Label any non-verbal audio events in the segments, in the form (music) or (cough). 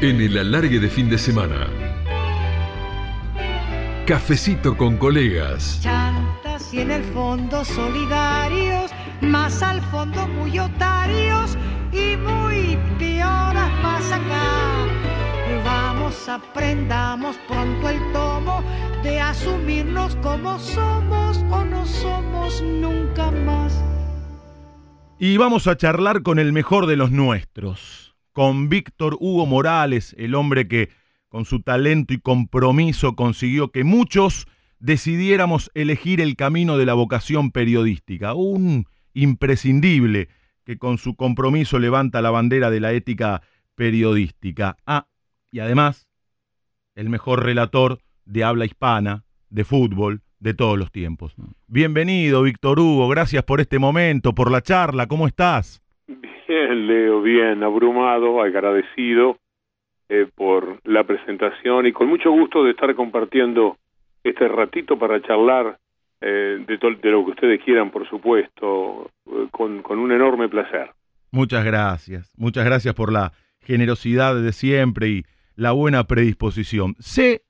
en el alargue de fin de semana. Cafecito con colegas. Chantas y en el fondo solidarios, más al fondo muy otarios y muy pioras más acá. Vamos, aprendamos pronto el tomo de asumirnos como somos o no somos nunca más. Y vamos a charlar con el mejor de los nuestros, con Víctor Hugo Morales, el hombre que con su talento y compromiso consiguió que muchos decidiéramos elegir el camino de la vocación periodística, un imprescindible que con su compromiso levanta la bandera de la ética periodística. Ah, y además, el mejor relator de habla hispana, de fútbol, de todos los tiempos. Bienvenido, Víctor Hugo, gracias por este momento, por la charla, ¿cómo estás? Bien, Leo, bien, abrumado, agradecido eh, por la presentación y con mucho gusto de estar compartiendo este ratito para charlar eh, de, lo que ustedes quieran, por supuesto, eh, con, con un enorme placer. Muchas gracias, muchas gracias por la generosidad de siempre y la buena predisposición. Sé,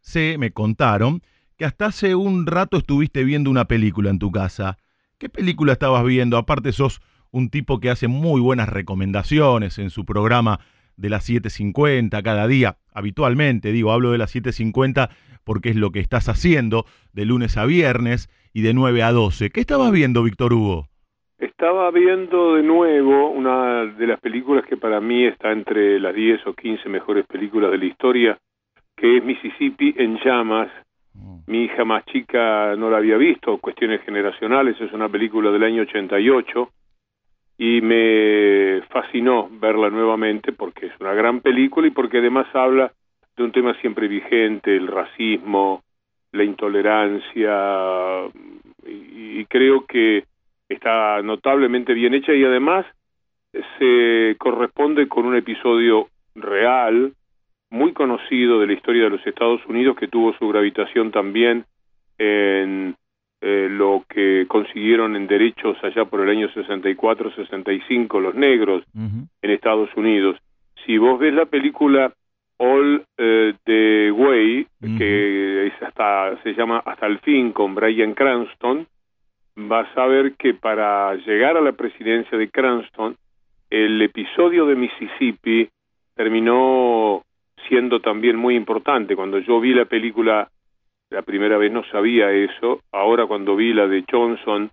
sé, me contaron, que hasta hace un rato estuviste viendo una película en tu casa. ¿Qué película estabas viendo? Aparte sos un tipo que hace muy buenas recomendaciones en su programa de las 7.50 cada día, habitualmente, digo, hablo de las 7.50 porque es lo que estás haciendo de lunes a viernes y de 9 a 12. ¿Qué estabas viendo, Víctor Hugo? Estaba viendo de nuevo una de las películas que para mí está entre las 10 o 15 mejores películas de la historia, que es Mississippi en llamas. Mm. Mi hija más chica no la había visto, cuestiones generacionales, es una película del año 88 y me fascinó verla nuevamente porque es una gran película y porque además habla de un tema siempre vigente, el racismo, la intolerancia, y, creo que está notablemente bien hecha y además se corresponde con un episodio real, muy conocido de la historia de los Estados Unidos, que tuvo su gravitación también en eh, lo que consiguieron en derechos allá por el año 64-65 los negros en Estados Unidos. Si vos ves la película All eh, the Way, que es hasta, se llama Hasta el fin con Brian Cranston, vas a ver que para llegar a la presidencia de Cranston, el episodio de Mississippi terminó siendo también muy importante. Cuando yo vi la película la primera vez no sabía eso, ahora cuando vi la de Johnson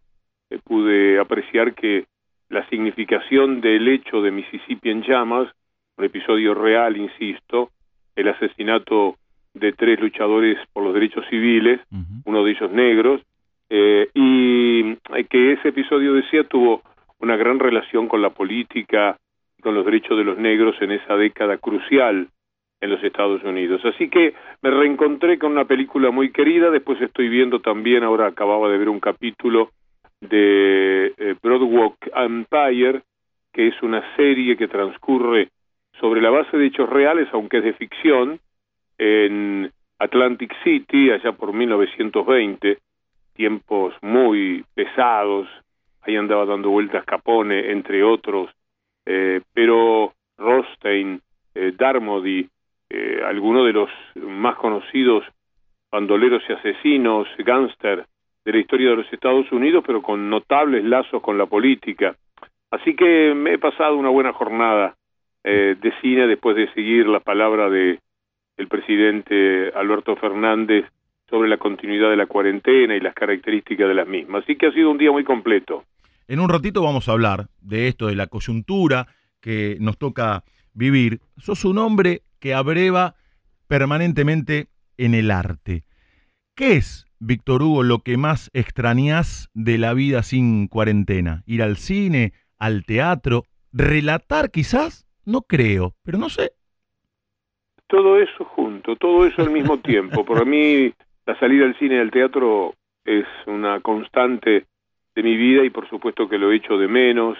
eh, pude apreciar que la significación del hecho de Mississippi en llamas, un episodio real, insisto, el asesinato de tres luchadores por los derechos civiles, uno de ellos negros, eh, y eh, que ese episodio, decía, tuvo una gran relación con la política, con los derechos de los negros en esa década crucial en los Estados Unidos. Así que me reencontré con una película muy querida, después estoy viendo también, ahora acababa de ver un capítulo de eh, Broadwalk Empire, que es una serie que transcurre sobre la base de hechos reales, aunque es de ficción, en Atlantic City, allá por 1920, tiempos muy pesados, ahí andaba dando vueltas Capone, entre otros, eh, pero Rostein, eh, Darmody, eh, algunos de los más conocidos bandoleros y asesinos, gángster de la historia de los Estados Unidos, pero con notables lazos con la política. Así que me he pasado una buena jornada eh, de cine después de seguir la palabra de el presidente Alberto Fernández sobre la continuidad de la cuarentena y las características de las mismas. Así que ha sido un día muy completo. En un ratito vamos a hablar de esto, de la coyuntura que nos toca vivir. Sos un hombre que abreva permanentemente en el arte. ¿Qué es, Víctor Hugo, lo que más extrañas de la vida sin cuarentena? ¿Ir al cine, al teatro, relatar quizás? No creo, pero no sé. Todo eso junto, todo eso al mismo tiempo. Para mí la salida al cine y al teatro es una constante de mi vida y por supuesto que lo he hecho de menos.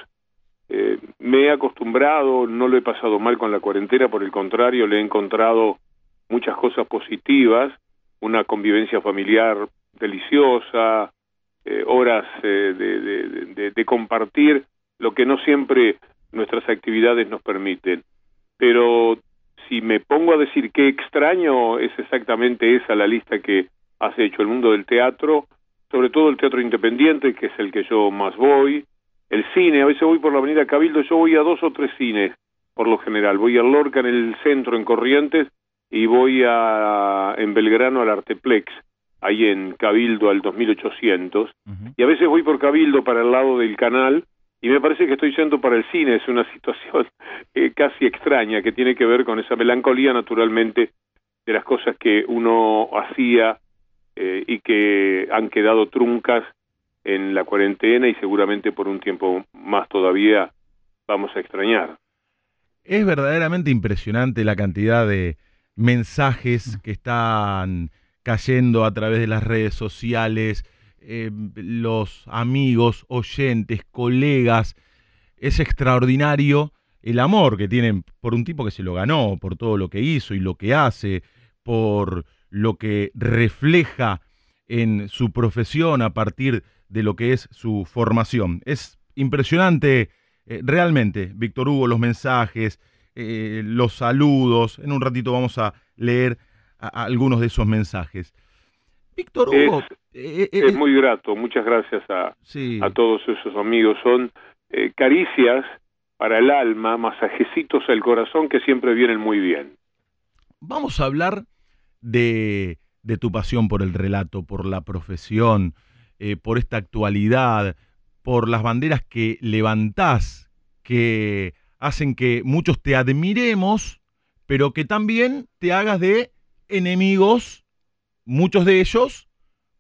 Eh, me he acostumbrado, no lo he pasado mal con la cuarentena, por el contrario, le he encontrado muchas cosas positivas, una convivencia familiar deliciosa, eh, horas eh, de, de, compartir lo que no siempre nuestras actividades nos permiten. Pero si me pongo a decir qué extraño, es exactamente esa la lista que has hecho, el mundo del teatro, sobre todo el teatro independiente, que es el que yo más voy, el cine, a veces voy por la avenida Cabildo, yo voy a dos o tres cines, por lo general, voy al Lorca en el centro, en Corrientes, y voy a, en Belgrano al Arteplex, ahí en Cabildo al 2800, y a veces voy por Cabildo para el lado del canal, y me parece que estoy yendo para el cine, es una (laughs) situación eh, casi extraña que tiene que ver con esa melancolía naturalmente de las cosas que uno hacía eh, y que han quedado truncas en la cuarentena y seguramente por un tiempo más todavía vamos a extrañar. Es verdaderamente impresionante la cantidad de mensajes que están cayendo a través de las redes sociales, eh, los amigos, oyentes, colegas. Es extraordinario el amor que tienen por un tipo que se lo ganó, por todo lo que hizo y lo que hace, por lo que refleja en su profesión a partir de lo que es su formación. Es impresionante eh, realmente, Víctor Hugo, los mensajes, eh, los saludos. En un ratito vamos a leer algunos de esos mensajes. Víctor Hugo. Eh, es, muy grato, muchas gracias a, a todos esos amigos. Son eh, caricias para el alma, masajecitos al corazón que siempre vienen muy bien. Vamos a hablar de, de tu pasión por el relato, por la profesión, por esta actualidad, por las banderas que levantás, que hacen que muchos te admiremos, pero que también te hagas de enemigos muchos de ellos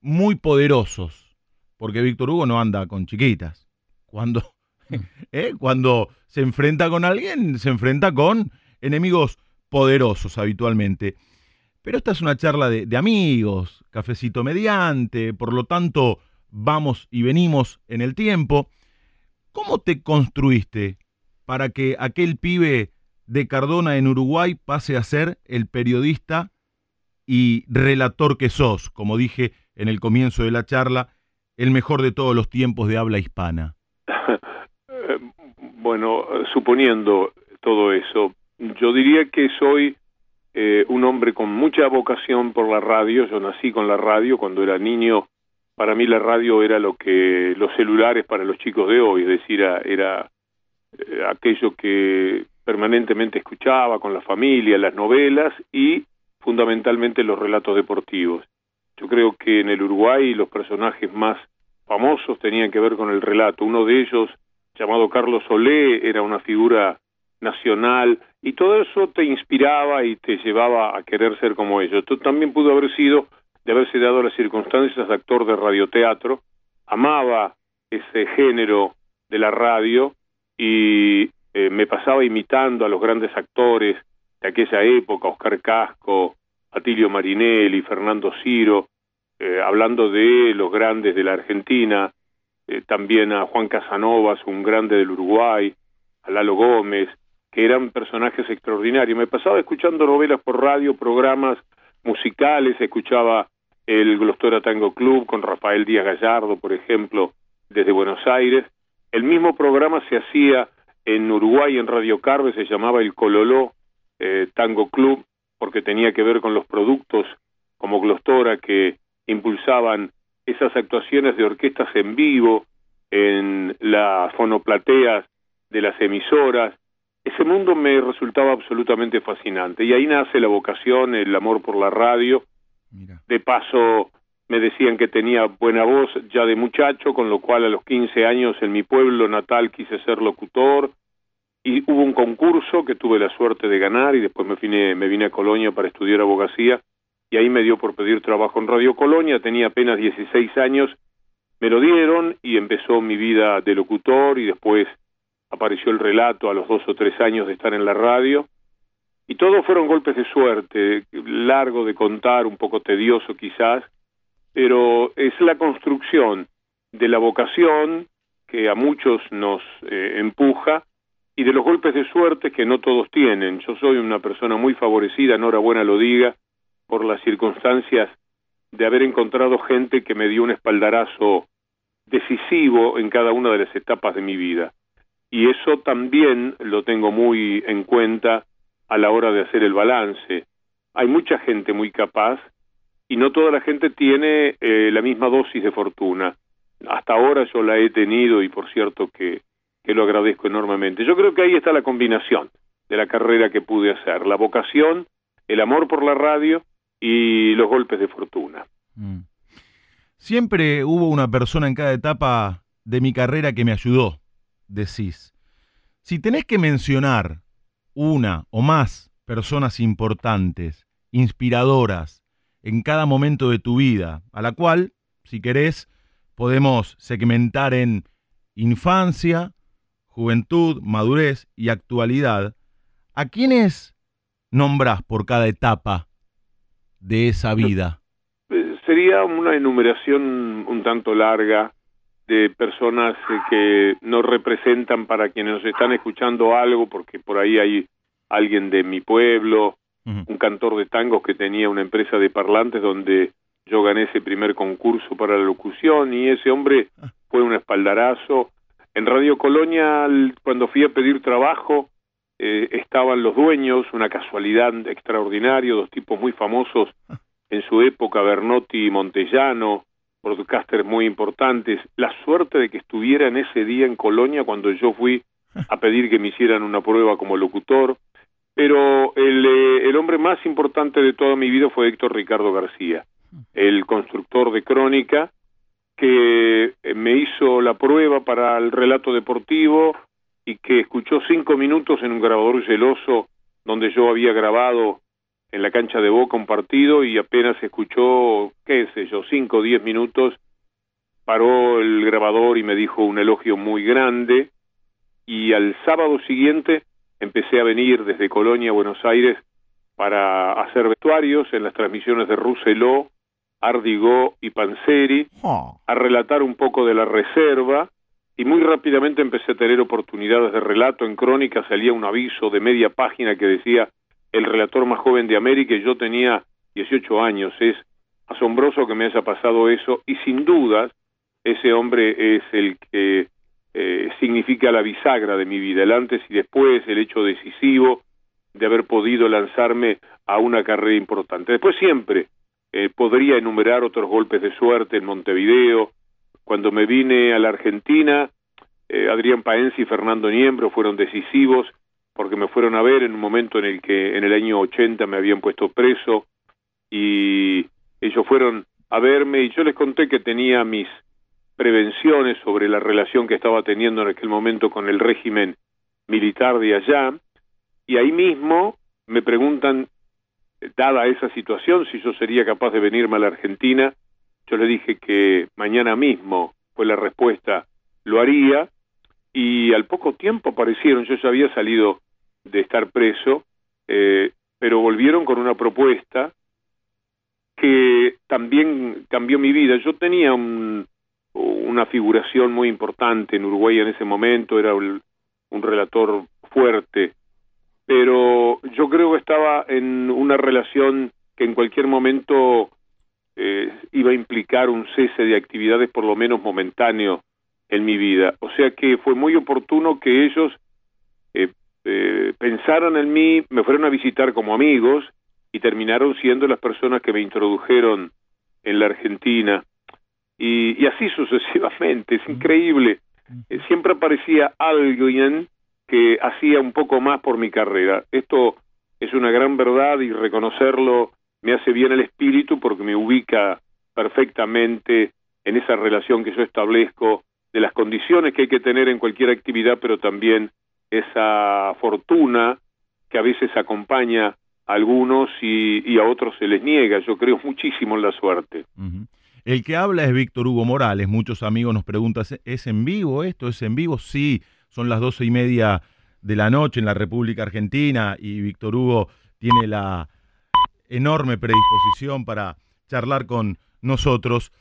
muy poderosos, porque Víctor Hugo no anda con chiquitas. Cuando, (laughs) ¿eh? Cuando se enfrenta con alguien, se enfrenta con enemigos poderosos habitualmente. Pero esta es una charla de, amigos, cafecito mediante, por lo tanto vamos y venimos en el tiempo. ¿Cómo te construiste para que aquel pibe de Cardona en Uruguay pase a ser el periodista y relator que sos, como dije en el comienzo de la charla, el mejor de todos los tiempos de habla hispana? (laughs) bueno, suponiendo todo eso, yo diría que soy eh, un hombre con mucha vocación por la radio. Yo nací con la radio cuando era niño. Para mí la radio era lo que los celulares para los chicos de hoy, es decir, era, eh, aquello que permanentemente escuchaba con la familia, las novelas y fundamentalmente los relatos deportivos. Yo creo que en el Uruguay los personajes más famosos tenían que ver con el relato. Uno de ellos, llamado Carlos Solé, era una figura nacional y todo eso te inspiraba y te llevaba a querer ser como ellos. Esto también pudo haber sido, de haberse dado las circunstancias, de actor de radioteatro, amaba ese género de la radio y eh, me pasaba imitando a los grandes actores de aquella época, Oscar Casco, Atilio Marinelli, Fernando Ciro, eh, hablando de los grandes de la Argentina, eh, también a Juan Casanovas, un grande del Uruguay, a Lalo Gómez, que eran personajes extraordinarios. Me pasaba escuchando novelas por radio, programas musicales, escuchaba el Glostora Tango Club con Rafael Díaz Gallardo, por ejemplo, desde Buenos Aires. El mismo programa se hacía en Uruguay, en Radio Carve, se llamaba El Cololó eh, Tango Club, porque tenía que ver con los productos como Glostora que impulsaban esas actuaciones de orquestas en vivo en las fonoplateas de las emisoras. Ese mundo me resultaba absolutamente fascinante. Y ahí nace la vocación, el amor por la radio. De paso me decían que tenía buena voz ya de muchacho, con lo cual a los 15 años en mi pueblo natal quise ser locutor. Y hubo un concurso que tuve la suerte de ganar y después me vine, me vine a Colonia para estudiar abogacía. Y ahí me dio por pedir trabajo en Radio Colonia, tenía apenas 16 años, me lo dieron y empezó mi vida de locutor y después apareció el relato a los dos o tres años de estar en la radio y todos fueron golpes de suerte, largo de contar, un poco tedioso quizás, pero es la construcción de la vocación que a muchos nos eh, empuja y de los golpes de suerte que no todos tienen. Yo soy una persona muy favorecida, enhorabuena lo diga, por las circunstancias de haber encontrado gente que me dio un espaldarazo decisivo en cada una de las etapas de mi vida. Y eso también lo tengo muy en cuenta a la hora de hacer el balance. Hay mucha gente muy capaz y no toda la gente tiene eh, la misma dosis de fortuna. Hasta ahora yo la he tenido y por cierto que, que lo agradezco enormemente. Yo creo que ahí está la combinación de la carrera que pude hacer, la vocación, el amor por la radio y los golpes de fortuna. Mm. Siempre hubo una persona en cada etapa de mi carrera que me ayudó, decís. Si tenés que mencionar una o más personas importantes, inspiradoras, en cada momento de tu vida, a la cual, si querés, podemos segmentar en infancia, juventud, madurez y actualidad, ¿a quiénes nombras por cada etapa de esa vida? Eh, sería una enumeración un tanto larga de personas que nos representan para quienes nos están escuchando algo, porque por ahí hay alguien de mi pueblo, un cantor de tangos que tenía una empresa de parlantes donde yo gané ese primer concurso para la locución y ese hombre ah. fue un espaldarazo. En Radio Colonia, cuando fui a pedir trabajo, eh, estaban los dueños, una casualidad extraordinaria, dos tipos muy famosos ah. en su época, Bernotti y Montellano, podcasters muy importantes. La suerte de que estuviera en ese día en Colonia cuando yo fui a pedir que me hicieran una prueba como locutor pero el, eh, el hombre más importante de toda mi vida fue Héctor Ricardo García, el constructor de crónica, que eh, me hizo la prueba para el relato deportivo y que escuchó cinco minutos en un grabador celoso donde yo había grabado en la cancha de Boca un partido y apenas escuchó, qué sé yo, cinco o diez minutos, paró el grabador y me dijo un elogio muy grande y al sábado siguiente empecé a venir desde Colonia a Buenos Aires para hacer vestuarios en las transmisiones de Rousselot, Ardigó y Panseri, oh. a relatar un poco de la reserva, y muy rápidamente empecé a tener oportunidades de relato. En Crónica salía un aviso de media página que decía el relator más joven de América y yo tenía 18 años. Es asombroso que me haya pasado eso y sin dudas ese hombre es el que eh, significa la bisagra de mi vida, el antes y después, el hecho decisivo de haber podido lanzarme a una carrera importante. Después siempre eh, podría enumerar otros golpes de suerte en Montevideo. Cuando me vine a la Argentina, eh, Adrián Paenzi y Fernando Niembro fueron decisivos porque me fueron a ver en un momento en el que en el año 80 me habían puesto preso y ellos fueron a verme y yo les conté que tenía mis prevenciones sobre la relación que estaba teniendo en aquel momento con el régimen militar de allá, y ahí mismo me preguntan, dada esa situación, si yo sería capaz de venirme a la Argentina, yo le dije que mañana mismo fue la respuesta, lo haría, y al poco tiempo aparecieron, yo ya había salido de estar preso, eh, pero volvieron con una propuesta que también cambió mi vida. Yo tenía un, una figuración muy importante en Uruguay en ese momento, era un, relator fuerte, pero yo creo que estaba en una relación que en cualquier momento eh, iba a implicar un cese de actividades por lo menos momentáneo en mi vida. O sea que fue muy oportuno que ellos eh, eh, pensaran en mí, me fueron a visitar como amigos y terminaron siendo las personas que me introdujeron en la Argentina y, así sucesivamente, es increíble. Eh, siempre aparecía alguien que hacía un poco más por mi carrera. Esto es una gran verdad y reconocerlo me hace bien el espíritu porque me ubica perfectamente en esa relación que yo establezco de las condiciones que hay que tener en cualquier actividad, pero también esa fortuna que a veces acompaña a algunos y, a otros se les niega. Yo creo muchísimo en la suerte. El que habla es Víctor Hugo Morales. Muchos amigos nos preguntan, ¿es en vivo esto? ¿Es en vivo? Sí, son las doce y media de la noche en la República Argentina y Víctor Hugo tiene la enorme predisposición para charlar con nosotros.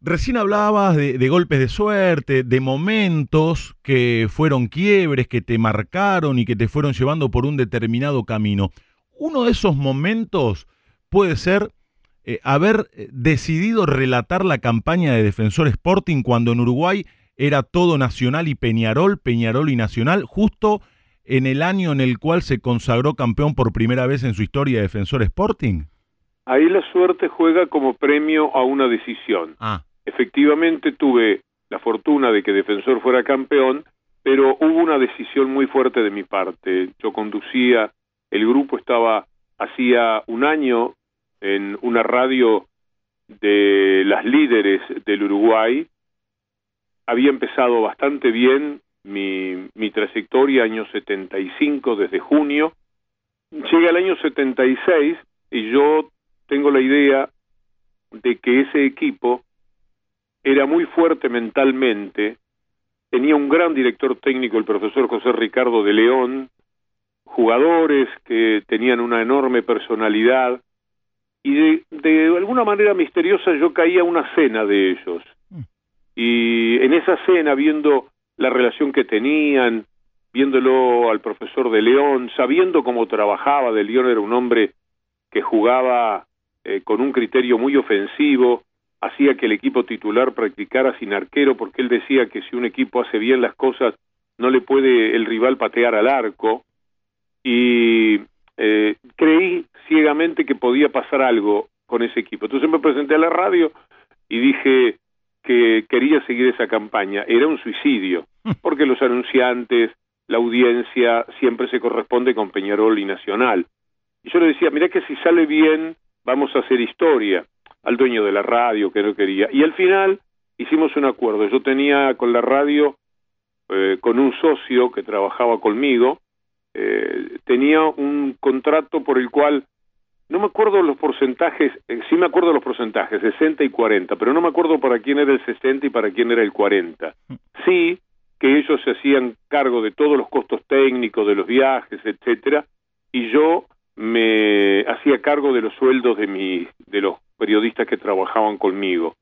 Recién hablabas de, de, golpes de suerte, de momentos que fueron quiebres, que te marcaron y que te fueron llevando por un determinado camino. Uno de esos momentos puede ser eh, haber eh, decidido relatar la campaña de Defensor Sporting cuando en Uruguay era todo Nacional y Peñarol, Peñarol y Nacional, justo en el año en el cual se consagró campeón por primera vez en su historia Defensor Sporting? Ahí la suerte juega como premio a una decisión. Ah, Efectivamente tuve la fortuna de que Defensor fuera campeón, pero hubo una decisión muy fuerte de mi parte. Yo conducía, el grupo estaba hacía un año en una radio de las líderes del Uruguay. Había empezado bastante bien mi, trayectoria, año 75, desde junio. Llega el año 76 y yo tengo la idea de que ese equipo era muy fuerte mentalmente, tenía un gran director técnico, el profesor José Ricardo de León, jugadores que tenían una enorme personalidad, y de, de alguna manera misteriosa yo caía a una cena de ellos. Y en esa cena, viendo la relación que tenían, viéndolo al profesor de León, sabiendo cómo trabajaba, de León era un hombre que jugaba eh, con un criterio muy ofensivo, hacía que el equipo titular practicara sin arquero porque él decía que si un equipo hace bien las cosas no le puede el rival patear al arco y eh, creí ciegamente que podía pasar algo con ese equipo. Entonces me presenté a la radio y dije que quería seguir esa campaña. Era un suicidio, (laughs) porque los anunciantes, la audiencia siempre se corresponde con Peñarol y Nacional. Y yo le decía, mira que si sale bien vamos a hacer historia al dueño de la radio que no quería. Y al final hicimos un acuerdo. Yo tenía con la radio, eh, con un socio que trabajaba conmigo, eh, tenía un contrato por el cual, no me acuerdo los porcentajes, eh, sí me acuerdo los porcentajes, 60 y 40, pero no me acuerdo para quién era el 60 y para quién era el 40. Sí que ellos se hacían cargo de todos los costos técnicos, de los viajes, etcétera, y yo me hacía cargo de los sueldos de mi, de los periodistas que trabajaban conmigo.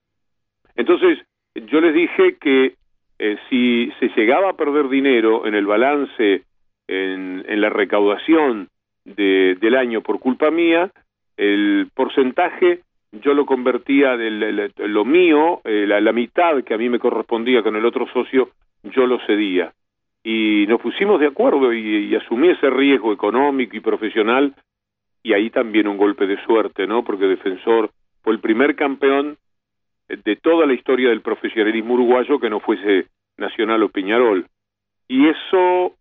Entonces, yo les dije que eh, si se llegaba a perder dinero en el balance, en, la recaudación de, del año por culpa mía, el porcentaje yo lo convertía de lo mío, eh, la, la mitad que a mí me correspondía con el otro socio, yo lo cedía. Y nos pusimos de acuerdo y, y asumí ese riesgo económico y profesional y ahí también un golpe de suerte, ¿no? Porque Defensor fue el primer campeón de toda la historia del profesionalismo uruguayo que no fuese Nacional o Peñarol. Y eso,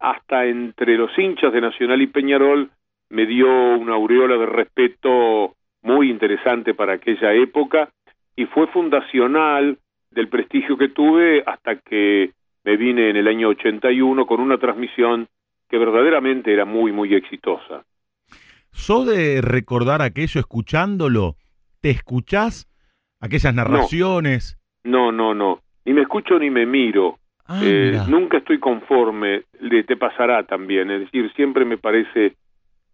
hasta entre los hinchas de Nacional y Peñarol, me dio una aureola de respeto muy interesante para aquella época y fue fundacional del prestigio que tuve hasta que me vine en el año 81 con una transmisión que verdaderamente era muy, muy exitosa. ¿Sos de recordar aquello escuchándolo? ¿Te escuchás aquellas narraciones? No, no, no. Ni me escucho ni me miro. Ah, Eh, nunca estoy conforme, le, te pasará también, es decir, siempre me parece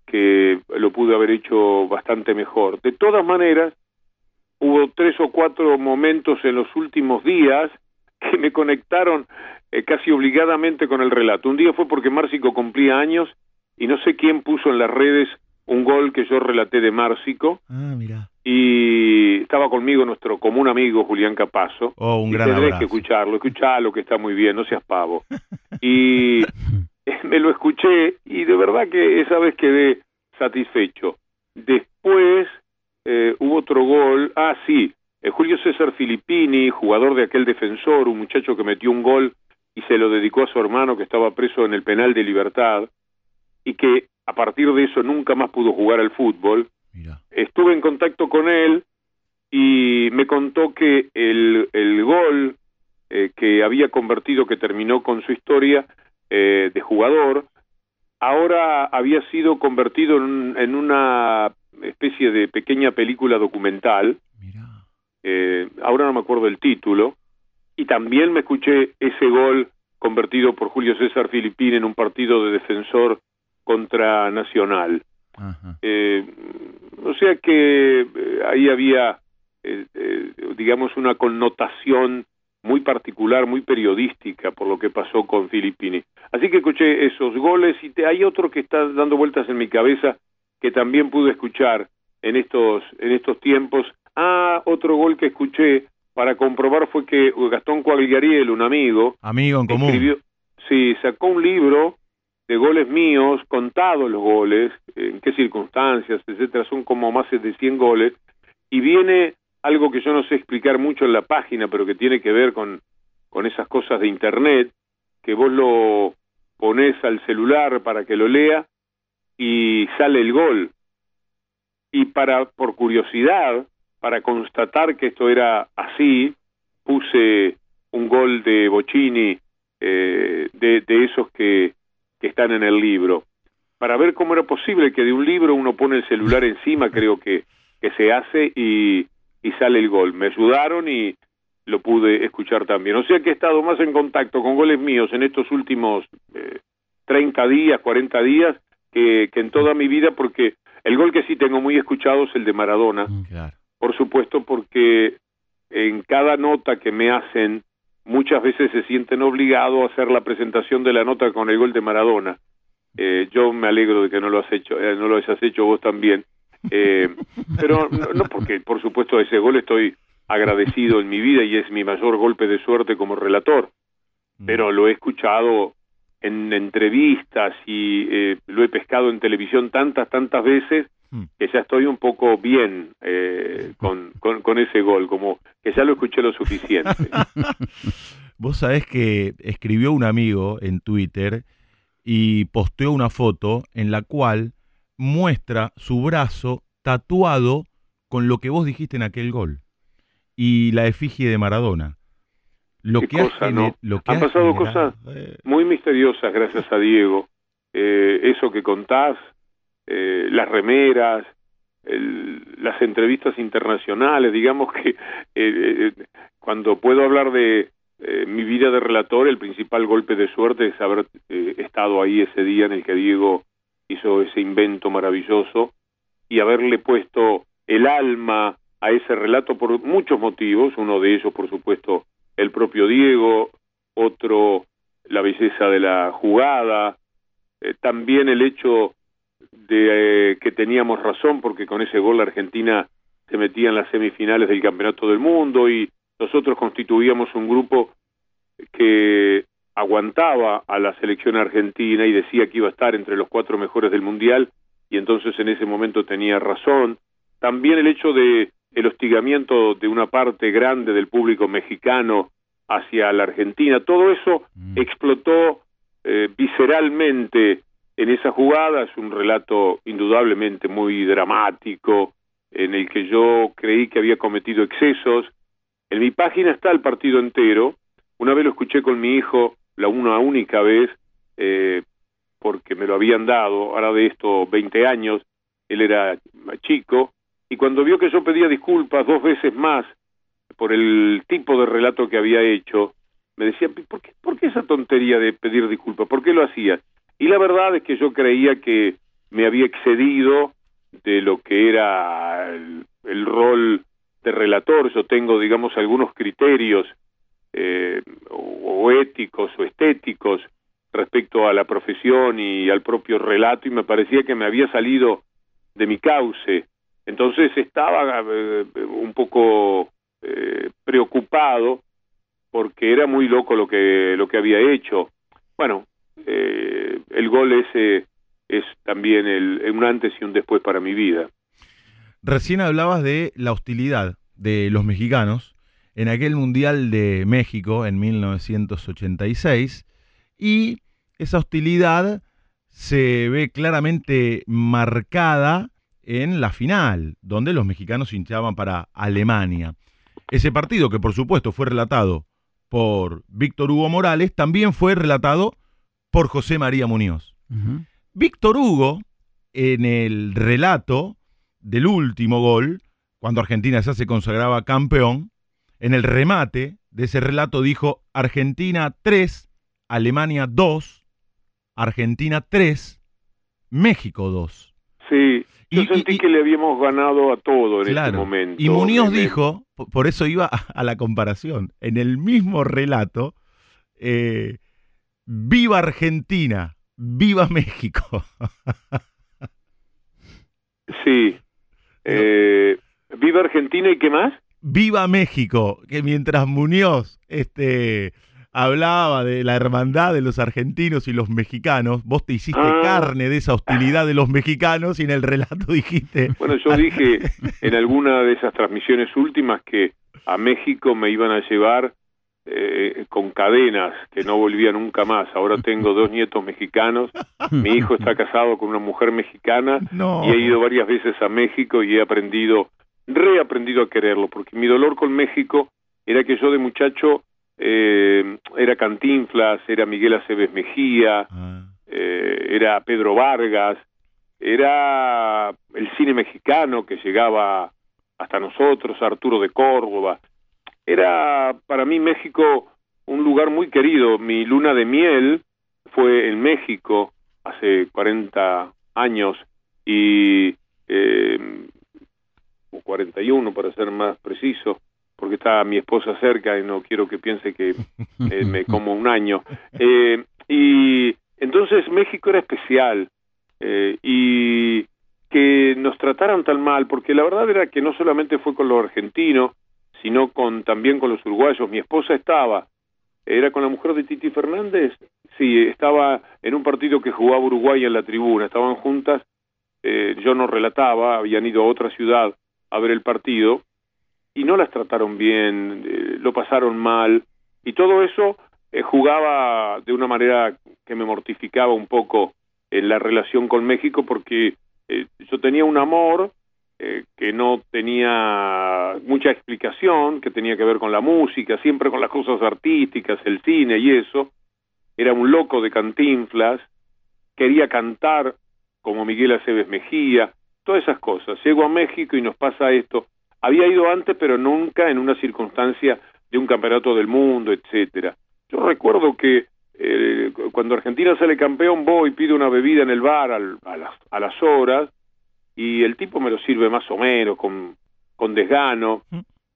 que lo pude haber hecho bastante mejor. De todas maneras, hubo tres o cuatro momentos en los últimos días que me conectaron eh, casi obligadamente con el relato. Un día fue porque Márcico cumplía años y no sé quién puso en las redes un gol que yo relaté de Márcico Ah, mira. y estaba conmigo nuestro común amigo Julián Capazo. Oh, un Y gran abrazo. que escucharlo, escuchalo que está muy bien, no seas pavo. (laughs) Y me lo escuché y de verdad que esa vez quedé satisfecho. Después eh, hubo otro gol, ah sí, eh, Julio César Filippini, jugador de aquel defensor, un muchacho que metió un gol y se lo dedicó a su hermano que estaba preso en el penal de libertad y que a partir de eso nunca más pudo jugar al fútbol Mira. estuve en contacto con él y me contó que el, el gol eh, que había convertido, que terminó con su historia eh, de jugador, ahora había sido convertido en, en una especie de pequeña película documental, Mira. eh, ahora no me acuerdo el título, y también me escuché ese gol convertido por Julio César Filipín en un partido de defensor contra Nacional. Ajá. Eh, o sea que eh, ahí había, eh, eh, digamos, una connotación muy particular, muy periodística por lo que pasó con Filippini. Así que escuché esos goles y te- hay otro que está dando vueltas en mi cabeza que también pude escuchar en estos en estos tiempos. Ah, otro gol que escuché para comprobar fue que Gastón Coagliariel, un amigo, Amigo en común. escribió, sí, sacó un libro de goles míos, contados los goles, en qué circunstancias, etcétera, son como más de 100 goles, y viene algo que yo no sé explicar mucho en la página, pero que tiene que ver con, con esas cosas de internet, que vos lo pones al celular para que lo lea y sale el gol. Y para, por curiosidad, para constatar que esto era así, puse un gol de Bocini, eh, de, de esos que que están en el libro, para ver cómo era posible que de un libro uno pone el celular encima, creo que, que se hace y, y sale el gol. Me ayudaron y lo pude escuchar también. O sea que he estado más en contacto con goles míos en estos últimos eh, 30 días, 40 días, que, que en toda mi vida, porque el gol que sí tengo muy escuchado es el de Maradona. Mm, Claro. Por supuesto, porque en cada nota que me hacen, muchas veces se sienten obligados a hacer la presentación de la nota con el gol de Maradona. Eh, yo me alegro de que no lo has hecho, eh, no lo hayas hecho vos también. Eh, (laughs) pero no, no porque, por supuesto, a ese gol estoy agradecido en mi vida y es mi mayor golpe de suerte como relator. Pero lo he escuchado en entrevistas y eh, lo he pescado en televisión tantas, tantas veces Mm. que ya estoy un poco bien eh, con, con, con ese gol, como que ya lo escuché lo suficiente. (laughs) Vos sabés que escribió un amigo en Twitter y posteó una foto en la cual muestra su brazo tatuado con lo que vos dijiste en aquel gol y la efigie de Maradona. Lo Qué que cosa, gener- ¿no? lo que Han ha pasado generado- cosas eh, Muy misteriosas, gracias a Diego. Eh, eso que contás, eh, las remeras, el- las entrevistas internacionales, digamos que eh, cuando puedo hablar de mi vida de relator, el principal golpe de suerte es haber estado ahí ese día en el que Diego hizo ese invento maravilloso y haberle puesto el alma a ese relato por muchos motivos, uno de ellos, por supuesto, el propio Diego, otro, la belleza de la jugada, eh, también el hecho de eh, que teníamos razón porque con ese gol la Argentina se metía en las semifinales del Campeonato del Mundo y nosotros constituíamos un grupo que aguantaba a la selección argentina y decía que iba a estar entre los cuatro mejores del Mundial y entonces en ese momento tenía razón. También el hecho de el hostigamiento de una parte grande del público mexicano hacia la Argentina, todo eso Mm. explotó eh, visceralmente en esa jugada, es un relato indudablemente muy dramático, en el que yo creí que había cometido excesos. En mi página está el partido entero, una vez lo escuché con mi hijo, la una única vez, eh, porque me lo habían dado, ahora de esto 20 años, él era chico, y cuando vio que yo pedía disculpas dos veces más por el tipo de relato que había hecho, me decía, ¿por qué, esa tontería de pedir disculpas? ¿Por qué lo hacías? Y la verdad es que yo creía que me había excedido de lo que era el, el rol de relator. Yo tengo, digamos, algunos criterios eh, o, o éticos o estéticos respecto a la profesión y al propio relato y me parecía que me había salido de mi cauce. Entonces estaba eh, un poco eh, preocupado porque era muy loco lo que lo que había hecho. Bueno, eh, el gol ese es también el, un antes y un después para mi vida. Recién hablabas de la hostilidad de los mexicanos en aquel Mundial de México en 1986 y esa hostilidad se ve claramente marcada en la final, donde los mexicanos hinchaban para Alemania. Ese partido, que por supuesto fue relatado por Víctor Hugo Morales, también fue relatado por José María Muñoz. Víctor Hugo, en el relato del último gol, cuando Argentina ya se consagraba campeón, en el remate de ese relato dijo Argentina 3, Alemania 2, Argentina 3, México 2. Sí, yo Y- sentí y- que le habíamos ganado a todo en ese Claro. momento. Y Muñoz el- dijo, po- por eso iba a, a la comparación, en el mismo relato, eh, viva Argentina, viva México. (laughs) Sí. Eh, Viva Argentina y qué más? Viva México, que mientras Muñoz este, hablaba de la hermandad de los argentinos y los mexicanos, vos te hiciste Ah. carne de esa hostilidad de los mexicanos y en el relato (laughs) dijiste... Bueno, yo dije en alguna de esas transmisiones últimas que a México me iban a llevar eh, con cadenas, que no volvía nunca más. Ahora tengo dos nietos mexicanos, mi hijo está casado con una mujer mexicana No. y he ido varias veces a México y he aprendido, reaprendido a quererlo, porque mi dolor con México era que yo de muchacho eh, era Cantinflas, era Miguel Aceves Mejía, Ah. eh, era Pedro Vargas, era el cine mexicano que llegaba hasta nosotros, Arturo de Córdoba. Era para mí México un lugar muy querido. Mi luna de miel fue en México hace 40 años y eh, o 41 para ser más preciso, porque está mi esposa cerca y no quiero que piense que eh, me como un año. Eh, y entonces México era especial eh, y que nos trataran tan mal, porque la verdad era que no solamente fue con los argentinos, sino con también con los uruguayos. Mi esposa estaba, era con la mujer de Titi Fernández, sí, estaba en un partido que jugaba Uruguay en la tribuna, estaban juntas, eh, yo no relataba, habían ido a otra ciudad a ver el partido y no las trataron bien, eh, lo pasaron mal y todo eso eh, jugaba de una manera que me mortificaba un poco en la relación con México porque eh, yo tenía un amor eh, que no tenía mucha explicación, que tenía que ver con la música, siempre con las cosas artísticas, el cine y eso. Era un loco de cantinflas, quería cantar como Miguel Aceves Mejía, todas esas cosas. Llego a México y nos pasa esto. Había ido antes, pero nunca en una circunstancia de un campeonato del mundo, etcétera. Yo recuerdo que eh, cuando Argentina sale campeón, voy y pido una bebida en el bar al- a, las, a las horas y el tipo me lo sirve más o menos, con, con desgano.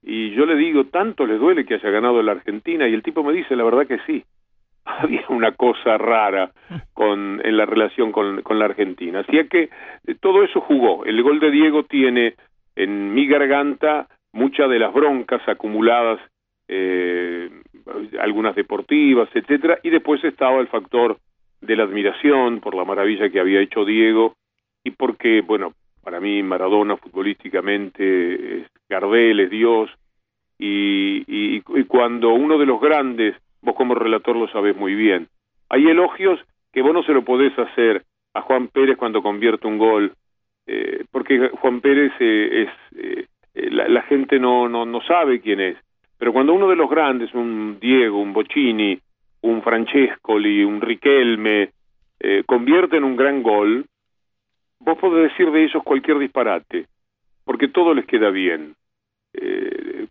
Y yo le digo, ¿tanto le duele que haya ganado la Argentina? Y el tipo me dice, la verdad que sí. (laughs) Había una cosa rara con, en la relación con, con la Argentina. Así es que eh, todo eso jugó. El gol de Diego tiene en mi garganta muchas de las broncas acumuladas, eh, algunas deportivas, etcétera, y después estaba el factor de la admiración por la maravilla que había hecho Diego y porque, bueno, para mí Maradona futbolísticamente es Gardel, es Dios, y, y, y cuando uno de los grandes, vos como relator lo sabés muy bien, hay elogios que vos no se lo podés hacer a Juan Pérez cuando convierte un gol, eh, porque Juan Pérez eh, es eh, la, gente no, no no sabe quién es, pero cuando uno de los grandes, un Diego, un Bocini, un Francescoli, un Riquelme, eh, convierte en un gran gol, vos podés decir de ellos cualquier disparate, porque todo les queda bien.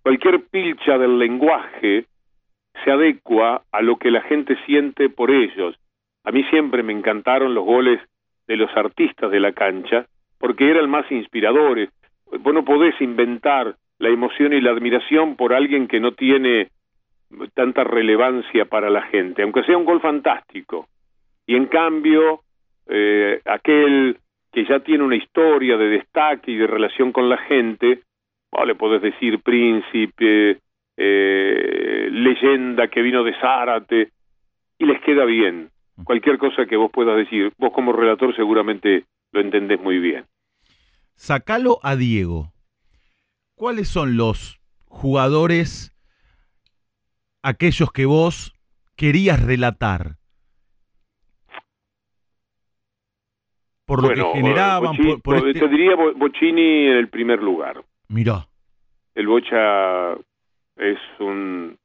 Cualquier pilcha del lenguaje se adecua a lo que la gente siente por ellos. A mí siempre me encantaron los goles de los artistas de la cancha, porque eran más inspiradores. Vos no podés inventar la emoción y la admiración por alguien que no tiene tanta relevancia para la gente, aunque sea un gol fantástico. Y en cambio, eh, aquel que ya tiene una historia de destaque y de relación con la gente, oh, le podés decir príncipe, eh, leyenda que vino de Zárate, y les queda bien. Cualquier cosa que vos puedas decir, vos como relator seguramente lo entendés muy bien. Sacalo a Diego. ¿Cuáles son los jugadores, aquellos que vos querías relatar? Por lo bueno, que generaban, por, por te este- diría Bo- Bocini en el primer lugar. Mirá, El Bocha es un...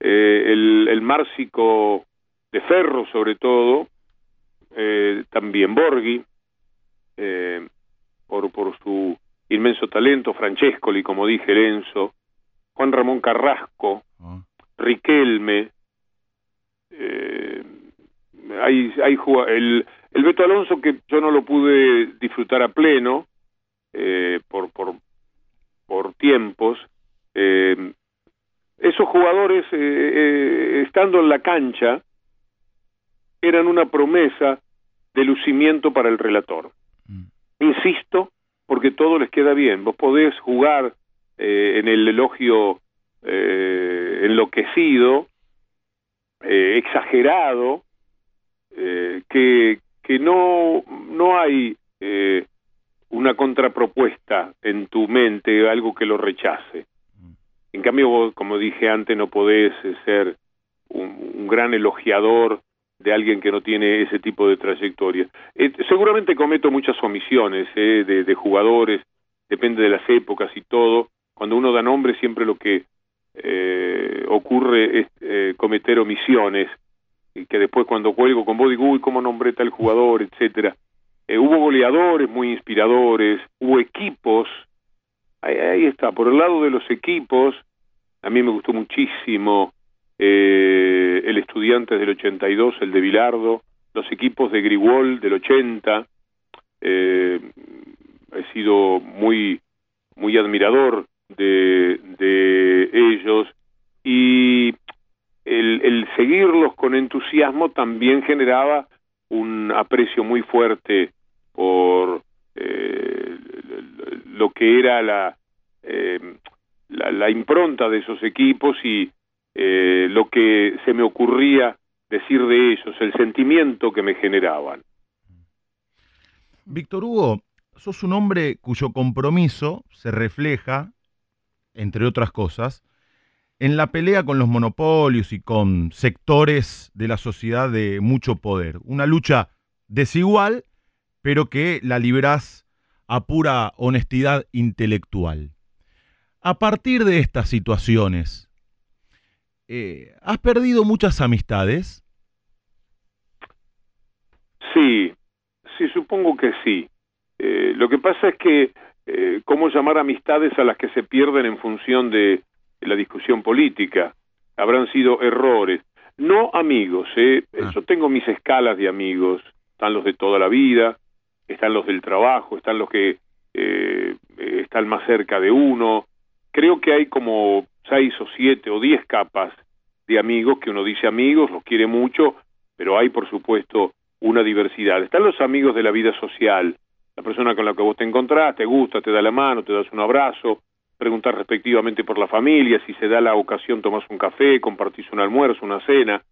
eh, el, el Márcico de Ferro, sobre todo, eh, también Borghi, eh, por, por su inmenso talento, Francescoli, como dije, Lenzo, Juan Ramón Carrasco, ah, Riquelme, eh, hay, hay el, el Beto Alonso que yo no lo pude disfrutar a pleno eh, por, por, por tiempos. eh, esos jugadores, eh, eh, estando en la cancha, eran una promesa de lucimiento para el relator. Mm, Insisto, porque todo les queda bien. Vos podés jugar eh, en el elogio eh, enloquecido, eh, exagerado, eh, que, que no, no hay una contrapropuesta en tu mente, algo que lo rechace. En cambio, vos, como dije antes, no podés ser un, gran elogiador de alguien que no tiene ese tipo de trayectoria. seguramente cometo muchas omisiones de, jugadores, depende de las épocas y todo. Cuando uno da nombre siempre lo que eh, ocurre es eh, cometer omisiones y que después cuando cuelgo con vos digo, uy, cómo nombré tal jugador, etcétera. Eh, hubo goleadores muy inspiradores, hubo equipos, ahí, está, por el lado de los equipos, a mí me gustó muchísimo el Estudiantes del 82, el de Bilardo, los equipos de Grigol del 80, he sido muy, muy admirador de, de ellos y el, el, seguirlos con entusiasmo también generaba un aprecio muy fuerte por eh, lo que era la, eh, la, la, impronta de esos equipos y eh, lo que se me ocurría decir de ellos, el sentimiento que me generaban. Víctor Hugo, sos un hombre cuyo compromiso se refleja entre otras cosas, en la pelea con los monopolios y con sectores de la sociedad de mucho poder. Una lucha desigual, pero que la librás a pura honestidad intelectual. A partir de estas situaciones, eh, ¿has perdido muchas amistades? Sí, sí, supongo que sí. Eh, lo que pasa es que eh, cómo llamar amistades a las que se pierden en función de, la discusión política. Habrán sido errores. No amigos, ¿eh? Ah. yo tengo mis escalas de amigos. Están los de toda la vida, están los del trabajo, están los que eh, están más cerca de uno. Creo que hay como seis o siete o diez capas de amigos que uno dice amigos, los quiere mucho, pero hay por supuesto una diversidad. Están los amigos de la vida social, la persona con la que vos te encontrás, te gusta, te da la mano, te das un abrazo, preguntar respectivamente por la familia, si se da la ocasión tomás un café, compartís un almuerzo, una cena,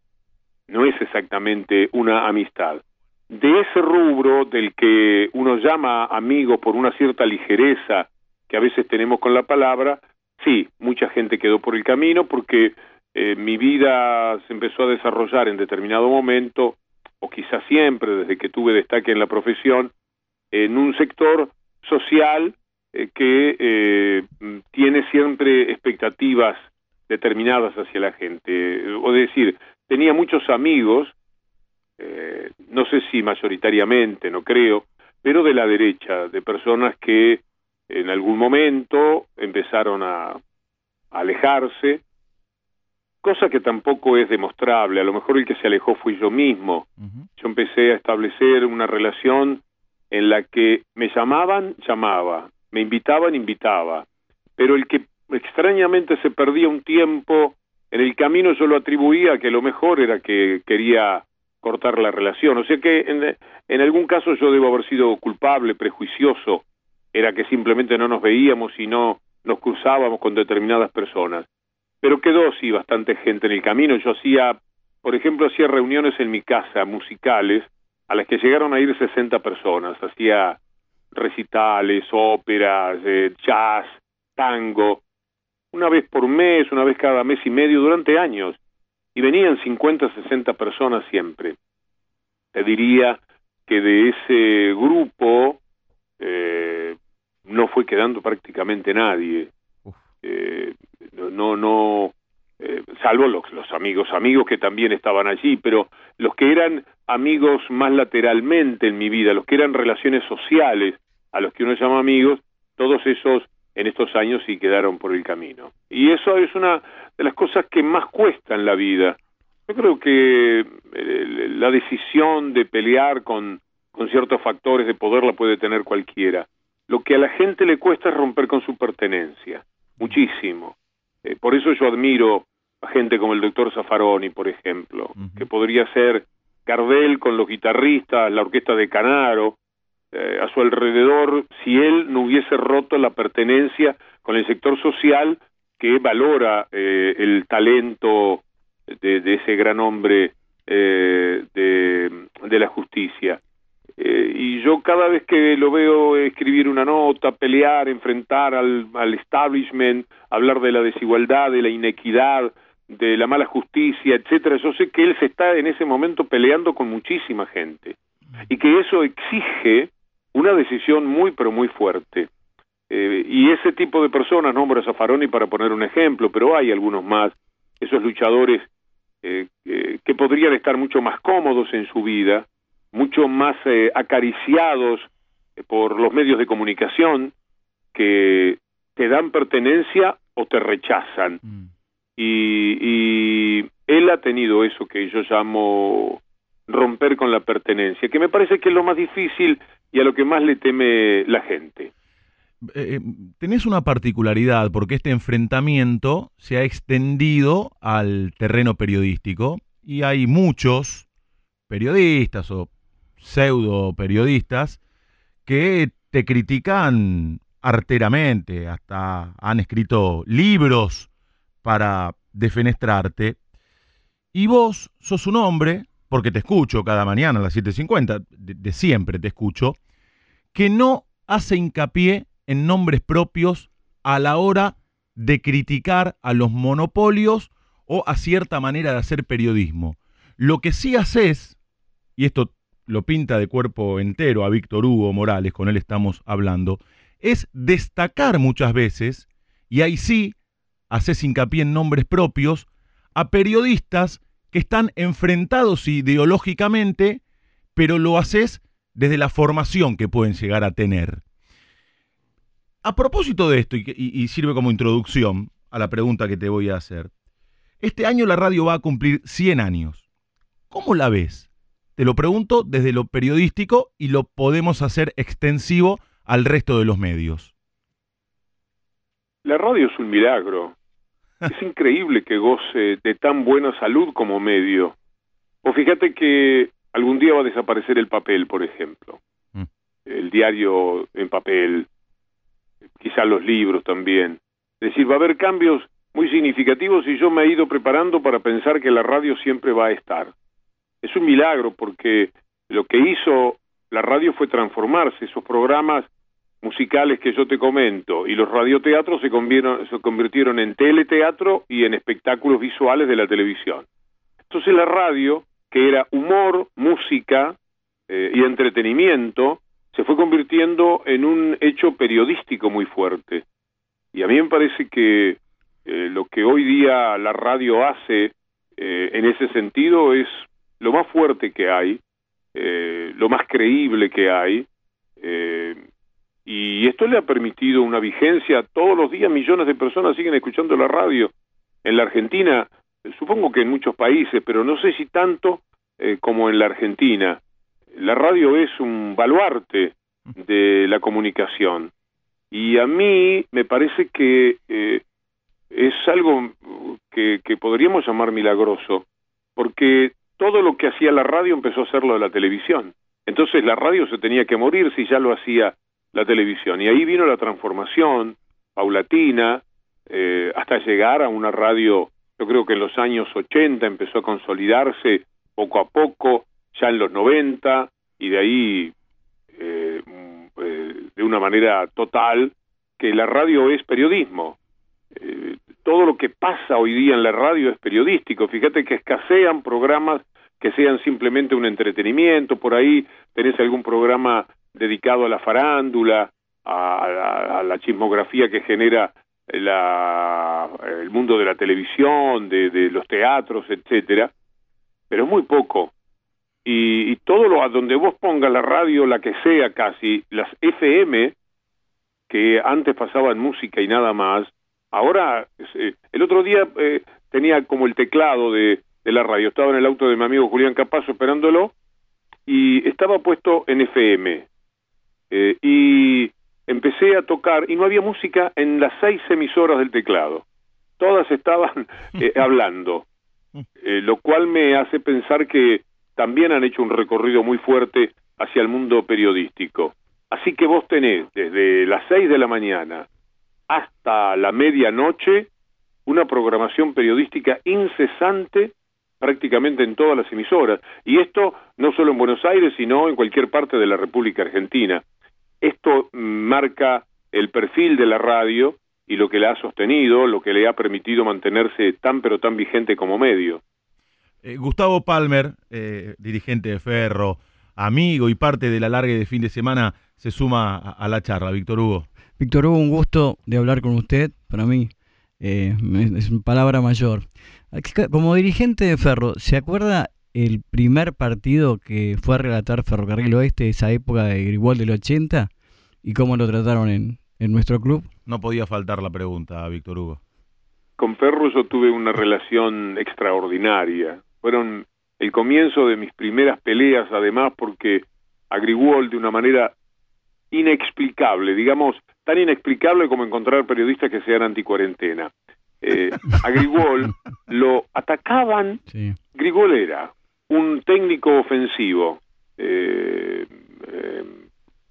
no es exactamente una amistad. De ese rubro del que uno llama amigo por una cierta ligereza que a veces tenemos con la palabra, sí, mucha gente quedó por el camino porque eh, mi vida se empezó a desarrollar en determinado momento, o quizás siempre desde que tuve destaque en la profesión, en un sector social eh, que eh, tiene siempre expectativas determinadas hacia la gente. O decir, tenía muchos amigos, eh, no sé si mayoritariamente, no creo, pero de la derecha, de personas que en algún momento empezaron a, alejarse, cosa que tampoco es demostrable. A lo mejor el que se alejó fui yo mismo. Yo empecé a establecer una relación en la que me llamaban, llamaba, me invitaban, invitaba, pero el que extrañamente se perdía un tiempo en el camino yo lo atribuía a que lo mejor era que quería cortar la relación, o sea que en, en algún caso yo debo haber sido culpable, prejuicioso, era que simplemente no nos veíamos y no nos cruzábamos con determinadas personas. Pero quedó sí bastante gente en el camino. Yo hacía, por ejemplo, hacía reuniones en mi casa musicales a las que llegaron a ir 60 personas, hacía recitales, óperas, eh, jazz, tango, una vez por mes, una vez cada mes y medio, durante años, y venían 50, 60 personas siempre. Te diría que de ese grupo eh, no fue quedando prácticamente nadie. Eh, no, no, eh, salvo los, los amigos, amigos que también estaban allí, pero los que eran amigos más lateralmente en mi vida, los que eran relaciones sociales, a los que uno llama amigos, todos esos en estos años sí quedaron por el camino. Y eso es una de las cosas que más cuesta en la vida. Yo creo que eh, la decisión de pelear con, con ciertos factores de poder la puede tener cualquiera. Lo que a la gente le cuesta es romper con su pertenencia, muchísimo. Eh, por eso yo admiro a gente como el doctor Zaffaroni, por ejemplo, que podría ser Gardel con los guitarristas, la orquesta de Canaro, eh, a su alrededor, si él no hubiese roto la pertenencia con el sector social que valora eh, el talento de, ese gran hombre eh, de, de, la justicia. Eh, y yo cada vez que lo veo escribir una nota, pelear, enfrentar al, establishment, hablar de la desigualdad, de la inequidad, de la mala justicia, etcétera, yo sé que él se está en ese momento peleando con muchísima gente y que eso exige una decisión muy pero muy fuerte. Eh, y ese tipo de personas, nombro a Zaffaroni para poner un ejemplo, pero hay algunos más, esos luchadores eh, que podrían estar mucho más cómodos en su vida, mucho más acariciados por los medios de comunicación, que te dan pertenencia o te rechazan. Mm. Y, y, él ha tenido eso que yo llamo romper con la pertenencia, que me parece que es lo más difícil y a lo que más le teme la gente. Eh, tenés una particularidad porque este enfrentamiento se ha extendido al terreno periodístico y hay muchos periodistas o pseudo periodistas que te critican arteramente, hasta han escrito libros para defenestrarte. Y vos sos un hombre, porque te escucho cada mañana a las 7.50, de siempre te escucho, que no hace hincapié en nombres propios a la hora de criticar a los monopolios o a cierta manera de hacer periodismo. Lo que sí haces, y esto lo pinta de cuerpo entero a Víctor Hugo Morales, con él estamos hablando, es destacar muchas veces, y ahí sí haces hincapié en nombres propios, a periodistas que están enfrentados ideológicamente, pero lo haces desde la formación que pueden llegar a tener. A propósito de esto, y, sirve como introducción a la pregunta que te voy a hacer, este año la radio va a cumplir 100 años. ¿Cómo la ves? Te lo pregunto desde lo periodístico y lo podemos hacer extensivo al resto de los medios. La radio es un milagro. (laughs) es increíble que goce de tan buena salud como medio. O fíjate que algún día va a desaparecer el papel, por ejemplo. Mm. El diario en papel, quizá los libros también. Es decir, va a haber cambios muy significativos y yo me he ido preparando para pensar que la radio siempre va a estar. Es un milagro porque lo que hizo la radio fue transformarse, esos programas musicales que yo te comento y los radioteatros se se convirtieron en teleteatro y en espectáculos visuales de la televisión. Entonces la radio, que era humor, música eh, y entretenimiento, se fue convirtiendo en un hecho periodístico muy fuerte. Y a mí me parece que eh, lo que hoy día la radio hace eh, en ese sentido es lo más fuerte que hay, eh, lo más creíble que hay, y esto le ha permitido una vigencia, todos los días millones de personas siguen escuchando la radio. En la Argentina, supongo que en muchos países, pero no sé si tanto como en la Argentina la radio es un baluarte de la comunicación y a mí me parece que eh, es algo que, que, podríamos llamar milagroso, porque todo lo que hacía la radio empezó a hacerlo de la televisión. Entonces la radio se tenía que morir si ya lo hacía la televisión. Y ahí vino la transformación paulatina eh, hasta llegar a una radio, yo creo que en los años 80 empezó a consolidarse poco a poco, ya en los 90 y de ahí eh, eh, de una manera total que la radio es periodismo. Todo lo que pasa hoy día en la radio es periodístico. Fíjate que escasean programas que sean simplemente un entretenimiento. Por ahí tenés algún programa dedicado a la farándula, a, la chismografía que genera la, el mundo de la televisión, de, los teatros, etcétera, pero muy poco y, todo lo a donde vos pongas la radio, la que sea casi, las FM, que antes pasaban música y nada más, ahora, eh, el otro día eh, tenía como el teclado de, de la radio, estaba en el auto de mi amigo Julián Capazo esperándolo y estaba puesto en FM. Eh, y empecé a tocar y no había música en las seis emisoras del teclado. Todas estaban (laughs) hablando, lo cual me hace pensar que también han hecho un recorrido muy fuerte hacia el mundo periodístico. Así que vos tenés desde las seis de la mañana hasta la medianoche una programación periodística incesante prácticamente en todas las emisoras. Y esto no solo en Buenos Aires, sino en cualquier parte de la República Argentina. Esto marca el perfil de la radio y lo que le ha sostenido, lo que le ha permitido mantenerse tan pero tan vigente como medio. Eh, Gustavo Palmer, eh, dirigente de Ferro, amigo y parte de la larga de fin de semana, se suma a, la charla. Víctor Hugo. Víctor Hugo, un gusto de hablar con usted. Para mí eh, es una palabra mayor. Como dirigente de Ferro, ¿se acuerda el primer partido que fue a relatar Ferrocarril Oeste, esa época de Grigol del 80? ¿Y cómo lo trataron en, en nuestro club? No podía faltar la pregunta, Víctor Hugo. Con Ferro yo tuve una relación extraordinaria. Fueron el comienzo de mis primeras peleas, además, porque a Grigol de una manera inexplicable, digamos, tan inexplicable como encontrar periodistas que sean anticuarentena. Eh, a Grigol lo atacaban. Grigol era un técnico ofensivo, eh, eh,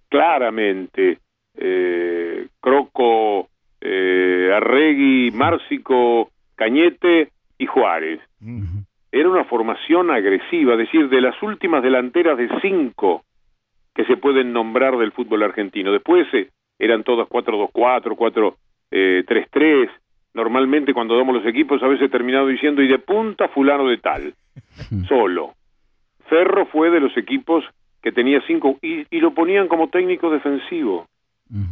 claramente, eh, Croco, eh, Arregui, Márcico, Cañete y Juárez. Era una formación agresiva, es decir, de las últimas delanteras de cinco que se pueden nombrar del fútbol argentino. Después eh, eran todas 4-2-4, 4-3-3. Normalmente cuando damos los equipos a veces he terminado diciendo y de punta fulano de tal, solo. Ferro fue de los equipos que tenía cinco y, y lo ponían como técnico defensivo.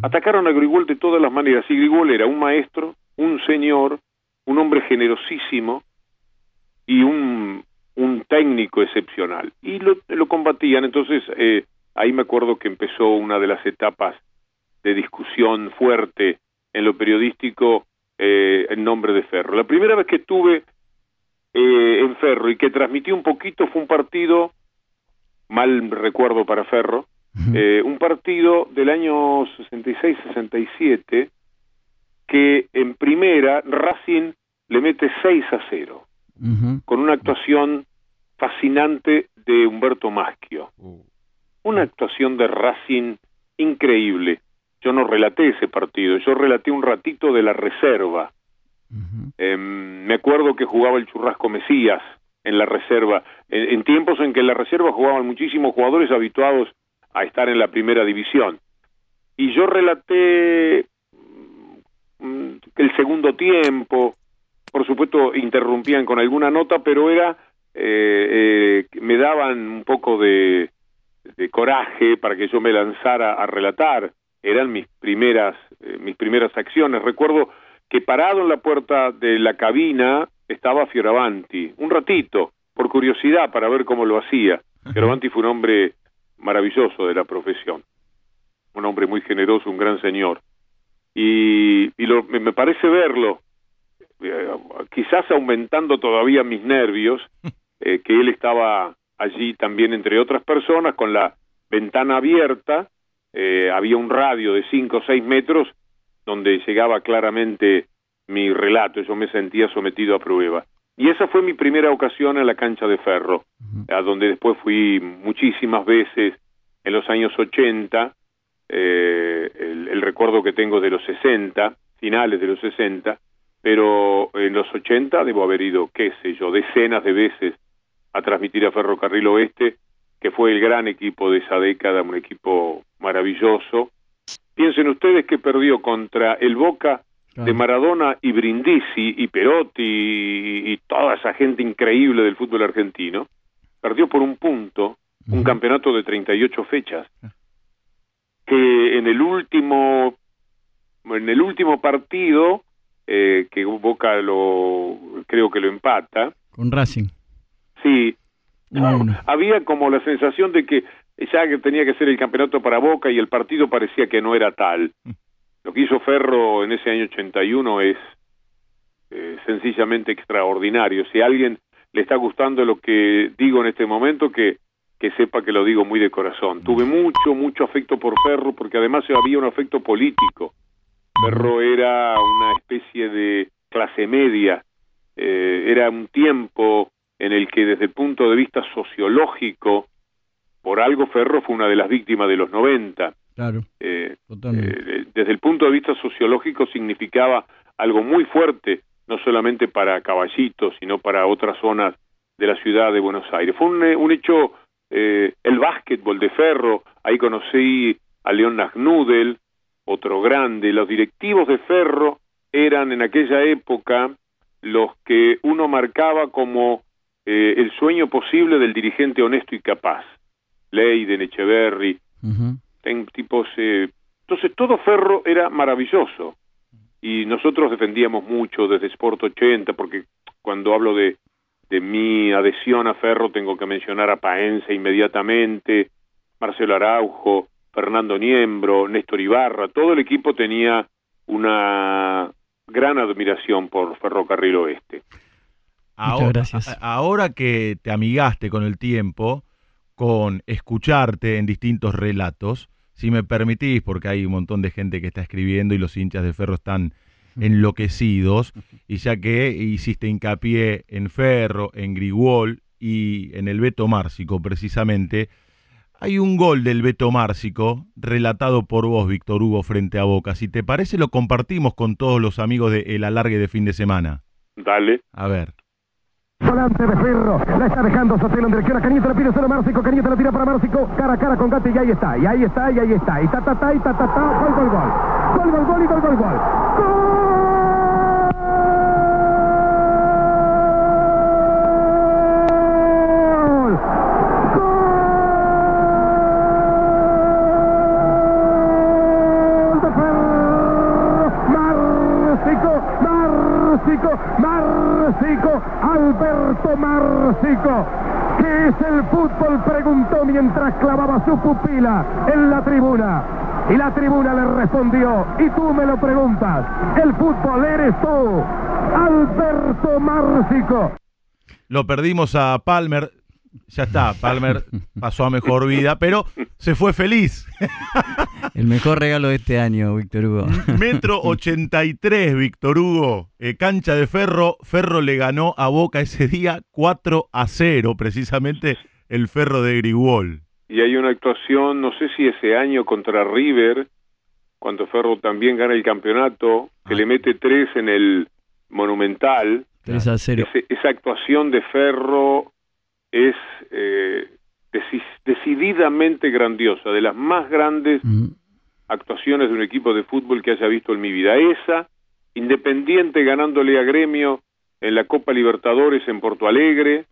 Atacaron a Grigol de todas las maneras. Y Grigol era un maestro, un señor, un hombre generosísimo y un, un técnico excepcional. Y lo, lo combatían. Entonces, eh, ahí me acuerdo que empezó una de las etapas de discusión fuerte en lo periodístico eh, en nombre de Ferro. La primera vez que estuve eh, en Ferro y que transmití un poquito fue un partido, mal recuerdo para Ferro, eh, un partido del año 66-67 que en primera Racing le mete 6 a 0 con una actuación fascinante de Humberto Maschio. Uh. Una actuación de Racing increíble. Yo no relaté ese partido, yo relaté un ratito de la reserva. Em, me acuerdo que jugaba el Churrasco Mesías en la reserva, en, tiempos en que en la reserva jugaban muchísimos jugadores habituados a estar en la primera división. Y yo relaté mm, el segundo tiempo, por supuesto interrumpían con alguna nota, pero era, eh, eh, me daban un poco de, de, coraje para que yo me lanzara a relatar, eran mis primeras, eh, mis primeras acciones. Recuerdo que parado en la puerta de la cabina estaba Fioravanti, un ratito, por curiosidad, para ver cómo lo hacía. Fioravanti fue un hombre maravilloso de la profesión. Un hombre muy generoso, un gran señor. Y, y lo, me parece verlo, eh, quizás aumentando todavía mis nervios, (laughs) eh, que él estaba allí también entre otras personas con la ventana abierta, eh, había un radio de 5 o 6 metros donde llegaba claramente mi relato, yo me sentía sometido a prueba. Y esa fue mi primera ocasión en la cancha de ferro, a donde después fui muchísimas veces en los años 80, eh, el, recuerdo que tengo de los 60, finales de los 60, pero en los 80 debo haber ido, qué sé yo, decenas de veces a transmitir a Ferrocarril Oeste, que fue el gran equipo de esa década, un equipo maravilloso. Piensen ustedes que perdió contra el Boca de Maradona y Brindisi y Perotti y, toda esa gente increíble del fútbol argentino, perdió por un punto un campeonato de 38 fechas que en el último en el último partido eh, que Boca lo creo que lo empata. Con Racing. Sí. Había como la sensación de que ya que tenía que ser el campeonato para Boca y el partido parecía que no era tal mm. Lo que hizo Ferro en ese año 81 es eh, sencillamente extraordinario. Si a alguien le está gustando lo que digo en este momento, que, que sepa que lo digo muy de corazón. Tuve mucho, mucho afecto por Ferro, porque además había un afecto político. Ferro era una especie de clase media, eh, era un tiempo en el que desde el punto de vista sociológico, por algo Ferro fue una de las víctimas de los 90. Claro. Eh, eh, desde el punto de vista sociológico significaba algo muy fuerte no solamente para Caballito, sino para otras zonas de la ciudad de Buenos Aires. Fue un, un hecho, eh, el básquetbol de Ferro, ahí conocí a León Nagnudel, otro grande. Los directivos de Ferro eran en aquella época los que uno marcaba como eh, el sueño posible del dirigente honesto y capaz. Leiden, Echeverry, en tipos... Eh, entonces todo Ferro era maravilloso y nosotros defendíamos mucho desde Sport 80 porque cuando hablo de, de mi adhesión a Ferro tengo que mencionar a Paense inmediatamente, Marcelo Araujo, Fernando Niembro, Néstor Ibarra, todo el equipo tenía una gran admiración por Ferrocarril Oeste. Ahora, gracias. ahora que te amigaste con el tiempo, con escucharte en distintos relatos, si me permitís, porque hay un montón de gente que está escribiendo y los hinchas de Ferro están enloquecidos, y ya que hiciste hincapié en Ferro, en Grigol y en el Beto Márcico precisamente, hay un gol del Beto Márcico relatado por vos, Víctor Hugo, frente a Boca. Si te parece, lo compartimos con todos los amigos de El Alargue de Fin de Semana. Dale. A ver. Volante de Ferro, la está dejando Sotelo en dirección a Cañete, le pide solo Márcico, Cañete la tira para Márcico, cara a cara con Gatti y ahí está, y ahí está, y ahí está, y ta ta ta, y ta ta ta, gol, gol, gol, gol, gol, gol, y gol, gol, gol, gol, mientras clavaba su pupila en la tribuna. Y la tribuna le respondió, y tú me lo preguntas, el fútbol eres tú, Alberto Márcico. Lo perdimos a Palmer. Ya está, Palmer (laughs) pasó a mejor vida, pero se fue feliz. (laughs) El mejor regalo de este año, Víctor Hugo. (laughs) Metro 83, Víctor Hugo. Eh, cancha de Ferro. Ferro le ganó a Boca ese día 4 a 0, precisamente el Ferro de Grigol. Y hay una actuación, no sé si ese año contra River, cuando Ferro también gana el campeonato, que Ah. le mete tres en el Monumental. 3 a 0. Ese- esa actuación de Ferro es eh, deci- decididamente grandiosa, de las más grandes Mm. actuaciones de un equipo de fútbol que haya visto en mi vida. Esa, Independiente ganándole a Gremio en la Copa Libertadores en Porto Alegre,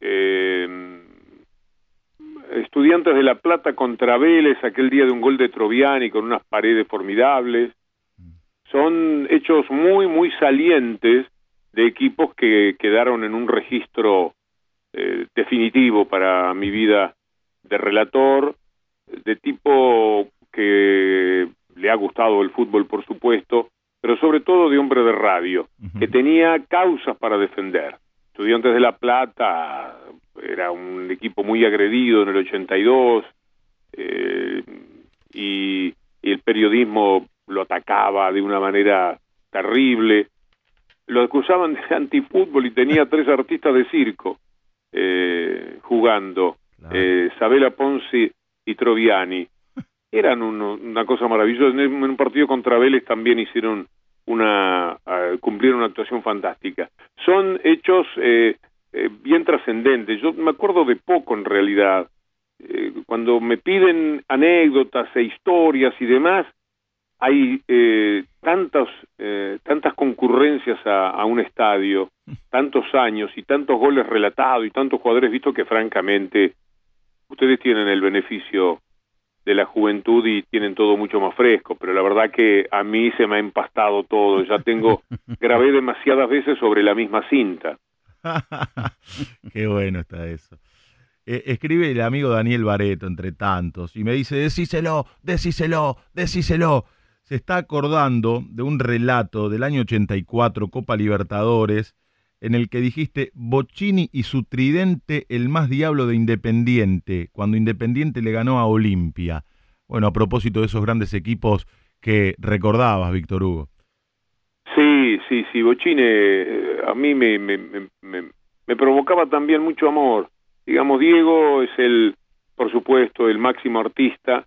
eh, Estudiantes de La Plata contra Vélez, aquel día de un gol de Troviani con unas paredes formidables. Son hechos muy, muy salientes de equipos que quedaron en un registro eh, definitivo para mi vida de relator, de tipo que le ha gustado el fútbol, por supuesto, pero sobre todo de hombre de radio, que tenía causas para defender. Estudiantes de La Plata era un equipo muy agredido en el 82 eh, y, y el periodismo lo atacaba de una manera terrible. Lo acusaban de antifútbol y tenía tres artistas de circo eh, jugando, Claro. eh, Sabela Ponce y Troviani. Eran uno- una cosa maravillosa. En, en un partido contra Vélez también hicieron una, eh, cumplieron una actuación fantástica. Son hechos eh, eh, bien trascendentes. Yo me acuerdo de poco en realidad. Eh, cuando me piden anécdotas e historias y demás, hay eh, tantas tantas concurrencias a, a un estadio, tantos años y tantos goles relatados y tantos jugadores vistos que francamente ustedes tienen el beneficio de la juventud y tienen todo mucho más fresco, pero la verdad que a mí se me ha empastado todo, ya tengo (laughs) grabé demasiadas veces sobre la misma cinta. (laughs) Qué bueno está eso. Eh, escribe el amigo Daniel Bareto, entre tantos, y me dice, decíselo, decíselo, decíselo. Se está acordando de un relato del año 84, Copa Libertadores, en el que dijiste Bocini y su tridente, el más diablo de Independiente, cuando Independiente le ganó a Olimpia. Bueno, a propósito de esos grandes equipos que recordabas, Víctor Hugo. Sí, sí, sí, Bocine eh, a mí me, me, me, me- me provocaba también mucho amor. Digamos, Diego es el, por supuesto, el máximo artista,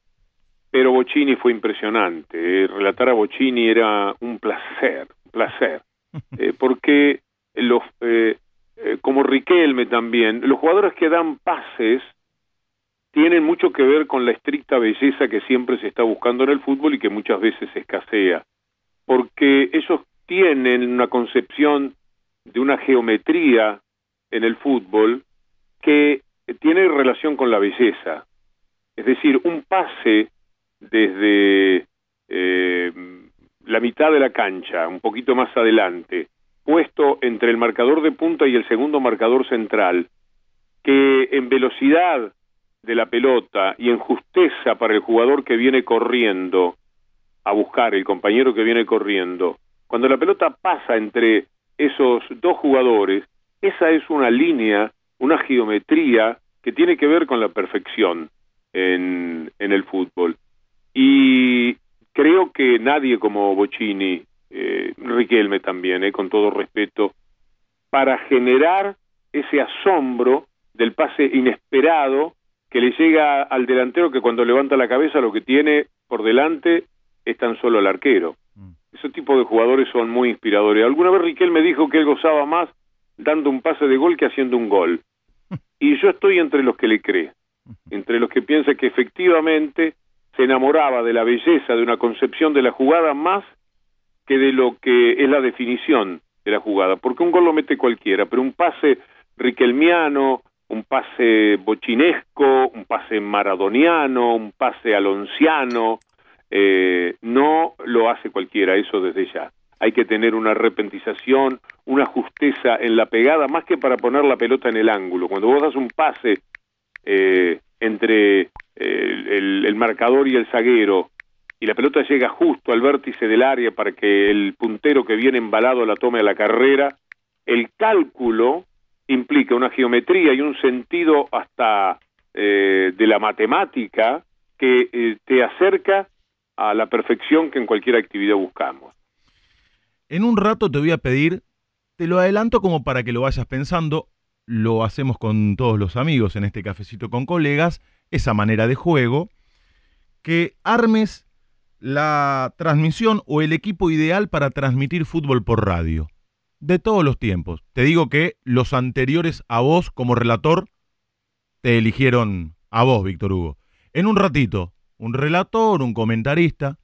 pero Bocini fue impresionante. Eh, Relatar a Bocini era un placer, un placer. (laughs) eh, porque los, eh, eh, como Riquelme también, los jugadores que dan pases tienen mucho que ver con la estricta belleza que siempre se está buscando en el fútbol y que muchas veces escasea, porque ellos tienen una concepción de una geometría en el fútbol que tiene relación con la belleza. Es decir, un pase desde eh, la mitad de la cancha, un poquito más adelante, puesto entre el marcador de punta y el segundo marcador central, que en velocidad de la pelota y en justeza para el jugador que viene corriendo a buscar, el compañero que viene corriendo, cuando la pelota pasa entre esos dos jugadores, esa es una línea, una geometría que tiene que ver con la perfección en, en el fútbol. Y creo que nadie como Bocini, eh, Riquelme también, eh, con todo respeto, para generar ese asombro del pase inesperado que le llega al delantero que cuando levanta la cabeza lo que tiene por delante es tan solo el arquero. Mm. Ese tipo de jugadores son muy inspiradores. Alguna vez Riquelme dijo que él gozaba más dando un pase de gol que haciendo un gol. (laughs) Y yo estoy entre los que le cree, entre los que piensa que efectivamente se enamoraba de la belleza de una concepción de la jugada más que de lo que es la definición de la jugada, porque un gol lo mete cualquiera, pero un pase riquelmiano, un pase bochinesco, un pase maradoniano, un pase alonciano, eh, no lo hace cualquiera, eso desde ya. Hay que tener una repentización, una justeza en la pegada, más que para poner la pelota en el ángulo. Cuando vos das un pase eh, entre el, marcador y el zaguero, y la pelota llega justo al vértice del área para que el puntero que viene embalado la tome a la carrera, el cálculo implica una geometría y un sentido hasta eh, de la matemática que eh, te acerca a la perfección que en cualquier actividad buscamos. En un rato te voy a pedir, te lo adelanto como para que lo vayas pensando, lo hacemos con todos los amigos en este cafecito con colegas, esa manera de juego, que armes la transmisión o el equipo ideal para transmitir fútbol por radio. De todos los tiempos. Te digo que los anteriores a vos como relator te eligieron a vos, Víctor Hugo. En un ratito, un relator, un comentarista,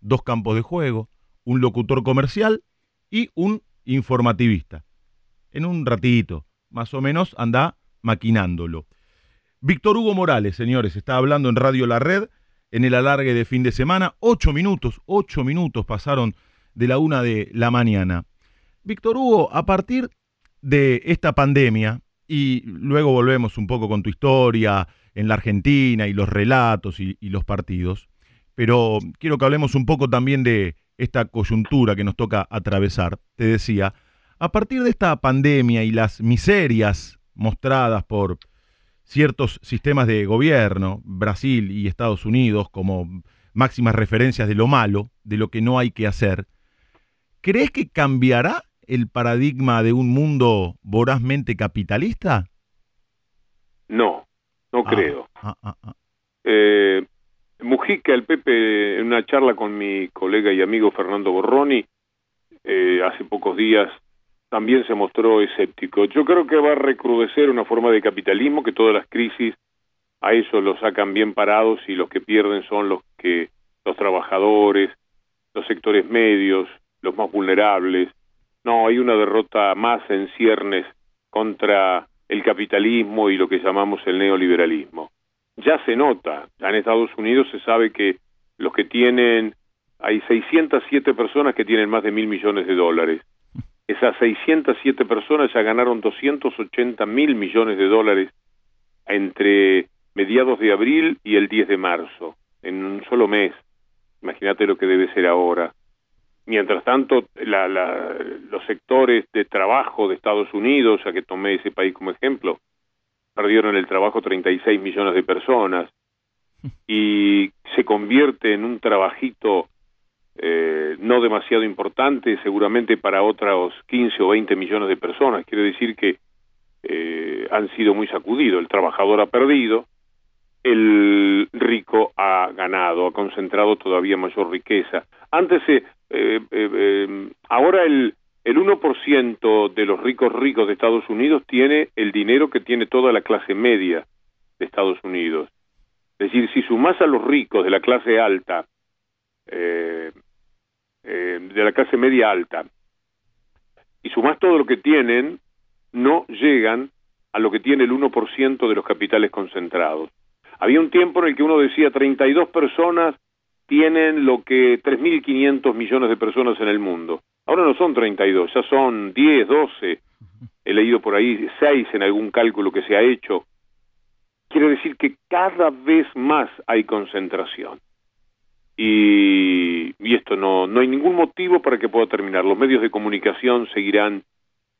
dos campos de juego, un locutor comercial y un informativista. En un ratito, más o menos, anda maquinándolo. Víctor Hugo Morales, señores, está hablando en Radio La Red en el alargue de fin de semana. Ocho minutos, ocho minutos pasaron de la una de la mañana. Víctor Hugo, a partir de esta pandemia, y luego volvemos un poco con tu historia en la Argentina y los relatos y, y los partidos, pero quiero que hablemos un poco también de esta coyuntura que nos toca atravesar. Te decía, a partir de esta pandemia y las miserias mostradas por ciertos sistemas de gobierno, Brasil y Estados Unidos, como máximas referencias de lo malo, de lo que no hay que hacer, ¿crees que cambiará el paradigma de un mundo vorazmente capitalista? No, no ah, creo. Ah, ah, eh, Mujica, el Pepe, en una charla con mi colega y amigo Fernando Borroni, eh, hace pocos días también se mostró escéptico. Yo creo que va a recrudecer una forma de capitalismo que todas las crisis a eso lo sacan bien parados y los que pierden son los que los trabajadores, los sectores medios, los más vulnerables. No, hay una derrota más en ciernes contra el capitalismo y lo que llamamos el neoliberalismo. Ya se nota, ya en Estados Unidos se sabe que los que tienen, hay 607 personas que tienen más de mil millones de dólares esas 607 personas ya ganaron 280 mil millones de dólares entre mediados de abril y el 10 de marzo, en un solo mes. Imagínate lo que debe ser ahora. Mientras tanto, la, los sectores de trabajo de Estados Unidos, ya que tomé ese país como ejemplo, perdieron el trabajo 36 millones de personas y se convierte en un trabajito eh, no demasiado importante seguramente para otros 15 o 20 millones de personas. Quiere decir que eh, han sido muy sacudidos. El trabajador ha perdido, el rico ha ganado, ha concentrado todavía mayor riqueza. Antes, eh, ahora el, el 1% de los ricos ricos de Estados Unidos tiene el dinero que tiene toda la clase media de Estados Unidos. Es decir, si sumás a los ricos de la clase alta, eh, eh, de la clase media alta, y sumás todo lo que tienen, no llegan a lo que tiene el 1% de los capitales concentrados. Había un tiempo en el que uno decía 32 personas tienen lo que 3.500 millones de personas en el mundo. Ahora no son 32, ya son 10, 12. He leído por ahí 6 en algún cálculo que se ha hecho. Quiere decir que cada vez más hay concentración. Y, esto no, no hay ningún motivo para que pueda terminar. Los medios de comunicación seguirán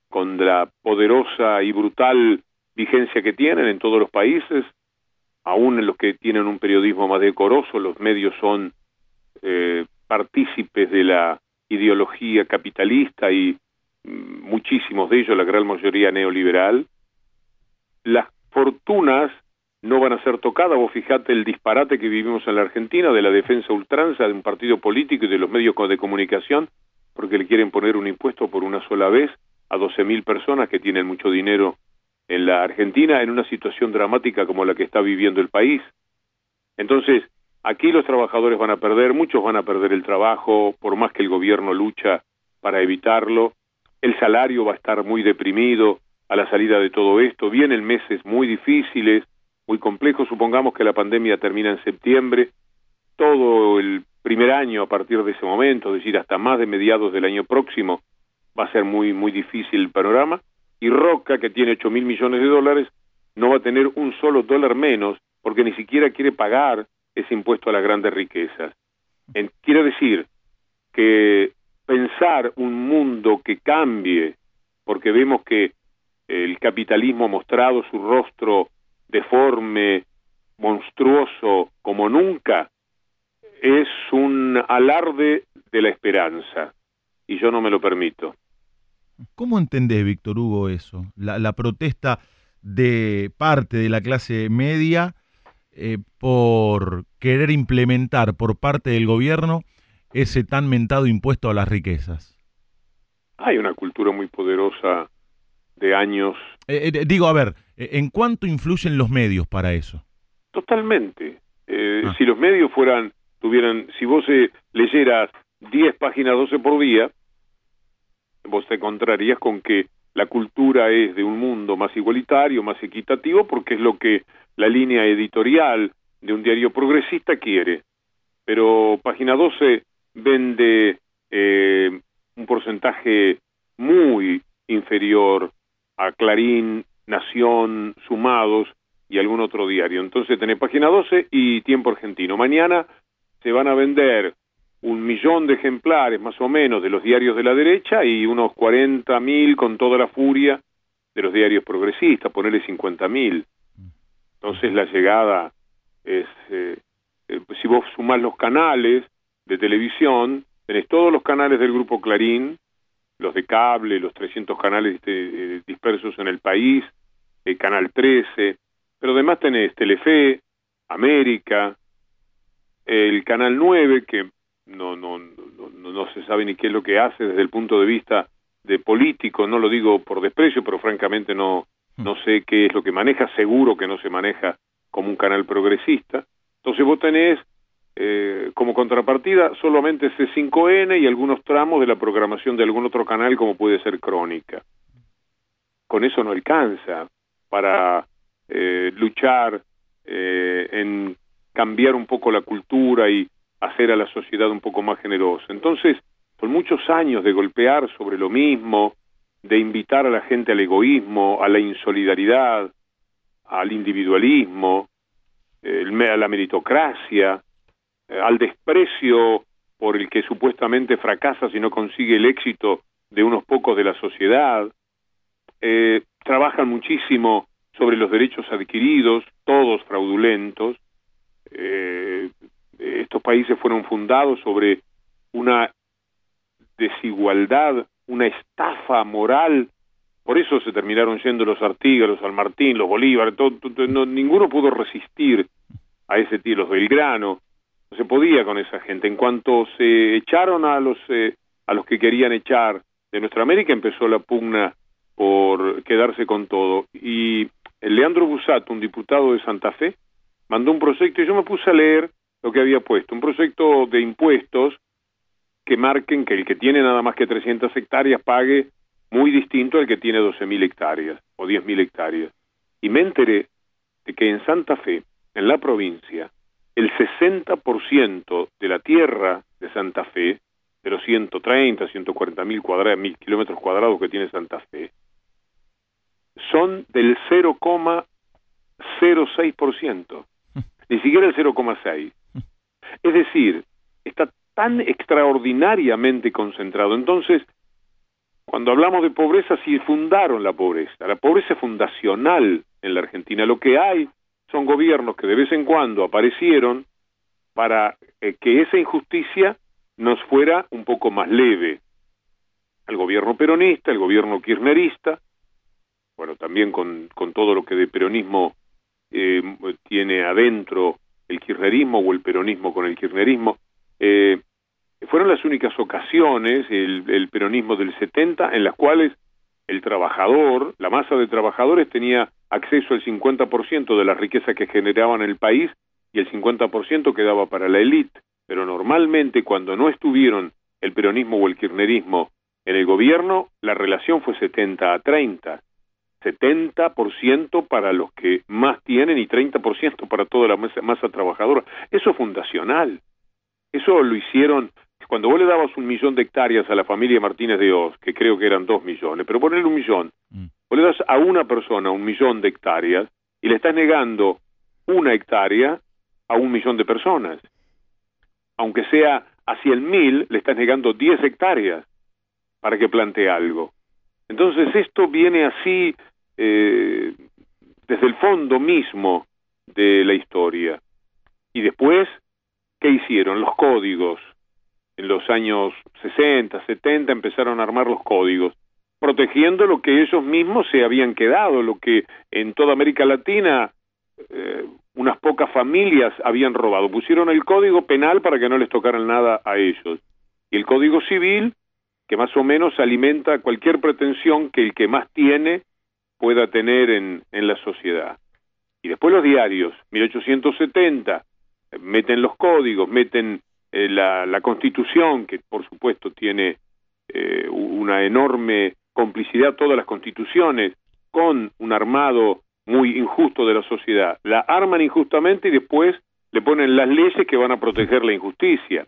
con la poderosa y brutal vigencia que tienen en todos los países, aún en los que tienen un periodismo más decoroso, los medios son eh, partícipes de la ideología capitalista y mm, muchísimos de ellos, la gran mayoría neoliberal. Las fortunas no van a ser tocadas. Vos fijate el disparate que vivimos en la Argentina de la defensa ultranza de un partido político y de los medios de comunicación porque le quieren poner un impuesto por una sola vez a 12.000 personas que tienen mucho dinero en la Argentina en una situación dramática como la que está viviendo el país. Entonces, aquí los trabajadores van a perder, muchos van a perder el trabajo, por más que el gobierno lucha para evitarlo. El salario va a estar muy deprimido a la salida de todo esto. Vienen meses muy difíciles, muy complejos. Supongamos que la pandemia termina en septiembre. Todo el primer año a partir de ese momento, es decir, hasta más de mediados del año próximo, va a ser muy, muy difícil el panorama y Roca, que tiene 8 mil millones de dólares, no va a tener un solo dólar menos porque ni siquiera quiere pagar ese impuesto a las grandes riquezas. En, quiere decir que pensar un mundo que cambie, porque vemos que el capitalismo ha mostrado su rostro deforme, monstruoso como nunca, es un alarde de la esperanza, y yo no me lo permito. ¿Cómo entendés, Víctor Hugo, eso? La, protesta de parte de la clase media eh, por querer implementar por parte del gobierno ese tan mentado impuesto a las riquezas. Hay una cultura muy poderosa de años. Eh, eh, digo, a ver, ¿en cuánto influyen los medios para eso? Totalmente. Ah. Si los medios fueran, tuvieran, si vos leyeras 10 páginas 12 por día, vos te encontrarías con que la cultura es de un mundo más igualitario, más equitativo, porque es lo que la línea editorial de un diario progresista quiere. Pero Página 12 vende eh, un porcentaje muy inferior a Clarín, Nación, Sumados y algún otro diario. Entonces tenés Página 12 y Tiempo Argentino. Mañana se van a vender un millón de ejemplares más o menos de los diarios de la derecha y unos 40 mil con toda la furia de los diarios progresistas, ponerle 50 mil. Entonces la llegada es, eh, eh, si vos sumás los canales de televisión, tenés todos los canales del grupo Clarín, los de cable, los 300 canales eh, dispersos en el país, el Canal 13, pero además tenés Telefe, América, el Canal 9, que no, no, no, no se sabe ni qué es lo que hace desde el punto de vista de político, no lo digo por desprecio, pero francamente no, no sé qué es lo que maneja, seguro que no se maneja como un canal progresista. Entonces vos tenés eh, como contrapartida solamente C5N y algunos tramos de la programación de algún otro canal como puede ser Crónica. Con eso no alcanza para eh, luchar eh, en cambiar un poco la cultura y hacer a la sociedad un poco más generosa. Entonces, por muchos años de golpear sobre lo mismo, de invitar a la gente al egoísmo, a la insolidaridad, al individualismo, a la meritocracia, eh, al desprecio por el que supuestamente fracasa si no consigue el éxito de unos pocos de la sociedad, eh, trabajan muchísimo sobre los derechos adquiridos, todos fraudulentos, eh, estos países fueron fundados sobre una desigualdad, una estafa moral, por eso se terminaron yendo los Artigas, los San Martín, los Bolívar, todo, ninguno pudo resistir a ese tío, los Belgrano, no se podía con esa gente. En cuanto se echaron a los, eh, a los que querían echar de nuestra América empezó la pugna por quedarse con todo. Y Leandro Busato, un diputado de Santa Fe, mandó un proyecto y yo me puse a leer lo que había puesto, un proyecto de impuestos que marquen que el que tiene nada más que 300 hectáreas pague muy distinto al que tiene 12.000 hectáreas o 10.000 hectáreas. Y me enteré de que en Santa Fe, en la provincia, el 60% de la tierra de Santa Fe, de los 130, 140 mil, mil kilómetros cuadrados que tiene Santa Fe, son del 0,06%, (laughs) ni siquiera el 0,6%. Es decir, está tan extraordinariamente concentrado. Entonces, cuando hablamos de pobreza, sí fundaron la pobreza, la pobreza fundacional en la Argentina. Lo que hay son gobiernos que de vez en cuando aparecieron para eh, que esa injusticia nos fuera un poco más leve. El gobierno peronista, el gobierno kirchnerista, bueno, también con, con todo lo que de peronismo eh, tiene adentro el kirchnerismo o el peronismo con el kirchnerismo, eh, fueron las únicas ocasiones, el, el peronismo del 70, en las cuales el trabajador, la masa de trabajadores tenía acceso al 50% de la riqueza que generaban en el país y el 50% quedaba para la élite. Pero normalmente cuando no estuvieron el peronismo o el kirchnerismo en el gobierno, la relación fue 70 a 30. 70% para los que más tienen y 30% para toda la masa, masa trabajadora. Eso es fundacional. Eso lo hicieron cuando vos le dabas un millón de hectáreas a la familia Martínez de Oz, que creo que eran dos millones, pero ponerle un millón, mm. vos le das a una persona un millón de hectáreas y le estás negando una hectárea a un millón de personas. Aunque sea a cien mil, le estás negando diez hectáreas para que plantee algo. Entonces esto viene así eh, desde el fondo mismo de la historia. Y después, ¿qué hicieron? Los códigos en los años 60, 70 empezaron a armar los códigos, protegiendo lo que ellos mismos se habían quedado, lo que en toda América Latina eh, unas pocas familias habían robado. Pusieron el código penal para que no les tocaran nada a ellos. Y el código civil, que más o menos alimenta cualquier pretensión que el que más tiene pueda tener en, en la sociedad. Y después los diarios, 1870, meten los códigos, meten eh, la, Constitución, que por supuesto tiene eh, una enorme complicidad, todas las constituciones, con un armado muy injusto de la sociedad. La arman injustamente y después le ponen las leyes que van a proteger la injusticia.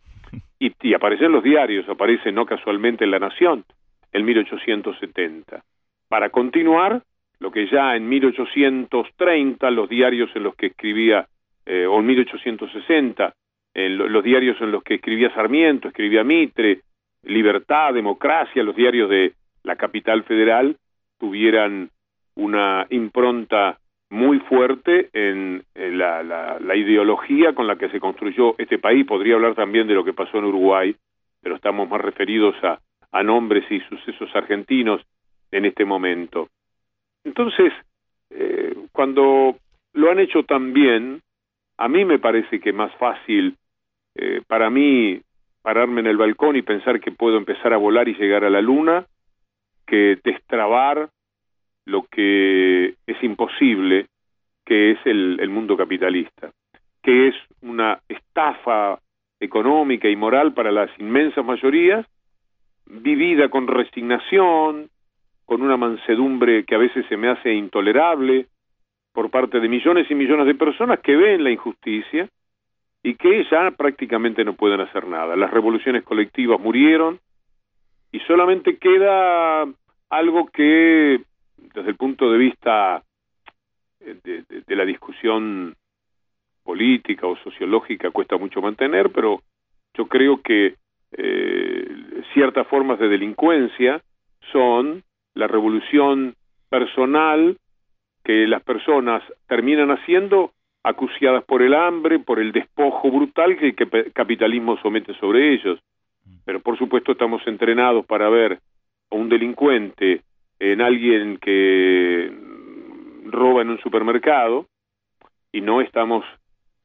Y, y aparecen los diarios, aparece no casualmente en La Nación, en 1870. Para continuar, lo que ya en 1830 los diarios en los que escribía, eh, o en 1860, en los diarios en los que escribía Sarmiento, escribía Mitre, Libertad, Democracia, los diarios de la capital federal tuvieran una impronta muy fuerte en, la, la, ideología con la que se construyó este país. Podría hablar también de lo que pasó en Uruguay, pero estamos más referidos a, nombres y sucesos argentinos en este momento. Entonces, eh, cuando lo han hecho tan bien, a mí me parece que más fácil eh, para mí pararme en el balcón y pensar que puedo empezar a volar y llegar a la luna que destrabar lo que es imposible, que es el, el mundo capitalista, que es una estafa económica y moral para las inmensas mayorías, vivida con resignación, con una mansedumbre que a veces se me hace intolerable por parte de millones y millones de personas que ven la injusticia y que ya prácticamente no pueden hacer nada. Las revoluciones colectivas murieron y solamente queda algo que desde el punto de vista de, la discusión política o sociológica cuesta mucho mantener, pero yo creo que eh, ciertas formas de delincuencia son la revolución personal que las personas terminan haciendo acuciadas por el hambre, por el despojo brutal que el capitalismo somete sobre ellos. Pero por supuesto estamos entrenados para ver a un delincuente en alguien que roba en un supermercado y no estamos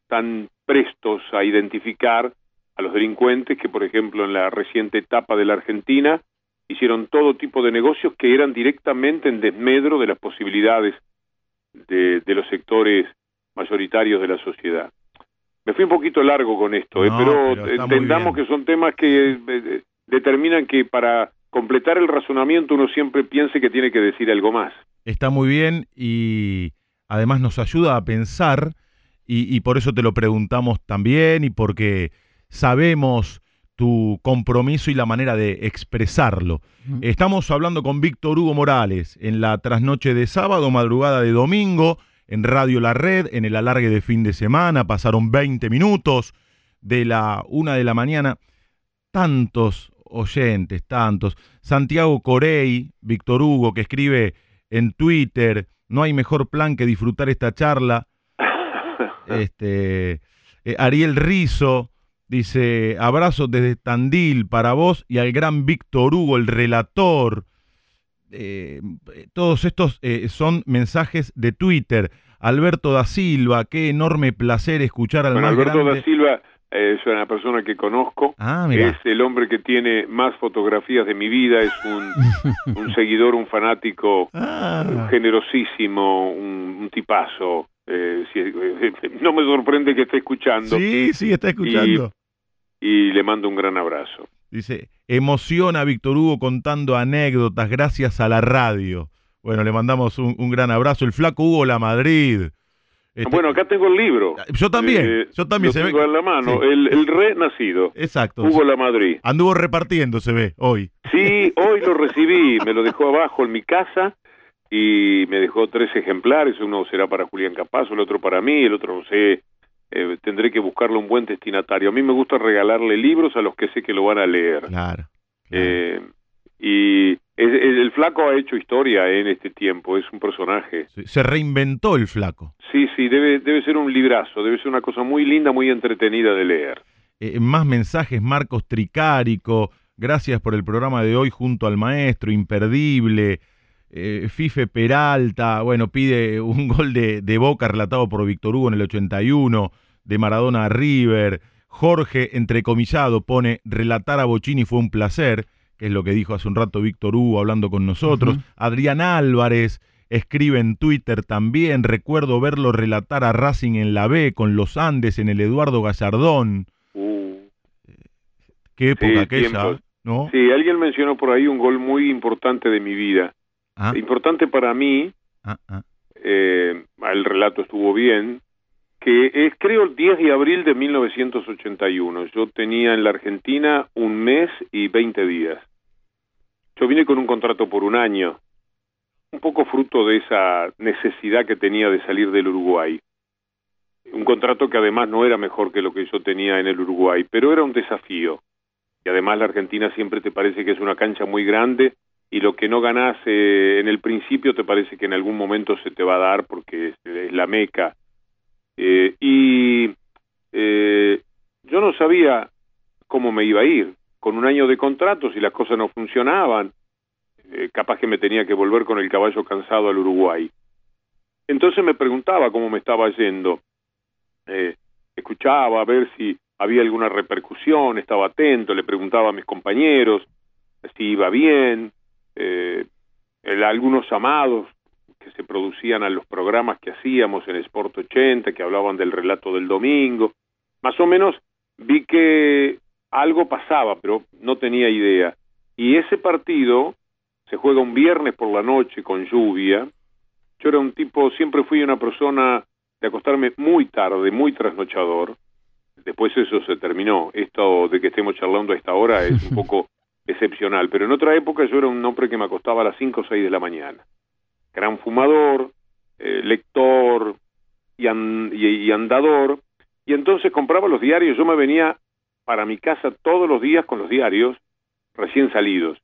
tan prestos a identificar a los delincuentes que, por ejemplo, en la reciente etapa de la Argentina hicieron todo tipo de negocios que eran directamente en desmedro de las posibilidades de, de los sectores mayoritarios de la sociedad. Me fui un poquito largo con esto, ¿eh? Pero, entendamos que son temas que eh, determinan que para completar el razonamiento uno siempre piense que tiene que decir algo más. Está muy bien y además nos ayuda a pensar y, y por eso te lo preguntamos también y porque sabemos tu compromiso y la manera de expresarlo. Estamos hablando con Víctor Hugo Morales en la trasnoche de sábado, madrugada de domingo, en Radio La Red, en el alargue de fin de semana, pasaron 20 minutos de la una de la mañana, tantos oyentes, tantos. Santiago Corey, Víctor Hugo, que escribe en Twitter, no hay mejor plan que disfrutar esta charla. (laughs) Este, eh, Ariel Rizo dice, abrazo desde Tandil para vos y al gran Víctor Hugo, el relator. Eh, todos estos eh, son mensajes de Twitter. Alberto da Silva, qué enorme placer escuchar al Bueno, más Alberto grande. da Silva eh, es una persona que conozco, Ah, es el hombre que tiene más fotografías de mi vida, es un, (laughs) un seguidor, un fanático Ah, generosísimo, un, un tipazo. eh, si- eh, (laughs) no me sorprende que esté escuchando sí, sí, está escuchando. y le mando un gran abrazo. Dice, emociona a Víctor Hugo contando anécdotas gracias a la radio. Bueno, le mandamos un, un gran abrazo. El flaco Hugo La Madrid. Este, Bueno, acá tengo el libro. Yo también, Eh, yo también. Lo se ve tengo que- en la mano. sí. El, el renacido. Exacto. Hugo La Madrid. Anduvo repartiendo, se ve, hoy. Sí, hoy lo recibí, me lo dejó abajo en mi casa y me dejó tres ejemplares, uno será para Julián Capazo, el otro para mí, el otro no sé, eh, tendré que buscarle un buen destinatario. A mí me gusta regalarle libros a los que sé que lo van a leer. Claro. claro. Eh, y el flaco ha hecho historia en este tiempo, es un personaje. Se reinventó el flaco. Sí, sí, debe, debe ser un librazo, debe ser una cosa muy linda, muy entretenida de leer. Eh, más mensajes, Marcos Tricárico. Gracias por el programa de hoy junto al maestro, imperdible. Eh, Fife Peralta, bueno, pide un gol de, de Boca relatado por Víctor Hugo en el 81, de Maradona a River. Jorge, entrecomillado, pone relatar a Bocini fue un placer, que es lo que dijo hace un rato Víctor Hugo hablando con nosotros. Adrián Álvarez escribe en Twitter también, recuerdo verlo relatar a Racing en la B con los Andes en el Eduardo Gallardón. Uh. Qué época Sí, aquella. ¿no? Sí, alguien mencionó por ahí un gol muy importante de mi vida. Ah, Importante para mí, ah, ah. eh, el relato estuvo bien, que es creo el 10 de abril de 1981. Yo tenía en la Argentina un mes y 20 días. Yo vine con un contrato por un año, un poco fruto de esa necesidad que tenía de salir del Uruguay. Un contrato que además no era mejor que lo que yo tenía en el Uruguay, pero era un desafío. Y además la Argentina siempre te parece que es una cancha muy grande y lo que no ganás eh, en el principio te parece que en algún momento se te va a dar porque es la meca. Eh, y eh, yo no sabía cómo me iba a ir. Con un año de contrato, si las cosas no funcionaban, eh, capaz que me tenía que volver con el caballo cansado al Uruguay. Entonces me preguntaba cómo me estaba yendo. Eh, escuchaba a ver si había alguna repercusión, estaba atento, le preguntaba a mis compañeros si iba bien, eh, algunos llamados que se producían a los programas que hacíamos en Sport 80, que hablaban del relato del domingo. Más o menos vi que algo pasaba, pero no tenía idea. Y ese partido se juega un viernes por la noche con lluvia. Yo era un tipo, siempre fui una persona de acostarme muy tarde, muy trasnochador. Después eso se terminó. Esto de que estemos charlando a esta hora es un (laughs) poco excepcional. Pero en otra época yo era un hombre que me acostaba a las 5 o 6 de la mañana. Gran fumador, eh, lector y, an- y- y andador. Y entonces compraba los diarios. Yo me venía para mi casa todos los días con los diarios recién salidos.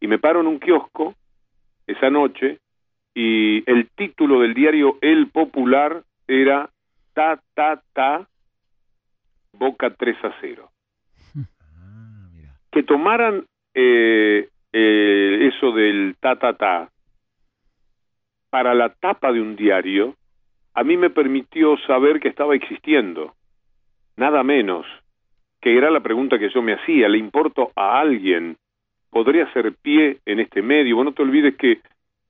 Y me paro en un kiosco esa noche y el título del diario El Popular era Ta, ta, ta, Boca 3 a 0 (laughs) Ah, mira. que tomaran eh, eh, eso del ta ta ta para la tapa de un diario, a mí me permitió saber que estaba existiendo, nada menos, que era la pregunta que yo me hacía, ¿le importo a alguien podría hacer pie en este medio. Vos no te olvides que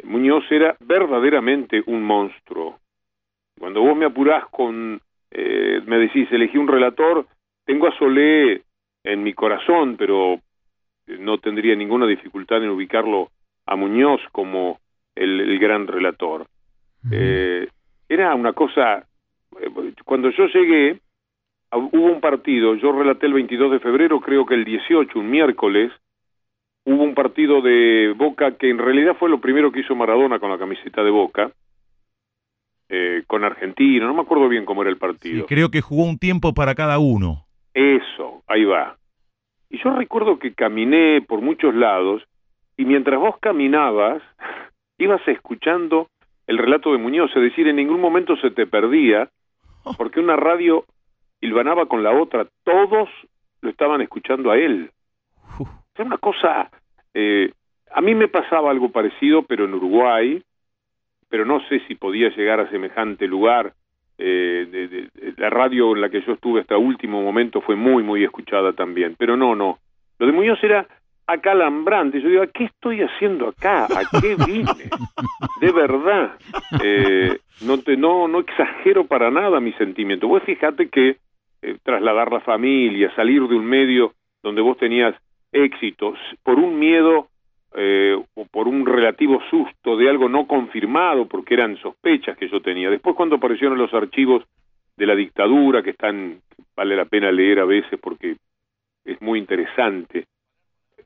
Muñoz era verdaderamente un monstruo. Cuando vos me apurás con, eh, me decís, elegí un relator, tengo a Solé en mi corazón, pero no tendría ninguna dificultad en ubicarlo a Muñoz como el, gran relator. Eh, era una cosa, eh, cuando yo llegué, hubo un partido, yo relaté el 22 de febrero, creo que el 18, un miércoles, hubo un partido de Boca que en realidad fue lo primero que hizo Maradona con la camiseta de Boca, eh, con Argentina, no me acuerdo bien cómo era el partido. creo que jugó un tiempo para cada uno. Eso, ahí va. Y yo recuerdo que caminé por muchos lados y mientras vos caminabas, ibas escuchando el relato de Muñoz, es decir, en ningún momento se te perdía, porque una radio hilvanaba con la otra, todos lo estaban escuchando a él. Era una cosa, eh, a mí me pasaba algo parecido, pero en Uruguay, pero no sé si podía llegar a semejante lugar. Eh, la radio en la que yo estuve hasta último momento fue muy, muy escuchada también, pero no, no. Lo de Muñoz era acalambrante. Yo digo, ¿qué estoy haciendo acá? ¿A qué vine? (laughs) De verdad. Eh, no, te, no, no exagero para nada mi sentimiento. Vos fíjate que eh, trasladar la familia, salir de un medio donde vos tenías éxitos, por un miedo eh, o por un relativo susto de algo no confirmado, porque eran sospechas que yo tenía. Después cuando aparecieron los archivos de la dictadura, que están, vale la pena leer a veces porque es muy interesante,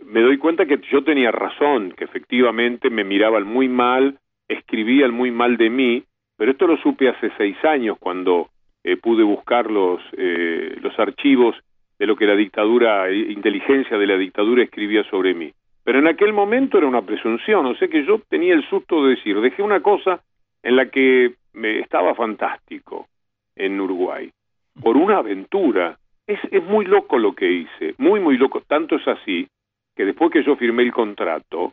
me doy cuenta que yo tenía razón, que efectivamente me miraban muy mal, escribían muy mal de mí, pero esto lo supe hace seis años cuando eh, pude buscar los, eh, los archivos de lo que la dictadura, eh, inteligencia de la dictadura escribía sobre mí. Pero en aquel momento era una presunción, o sea que yo tenía el susto de decir, dejé una cosa en la que me estaba fantástico en Uruguay, por una aventura. Es, es muy loco lo que hice, muy, muy loco. Tanto es así que después que yo firmé el contrato,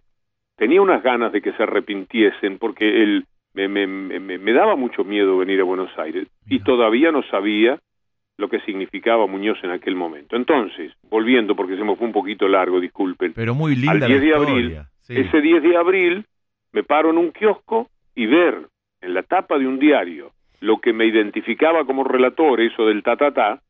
tenía unas ganas de que se arrepintiesen porque él me, me, me, daba mucho miedo venir a Buenos Aires y todavía no sabía lo que significaba Muñoz en aquel momento. Entonces, volviendo, porque se me fue un poquito largo, disculpen. Pero muy linda al 10 de abril, ese 10 de abril, me paro en un kiosco y ver en la tapa de un diario lo que me identificaba como relator, eso del ta, ta, ta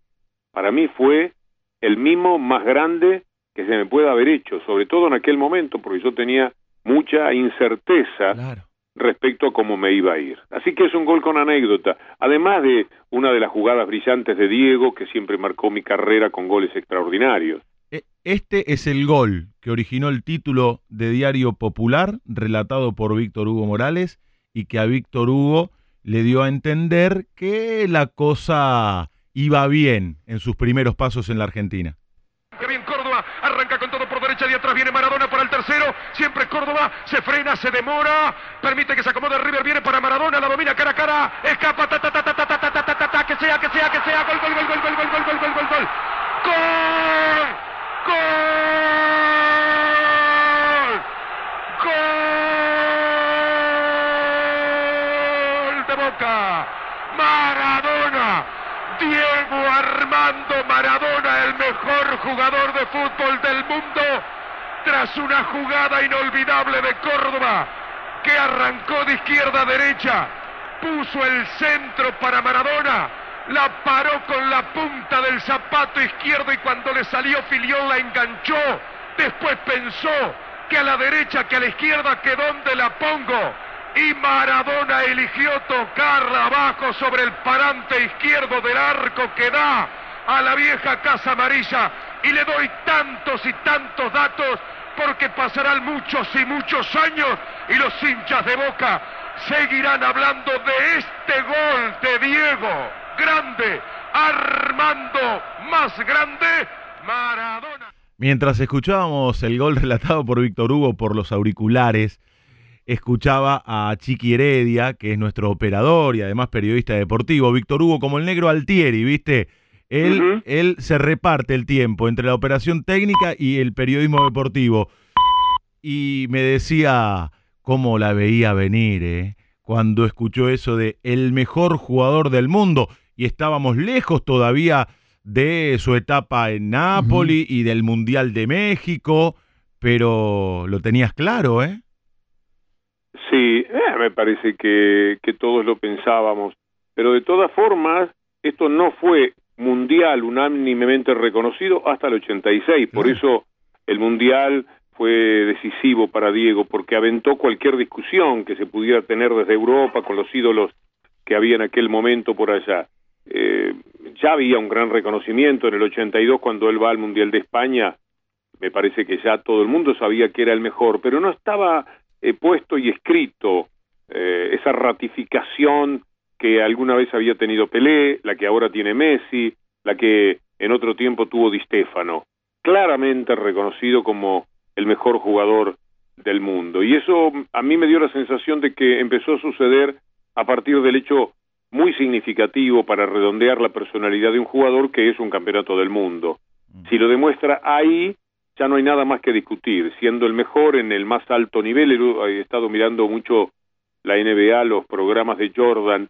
para mí fue el mimo más grande que se me pueda haber hecho, sobre todo en aquel momento, porque yo tenía mucha incerteza respecto a cómo me iba a ir. Así que es un gol con anécdota, además de una de las jugadas brillantes de Diego, que siempre marcó mi carrera con goles extraordinarios. E, este es el gol que originó el título de Diario Popular, relatado por Víctor Hugo Morales, y que a Víctor Hugo le dio a entender que la cosa iba bien en sus primeros pasos en la Argentina y atrás viene Maradona para el tercero. Siempre Córdoba se frena, se demora. Permite que se acomode River. Viene para Maradona, la domina cara a cara. Escapa, ta, ta, ta, ta, ta, ta, ta, ta, ta, ta, que sea, que sea, que sea. Gol, gol, gol, gol, gol, gol, gol, gol, gol, gol, gol. ¡Gol! ¡Gol! ¡Gol de Boca! Maradona. Diego Armando Maradona, el mejor jugador de fútbol del mundo, tras una jugada inolvidable de Córdoba, que arrancó de izquierda a derecha, puso el centro para Maradona, la paró con la punta del zapato izquierdo y cuando le salió Filión la enganchó, después pensó que a la derecha, que a la izquierda, que dónde la pongo, y Maradona eligió tocarla abajo sobre el parante izquierdo del arco que da a la vieja Casa Amarilla y le doy tantos y tantos datos porque pasarán muchos y muchos años y los hinchas de Boca seguirán hablando de este gol de Diego, grande, Armando, más grande, Maradona. Mientras escuchábamos el gol relatado por Víctor Hugo por los auriculares, escuchaba a Chiqui Heredia, que es nuestro operador y además periodista deportivo, Víctor Hugo como el negro Altieri, ¿viste? Él, él se reparte el tiempo entre la operación técnica y el periodismo deportivo. Y me decía cómo la veía venir, ¿eh? Cuando escuchó eso de el mejor jugador del mundo y estábamos lejos todavía de su etapa en Nápoles y del Mundial de México pero lo tenías claro, ¿eh? Sí, eh, me parece que, que todos lo pensábamos, pero de todas formas, esto no fue mundial unánimemente reconocido hasta el 86, por eso el mundial fue decisivo para Diego, porque aventó cualquier discusión que se pudiera tener desde Europa con los ídolos que había en aquel momento por allá. Eh, ya había un gran reconocimiento en el 82 cuando él va al Mundial de España, me parece que ya todo el mundo sabía que era el mejor, pero no estaba eh, puesto y escrito eh, esa ratificación que alguna vez había tenido Pelé, la que ahora tiene Messi, la que en otro tiempo tuvo Di Stefano, claramente reconocido como el mejor jugador del mundo. Y eso a mí me dio la sensación de que empezó a suceder a partir del hecho muy significativo para redondear la personalidad de un jugador que es un campeonato del mundo. Si lo demuestra ahí, ya no hay nada más que discutir, siendo el mejor en el más alto nivel. He estado mirando mucho la NBA, los programas de Jordan,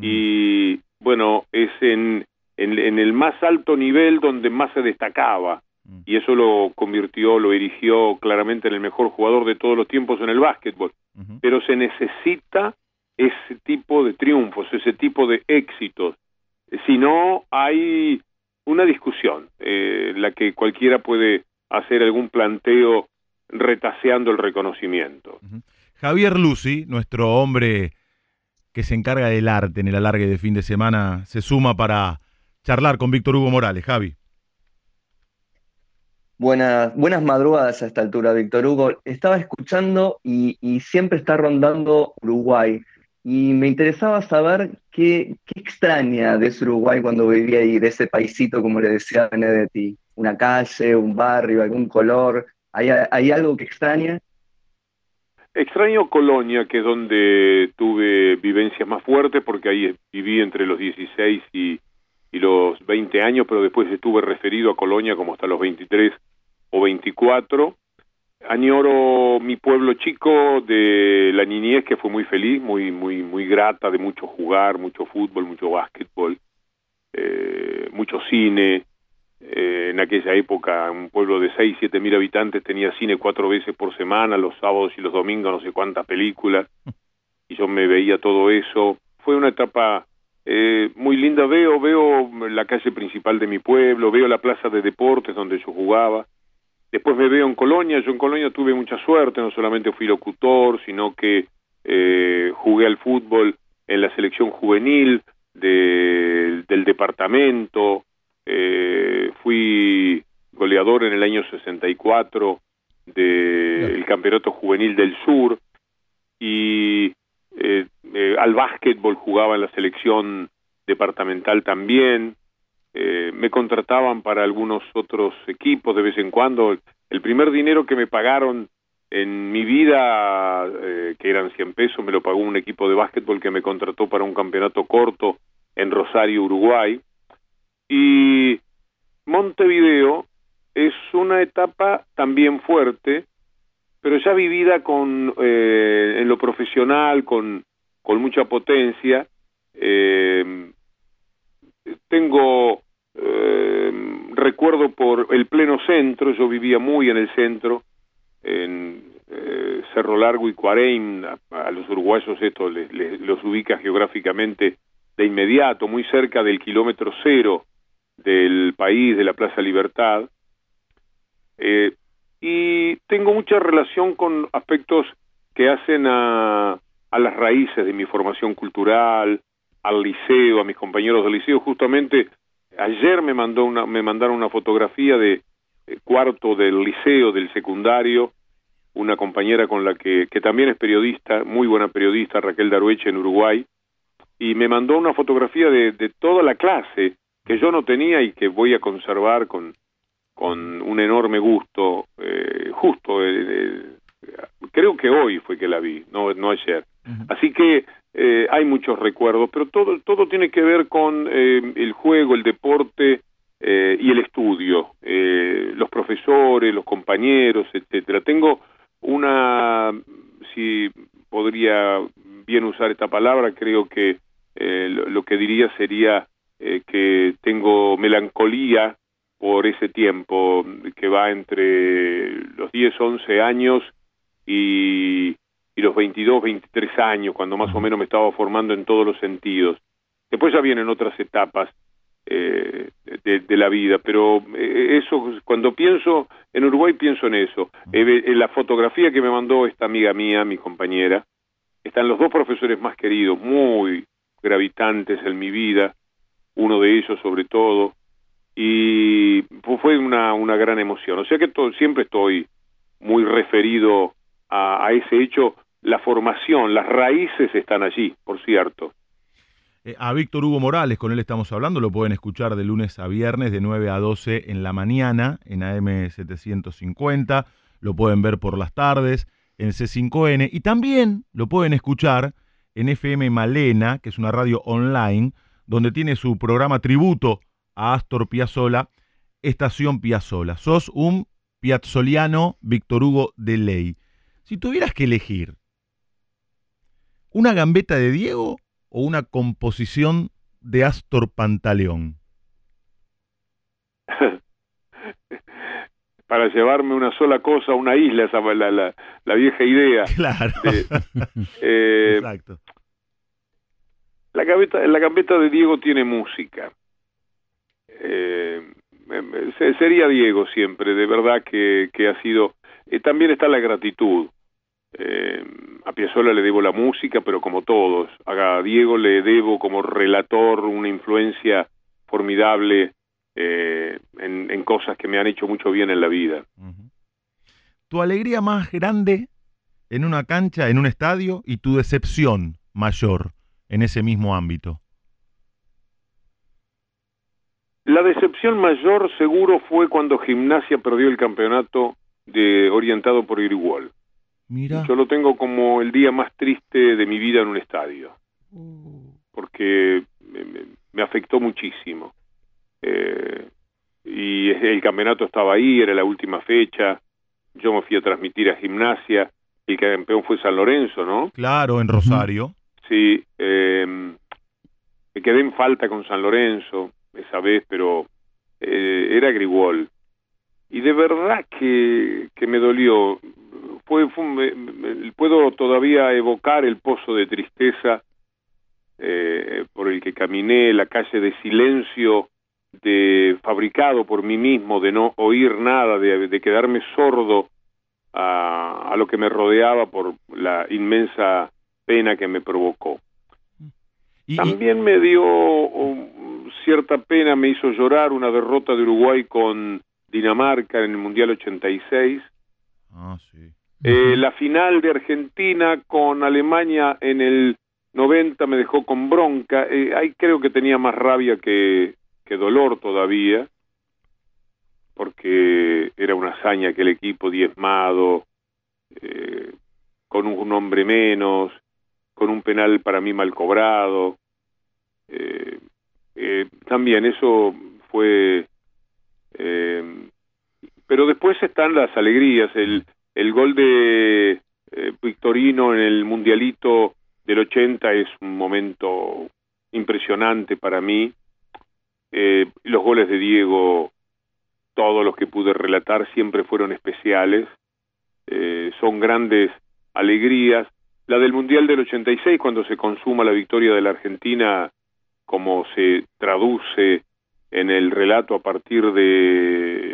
y bueno, es en, en, el más alto nivel donde más se destacaba, y eso lo convirtió, lo erigió claramente en el mejor jugador de todos los tiempos en el básquetbol. Pero se necesita ese tipo de triunfos, ese tipo de éxitos. Si no, hay una discusión, eh, la que cualquiera puede hacer algún planteo retaseando el reconocimiento. Javier Lucy, nuestro hombre que se encarga del arte en el alargue de fin de semana, se suma para charlar con Víctor Hugo Morales. Javi. Buenas, buenas madrugadas a esta altura, Víctor Hugo. Estaba escuchando y, siempre está rondando Uruguay. Y me interesaba saber qué, qué, extraña de ese Uruguay cuando vivía ahí, de ese paisito, como le decía Benedetti. Una calle, un barrio, algún color. ¿Hay, hay algo que extraña? Extraño Colonia, que es donde tuve vivencias más fuertes, porque ahí viví entre los 16 y, y los 20 años, pero después estuve referido a Colonia como hasta los 23 o 24. Añoro mi pueblo chico de la niñez que fue muy feliz, muy muy muy grata, de mucho jugar, mucho fútbol, mucho básquetbol, eh, mucho cine, eh, en aquella época un pueblo de 6, 7 mil habitantes tenía cine cuatro veces por semana, los sábados y los domingos no sé cuántas películas, y yo me veía todo eso. Fue una etapa eh, muy linda, veo, veo la calle principal de mi pueblo, veo la plaza de deportes donde yo jugaba, después me veo en Colonia, yo en Colonia tuve mucha suerte, no solamente fui locutor, sino que eh, jugué al fútbol en la selección juvenil del departamento, eh, fui goleador en el año 64 del campeonato juvenil del sur y eh, eh, al básquetbol jugaba en la selección departamental también. Eh, me contrataban para algunos otros equipos de vez en cuando. El primer dinero que me pagaron en mi vida que eran 100 pesos me lo pagó un equipo de básquetbol que me contrató para un campeonato corto en Rosario Uruguay y Montevideo es una etapa también fuerte, pero ya vivida con eh, en lo profesional, con, con mucha potencia. Eh, tengo eh, recuerdo por el pleno centro, yo vivía muy en el centro, en Cerro Largo y Cuareim, a, los uruguayos esto les, los ubica geográficamente de inmediato, muy cerca del kilómetro cero del país, de la Plaza Libertad, eh, y tengo mucha relación con aspectos que hacen a, a las raíces de mi formación cultural, al liceo, a mis compañeros del liceo. Justamente ayer me mandó una, me mandaron una fotografía de cuarto del liceo, del secundario, una compañera con la que, que también es periodista, muy buena periodista, Raquel Darueche en Uruguay, y me mandó una fotografía de, de toda la clase que yo no tenía y que voy a conservar con, con un enorme gusto, eh, justo, eh, eh, creo que hoy fue que la vi, no, no ayer. Así que hay muchos recuerdos, pero todo, todo tiene que ver con el juego, el deporte y el estudio, los profesores, los compañeros, etcétera. Tengo una, si podría bien usar esta palabra, creo que lo que diría sería eh, que tengo melancolía por ese tiempo que va entre los 10, 11 años y, y los 22, 23 años, cuando más o menos me estaba formando en todos los sentidos. Después ya vienen otras etapas eh, de, la vida, pero eh, eso, cuando pienso en Uruguay, pienso en eso. Eh, en la fotografía que me mandó esta amiga mía, mi compañera, están los dos profesores más queridos, muy gravitantes en mi vida, uno de ellos sobre todo, y fue una, una gran emoción. O sea que siempre estoy muy referido a, a ese hecho. La formación, las raíces están allí, por cierto. Eh, a Víctor Hugo Morales, con él estamos hablando, lo pueden escuchar de lunes a viernes de 9 a 12 en la mañana en AM750, lo pueden ver por las tardes en C5N y también lo pueden escuchar en FM Malena, que es una radio online, donde tiene su programa tributo a Astor Piazzolla, Estación Piazzolla. Sos un piazzoliano Víctor Hugo de ley. Si tuvieras que elegir una gambeta de Diego o una composición de Astor Pantaleón? (laughs) Para llevarme una sola cosa a una isla, esa la, la, la vieja idea. (laughs) Claro. Eh, (laughs) Exacto. La gambeta, la gambeta de Diego tiene música. Eh, sería Diego siempre, de verdad que, que ha sido... Eh, también está la gratitud. Eh, a Piazzolla le debo la música, pero como todos, a Diego le debo como relator una influencia formidable eh, en, cosas que me han hecho mucho bien en la vida. ¿Tu alegría más grande en una cancha, en un estadio, y tu decepción mayor en ese mismo ámbito? La decepción mayor seguro fue cuando Gimnasia perdió el campeonato de orientado por Iriwol. Yo lo tengo como el día más triste de mi vida en un estadio, porque me, afectó muchísimo. Eh, y el campeonato estaba ahí, era la última fecha, yo me fui a transmitir a gimnasia, y el campeón fue San Lorenzo, ¿no? Claro, en Rosario. Sí, eh, me quedé en falta con San Lorenzo esa vez, pero eh, era Grigol. Y de verdad que, que me dolió puedo todavía evocar el pozo de tristeza eh, por el que caminé, la calle de silencio de fabricado por mí mismo, de no oír nada, de, quedarme sordo a, lo que me rodeaba por la inmensa pena que me provocó. También me dio um, cierta pena, me hizo llorar una derrota de Uruguay con Dinamarca en el Mundial 86. Ah, sí. Eh, la final de Argentina con Alemania en el 90 me dejó con bronca. Eh, ahí creo que tenía más rabia que, que dolor todavía, porque era una hazaña que el equipo diezmado, eh, con un hombre menos, con un penal para mí mal cobrado. también eso fue... pero después están las alegrías, el, el gol de eh, Victorino en el Mundialito del 80 es un momento impresionante para mí. Eh, los goles de Diego, todos los que pude relatar, siempre fueron especiales. Eh, son grandes alegrías. La del Mundial del 86, cuando se consuma la victoria de la Argentina, como se traduce en el relato a partir de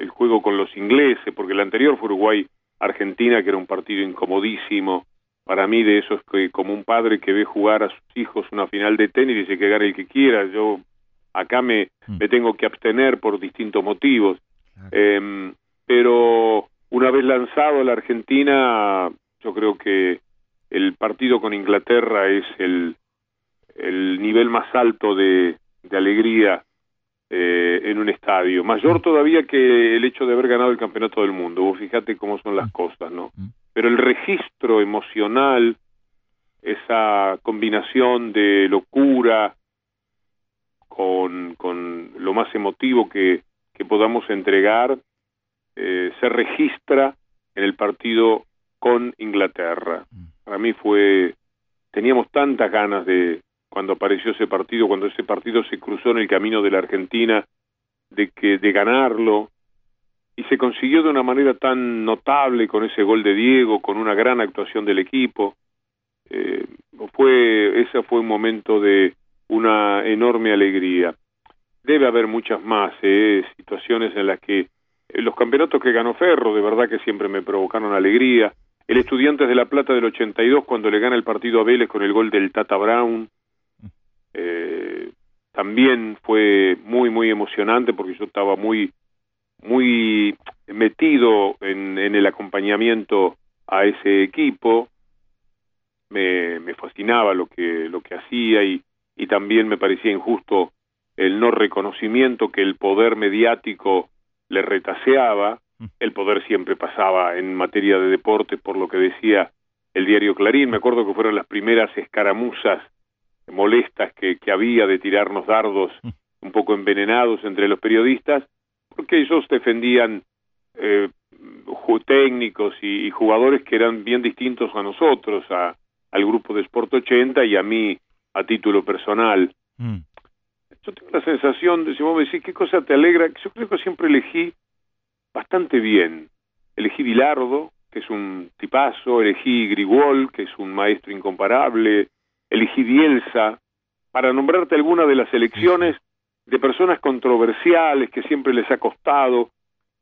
el juego con los ingleses, porque el anterior fue Uruguay-Argentina, que era un partido incomodísimo. Para mí, de eso es que como un padre que ve jugar a sus hijos una final de tenis, dice que gane el que quiera. Yo acá me, mm. me tengo que abstener por distintos motivos. Em, pero una vez lanzado la Argentina, yo creo que el partido con Inglaterra es el, el nivel más alto de, de alegría eh, en un estadio. Mayor todavía que el hecho de haber ganado el campeonato del mundo. Vos fíjate cómo son las mm. cosas, ¿no? Mm. Pero el registro emocional, esa combinación de locura con, con lo más emotivo que, que podamos entregar, eh, se registra en el partido con Inglaterra. Para mí fue, teníamos tantas ganas de, cuando apareció ese partido, cuando ese partido se cruzó en el camino de la Argentina, de que de ganarlo y se consiguió de una manera tan notable con ese gol de Diego, con una gran actuación del equipo. Eh, fue ese fue un momento de una enorme alegría. Debe haber muchas más eh, situaciones en las que eh, los campeonatos que ganó Ferro, de verdad que siempre me provocaron alegría. El Estudiantes de La Plata del 82 cuando le gana el partido a Vélez con el gol del Tata Brown. Eh, también fue muy muy emocionante porque yo estaba muy muy metido en, el acompañamiento a ese equipo me, me fascinaba lo que lo que hacía y también me parecía injusto el no reconocimiento que el poder mediático le retaseaba el poder siempre pasaba en materia de deporte por lo que decía el diario Clarín me acuerdo que fueron las primeras escaramuzas molestas que, que había de tirarnos dardos un poco envenenados entre los periodistas, porque ellos defendían eh, técnicos y, y, jugadores que eran bien distintos a nosotros, a, al grupo de Sport 80 y a mí a título personal. Mm. Yo tengo la sensación de, si vos me decís, ¿qué cosa te alegra? Yo creo que siempre elegí bastante bien. Elegí Bilardo, que es un tipazo, elegí Grigol, que es un maestro incomparable, elegí Bielsa, para nombrarte alguna de las elecciones de personas controversiales que siempre les ha costado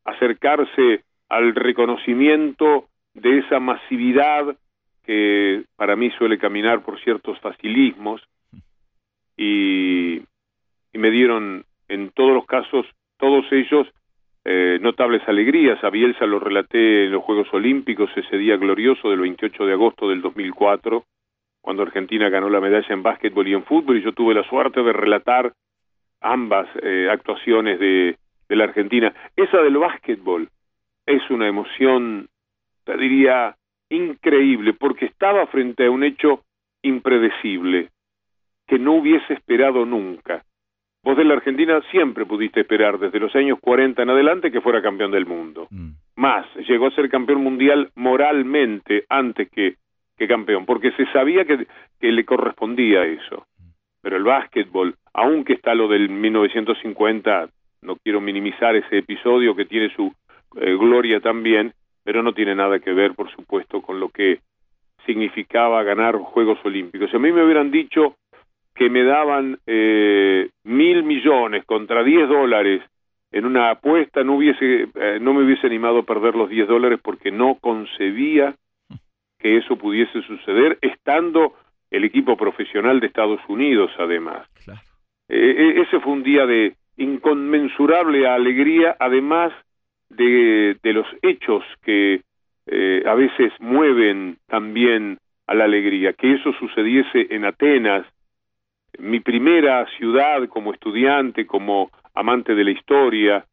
acercarse al reconocimiento de esa masividad que para mí suele caminar por ciertos facilismos y, y me dieron en todos los casos, todos ellos, eh, notables alegrías. A Bielsa lo relaté en los Juegos Olímpicos ese día glorioso del 28 de agosto del 2004, cuando Argentina ganó la medalla en básquetbol y en fútbol, y yo tuve la suerte de relatar ambas eh, actuaciones de, de la Argentina. Esa del básquetbol es una emoción, te diría, increíble, porque estaba frente a un hecho impredecible, que no hubiese esperado nunca. Vos de la Argentina siempre pudiste esperar, desde los años 40 en adelante, que fuera campeón del mundo. Mm. Más, llegó a ser campeón mundial moralmente antes que, que campeón, porque se sabía que, que le correspondía eso. Pero el básquetbol, aunque está lo del 1950, no quiero minimizar ese episodio que tiene su eh, gloria también, pero no tiene nada que ver, por supuesto, con lo que significaba ganar Juegos Olímpicos. Si a mí me hubieran dicho que me daban eh, mil millones contra diez dólares en una apuesta, no, hubiese, eh, no me hubiese animado a perder los diez dólares porque no concebía que eso pudiese suceder estando el equipo profesional de Estados Unidos, además. Eh, ese fue un día de inconmensurable alegría, además de, de los hechos que eh, a veces mueven también a la alegría. Que eso sucediese en Atenas, mi primera ciudad como estudiante, como amante de la historia,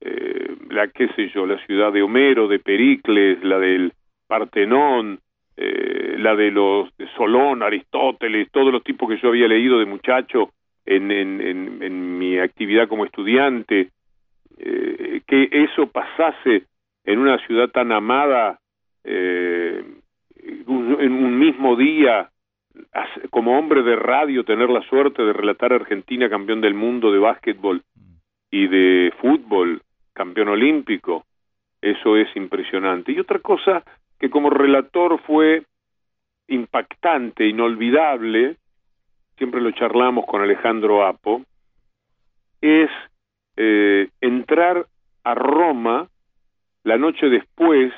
eh, la qué sé yo, la ciudad de Homero, de Pericles, la del Partenón, eh, la de los Solón, Aristóteles, todos los tipos que yo había leído de muchacho en, en, en, en mi actividad como estudiante, eh, que eso pasase en una ciudad tan amada en un mismo día, como hombre de radio, tener la suerte de relatar a Argentina campeón del mundo de básquetbol y de fútbol, campeón olímpico, eso es impresionante. Y otra cosa que como relator fue impactante, inolvidable, siempre lo charlamos con Alejandro Apo, es eh, entrar a Roma la noche después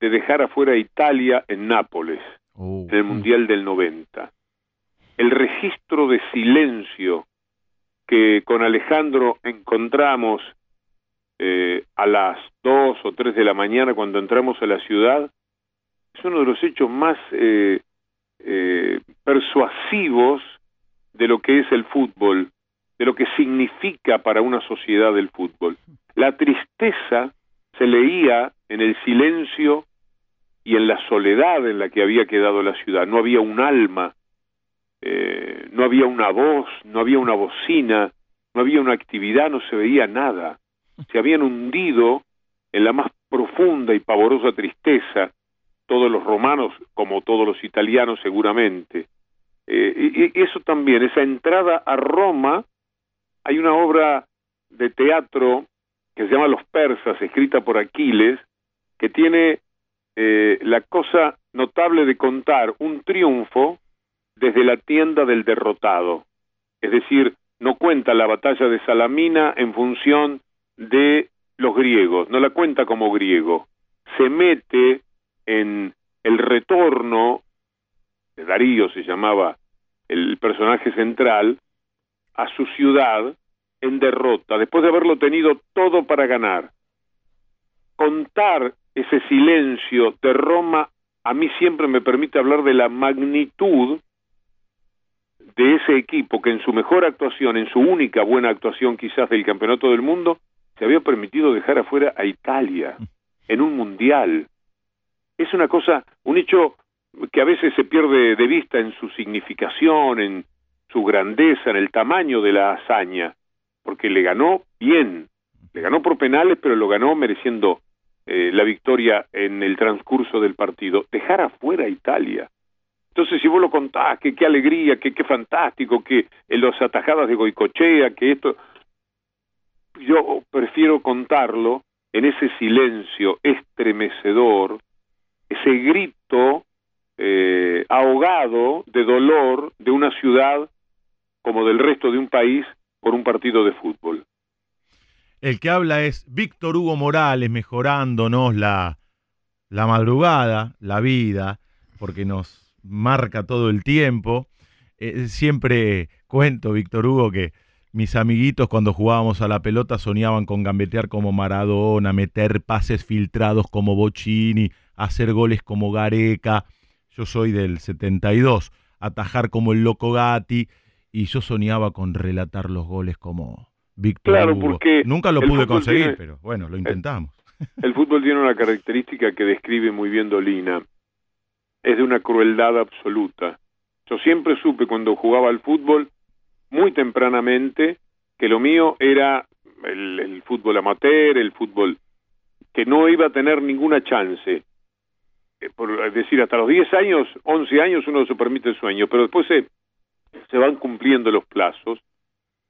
de dejar afuera a Italia en Nápoles, oh. en el Mundial del 90. El registro de silencio que con Alejandro encontramos eh, a las dos o tres de la mañana cuando entramos a la ciudad es uno de los hechos más eh, eh, persuasivos de lo que es el fútbol de lo que significa para una sociedad el fútbol. La tristeza se leía en el silencio y en la soledad en la que había quedado la ciudad. No había un alma, eh, no había una voz, no había una bocina, no había una actividad, no se veía nada. Se habían hundido en la más profunda y pavorosa tristeza todos los romanos, como todos los italianos seguramente. Eh, y eso también, esa entrada a Roma hay una obra de teatro que se llama Los Persas, escrita por Aquiles, que tiene eh, la cosa notable de contar un triunfo desde la tienda del derrotado. Es decir, no cuenta la batalla de Salamina en función de los griegos, no la cuenta como griego. Se mete en el retorno, de Darío se llamaba el personaje central, a su ciudad en derrota, después de haberlo tenido todo para ganar. Contar ese silencio de Roma a mí siempre me permite hablar de la magnitud de ese equipo que en su mejor actuación, en su única buena actuación quizás del campeonato del mundo, se había permitido dejar afuera a Italia en un mundial. Es una cosa, un hecho que a veces se pierde de vista en su significación, en su grandeza, en el tamaño de la hazaña, porque le ganó bien, le ganó por penales, pero lo ganó mereciendo eh, la victoria en el transcurso del partido. Dejar afuera a Italia. Entonces, si vos lo contás, que qué alegría, que qué fantástico, que en las atajadas de Goicochea, que esto, yo prefiero contarlo en ese silencio estremecedor, ese grito eh, ahogado de dolor de una ciudad como del resto de un país por un partido de fútbol. El que habla es Víctor Hugo Morales, mejorándonos la, la madrugada, la vida, porque nos marca todo el tiempo. Eh, siempre cuento, Víctor Hugo, que mis amiguitos cuando jugábamos a la pelota soñaban con gambetear como Maradona, meter pases filtrados como Bocini, hacer goles como Gareca. Yo soy del 72, atajar como el Loco Gatti y yo soñaba con relatar los goles como Víctor Claro, Hugo. porque Nunca lo pude conseguir, tiene- pero bueno, lo intentamos. El fútbol tiene una característica que describe muy bien Dolina. Es de una crueldad absoluta. Yo siempre supe cuando jugaba al fútbol, muy tempranamente, que lo mío era el, el fútbol amateur, el fútbol que no iba a tener ninguna chance. Eh, Por es decir, hasta los 10 años, 11 años uno se permite el sueño, pero después se, se van cumpliendo los plazos.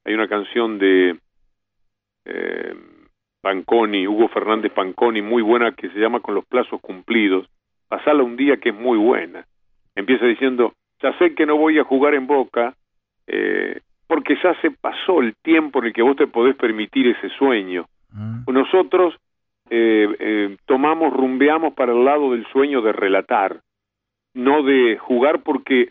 Hay una canción de eh, Panconi, Hugo Fernández Panconi, muy buena, que se llama Con los plazos cumplidos. Pasala un día que es muy buena. Empieza diciendo, ya sé que no voy a jugar en Boca, eh, porque ya se pasó el tiempo en el que vos te podés permitir ese sueño. Ah. Nosotros eh, eh, tomamos, rumbeamos para el lado del sueño de relatar, no de jugar porque,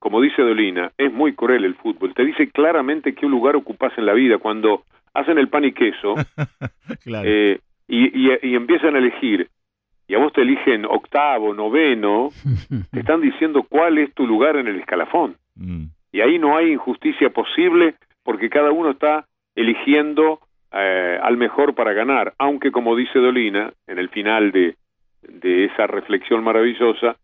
como dice Dolina, es muy cruel el fútbol. Te dice claramente qué lugar ocupás en la vida. Cuando hacen el pan y queso (laughs) claro. eh, y, y- y empiezan a elegir, y a vos te eligen octavo, noveno, (laughs) te están diciendo cuál es tu lugar en el escalafón. Mm. Y ahí no hay injusticia posible porque cada uno está eligiendo eh, al mejor para ganar, aunque como dice Dolina, en el final de, de esa reflexión maravillosa,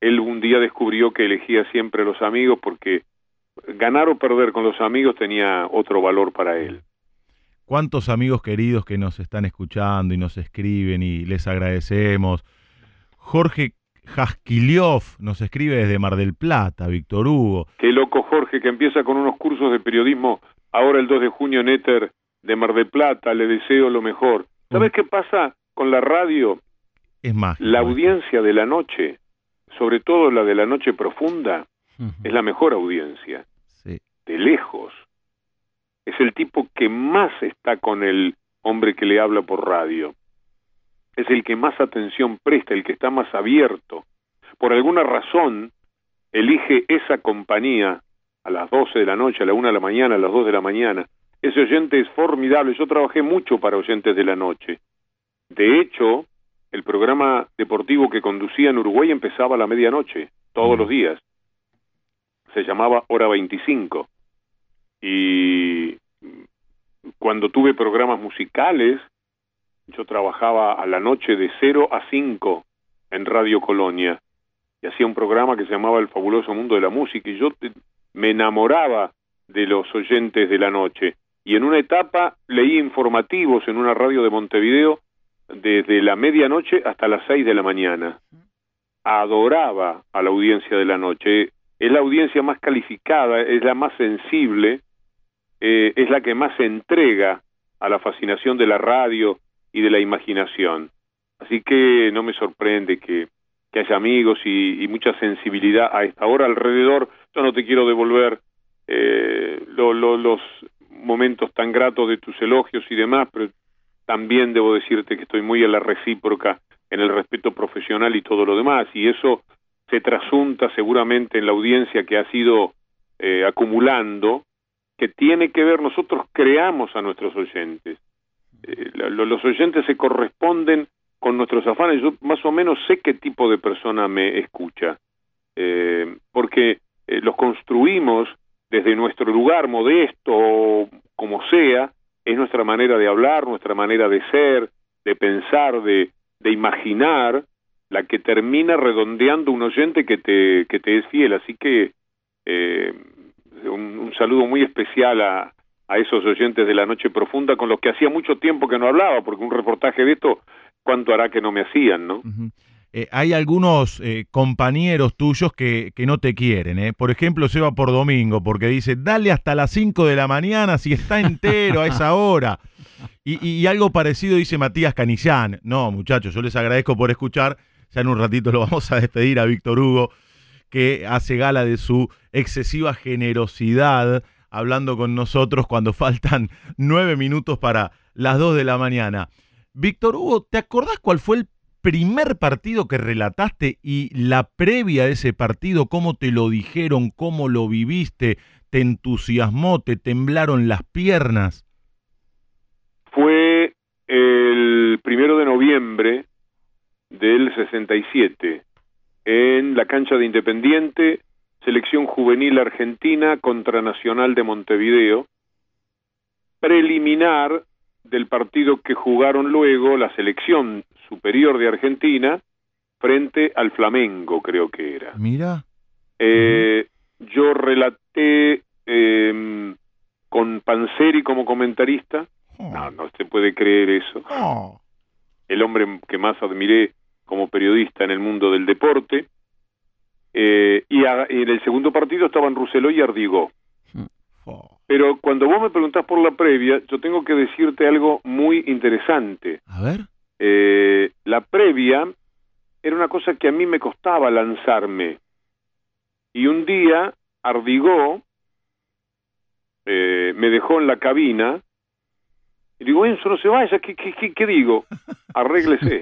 él un día descubrió que elegía siempre a los amigos porque ganar o perder con los amigos tenía otro valor para él. cuántos amigos queridos que nos están escuchando y nos escriben y les agradecemos. Jorge Jaskiliov nos escribe desde Mar del Plata, Víctor Hugo. Qué loco Jorge que empieza con unos cursos de periodismo ahora el 2 de junio en Éter de Mar del Plata, le deseo lo mejor. ¿Sabes qué pasa con la radio? Es mágico. La audiencia de la noche, sobre todo la de la noche profunda, es la mejor audiencia, Sí. de lejos. Es el tipo que más está con el hombre que le habla por radio. Es el que más atención presta, el que está más abierto. Por alguna razón, elige esa compañía a las 12 de la noche, a la 1 de la mañana, a las 2 de la mañana. Ese oyente es formidable. Yo trabajé mucho para oyentes de la noche. De hecho, el programa deportivo que conducía en Uruguay empezaba a la medianoche, todos los días. Se llamaba Hora 25. Y cuando tuve programas musicales, yo trabajaba a la noche de 0 a 5 en Radio Colonia y hacía un programa que se llamaba El fabuloso mundo de la música y yo me enamoraba de los oyentes de la noche. Y en una etapa leí informativos en una radio de Montevideo desde la medianoche hasta las 6 de la mañana. Adoraba a la audiencia de la noche. Es la audiencia más calificada, es la más sensible, eh, es la que más se entrega a la fascinación de la radio y de la imaginación. Así que no me sorprende que, que haya amigos y, mucha sensibilidad a esta hora alrededor. Yo no te quiero devolver eh, los momentos tan gratos de tus elogios y demás, pero también debo decirte que estoy muy a la recíproca en el respeto profesional y todo lo demás, y eso se trasunta seguramente en la audiencia que ha sido eh, acumulando, que tiene que ver, nosotros creamos a nuestros oyentes. Eh, los oyentes se corresponden con nuestros afanes. Yo más o menos sé qué tipo de persona me escucha, eh, porque los construimos desde nuestro lugar modesto, como sea, es nuestra manera de hablar, nuestra manera de ser, de pensar, de, de imaginar, la que termina redondeando un oyente que te, que te es fiel. Así que eh, un, saludo muy especial a, a esos oyentes de la Noche Profunda con los que hacía mucho tiempo que no hablaba, porque un reportaje de esto, ¿cuánto hará que no me hacían, no? Eh, hay algunos eh, compañeros tuyos que, que, no te quieren, ¿eh? Por ejemplo, Seba por Domingo, porque dice, dale hasta las 5 de la mañana si está entero a esa hora. Y, y, algo parecido dice Matías Canillán. No, muchachos, yo les agradezco por escuchar. Ya en un ratito lo vamos a despedir a Víctor Hugo, que hace gala de su excesiva generosidad hablando con nosotros cuando faltan nueve minutos para las 2 de la mañana. Víctor Hugo, ¿te acordás cuál fue el primer partido que relataste y la previa de ese partido, cómo te lo dijeron, cómo lo viviste, te entusiasmó, te temblaron las piernas? Fue el primero de noviembre del 67 en la cancha de Independiente, selección juvenil argentina contra Nacional de Montevideo, preliminar del partido que jugaron luego la selección superior de Argentina frente al Flamengo, creo que era. Mira. Eh, yo relaté eh, con Panseri como comentarista. Oh. No, no se puede creer eso. Oh. El hombre que más admiré como periodista en el mundo del deporte. Eh, y, en el segundo partido estaban Rousselot y Ardigó. Hmm. Oh. Pero cuando vos me preguntás por la previa, yo tengo que decirte algo muy interesante. A ver. Eh, la previa era una cosa que a mí me costaba lanzarme. Y un día Ardigó eh, me dejó en la cabina y digo, Enzo, no se vaya, ¿qué, qué, qué, digo? (laughs) Arréglese.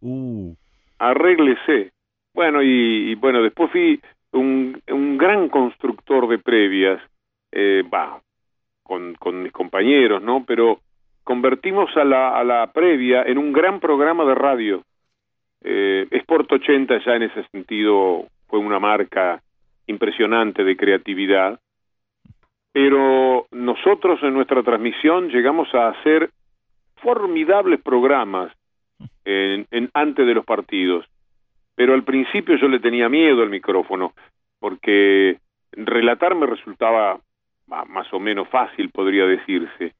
uh. Arréglese. Bueno, y, bueno, después fui un, un gran constructor de previas, eh, con, con mis compañeros, ¿no? Pero convertimos a la, a la previa en un gran programa de radio. Eh, Sport 80 ya en ese sentido fue una marca impresionante de creatividad, pero nosotros en nuestra transmisión llegamos a hacer formidables programas en, en, antes de los partidos, pero al principio yo le tenía miedo al micrófono, porque relatar me resultaba más o menos fácil, podría decirse,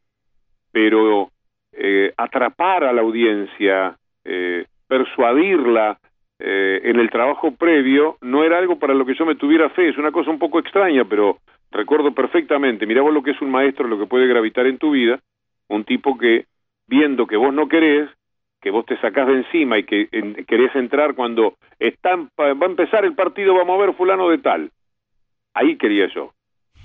pero eh, atrapar a la audiencia, eh, persuadirla eh, en el trabajo previo, no era algo para lo que yo me tuviera fe, es una cosa un poco extraña, pero recuerdo perfectamente, mirá vos lo que es un maestro, lo que puede gravitar en tu vida, un tipo que, viendo que vos no querés, que vos te sacás de encima y que querés entrar cuando están, va a empezar el partido, vamos a ver fulano de tal. Ahí quería yo.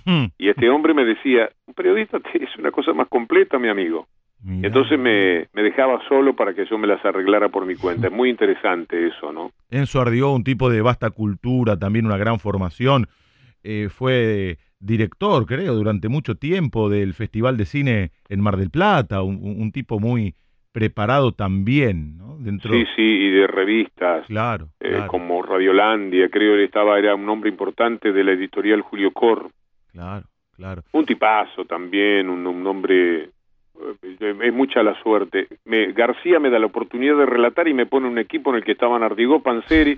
Hmm. Y este hombre me decía, un periodista es una cosa más completa, mi amigo. Entonces me, me, dejaba solo para que yo me las arreglara por mi cuenta. Es muy interesante eso, ¿no? Enzo Ardió, un tipo de vasta cultura, también una gran formación. Eh, fue director, creo, durante mucho tiempo del Festival de Cine en Mar del Plata, un, tipo muy preparado también, ¿no? Dentro... Sí, sí, y de revistas. Claro, eh, claro. Como Radiolandia, creo que estaba, era un hombre importante de la editorial Julio Cor. Claro, claro. Un tipazo también, un, un hombre eh, es mucha la suerte. Me, García me da la oportunidad de relatar y me pone un equipo en el que estaban Ardigó, Panseri,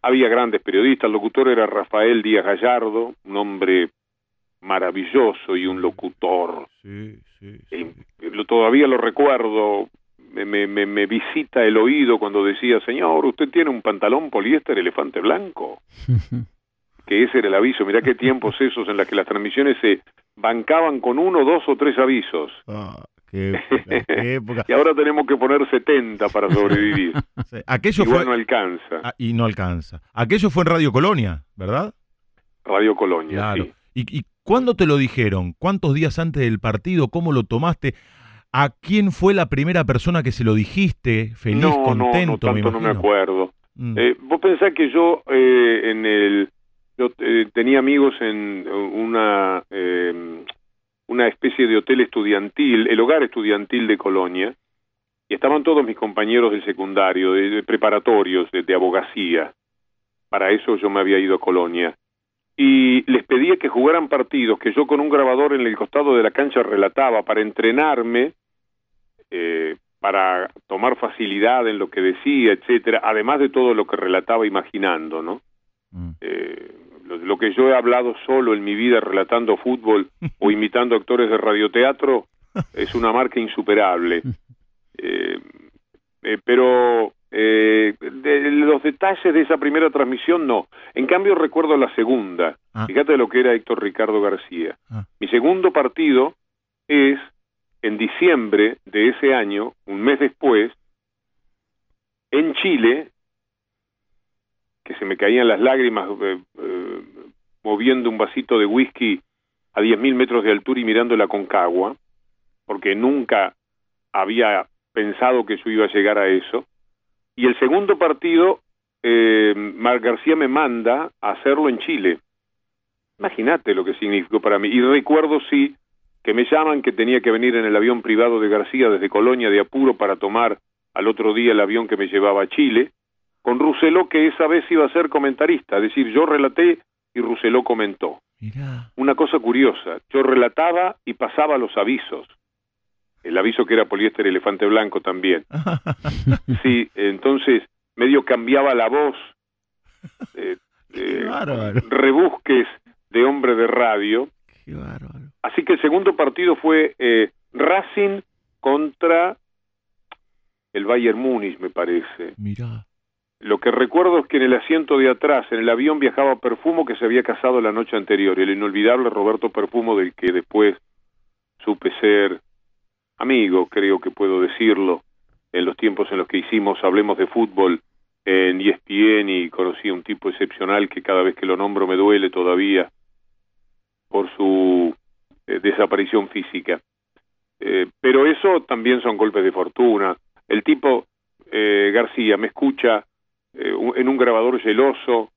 había grandes periodistas, el locutor era Rafael Díaz Gallardo, un hombre maravilloso y un locutor. Sí, sí, todavía lo recuerdo, me, me, me, visita el oído cuando decía, señor, usted tiene un pantalón poliéster elefante blanco. (laughs) que ese era el aviso. Mirá qué tiempos esos en los que las transmisiones se bancaban con uno, dos o tres avisos. Ah, qué época, qué época. (laughs) y ahora tenemos que poner 70 para sobrevivir. (laughs) Sí, Aquello Igual fue... no alcanza. Ah, y no alcanza. Aquello fue en Radio Colonia, ¿verdad? Radio Colonia, Claro. sí. ¿Y, ¿Y cuándo te lo dijeron? ¿Cuántos días antes del partido? ¿Cómo lo tomaste? ¿A quién fue la primera persona que se lo dijiste? Feliz, no, contento, no, no me tanto no me acuerdo. Mm. Eh, vos pensás que yo eh, en el yo eh, tenía amigos en una eh, una especie de hotel estudiantil, el hogar estudiantil de Colonia, y estaban todos mis compañeros del secundario, de, de preparatorios, de, de abogacía. Para eso yo me había ido a Colonia. Y les pedía que jugaran partidos que yo con un grabador en el costado de la cancha relataba para entrenarme, eh, para tomar facilidad en lo que decía, etcétera, además de todo lo que relataba imaginando, ¿no? Mm. Eh, lo, lo que yo he hablado solo en mi vida relatando fútbol (laughs) o imitando actores de radioteatro es una marca insuperable. (laughs) Eh, eh, pero eh, de los detalles de esa primera transmisión no. En cambio recuerdo la segunda. Ah. Fíjate lo que era Héctor Ricardo García. Ah. Mi segundo partido es en diciembre de ese año, un mes después, en Chile, que se me caían las lágrimas eh, eh, moviendo un vasito de whisky a 10.000 metros de altura y mirando la Concagua, porque nunca había pensado que yo iba a llegar a eso. Y el segundo partido, eh, Mar García me manda a hacerlo en Chile. Imagínate lo que significó para mí. Y recuerdo, sí, que me llaman que tenía que venir en el avión privado de García desde Colonia de Apuro para tomar al otro día el avión que me llevaba a Chile, con Rousselot que esa vez iba a ser comentarista, es decir, yo relaté y Rousselot comentó. Mirá. Una cosa curiosa, yo relataba y pasaba los avisos. El aviso que era poliéster elefante blanco también. (laughs) Sí, entonces medio cambiaba la voz, eh, eh, rebusques de hombre de radio. Qué bárbaro. Así que el segundo partido fue eh, Racing contra el Bayern Múnich, me parece. Mirá. Lo que recuerdo es que en el asiento de atrás, en el avión, viajaba Perfumo, que se había casado la noche anterior, el inolvidable Roberto Perfumo, del que después supe ser amigo, creo que puedo decirlo, en los tiempos en los que hicimos Hablemos de Fútbol en ESPN y conocí a un tipo excepcional que cada vez que lo nombro me duele todavía por su eh, desaparición física. Eh, pero eso también son golpes de fortuna. El tipo, eh, García, me escucha eh, en un grabador celoso,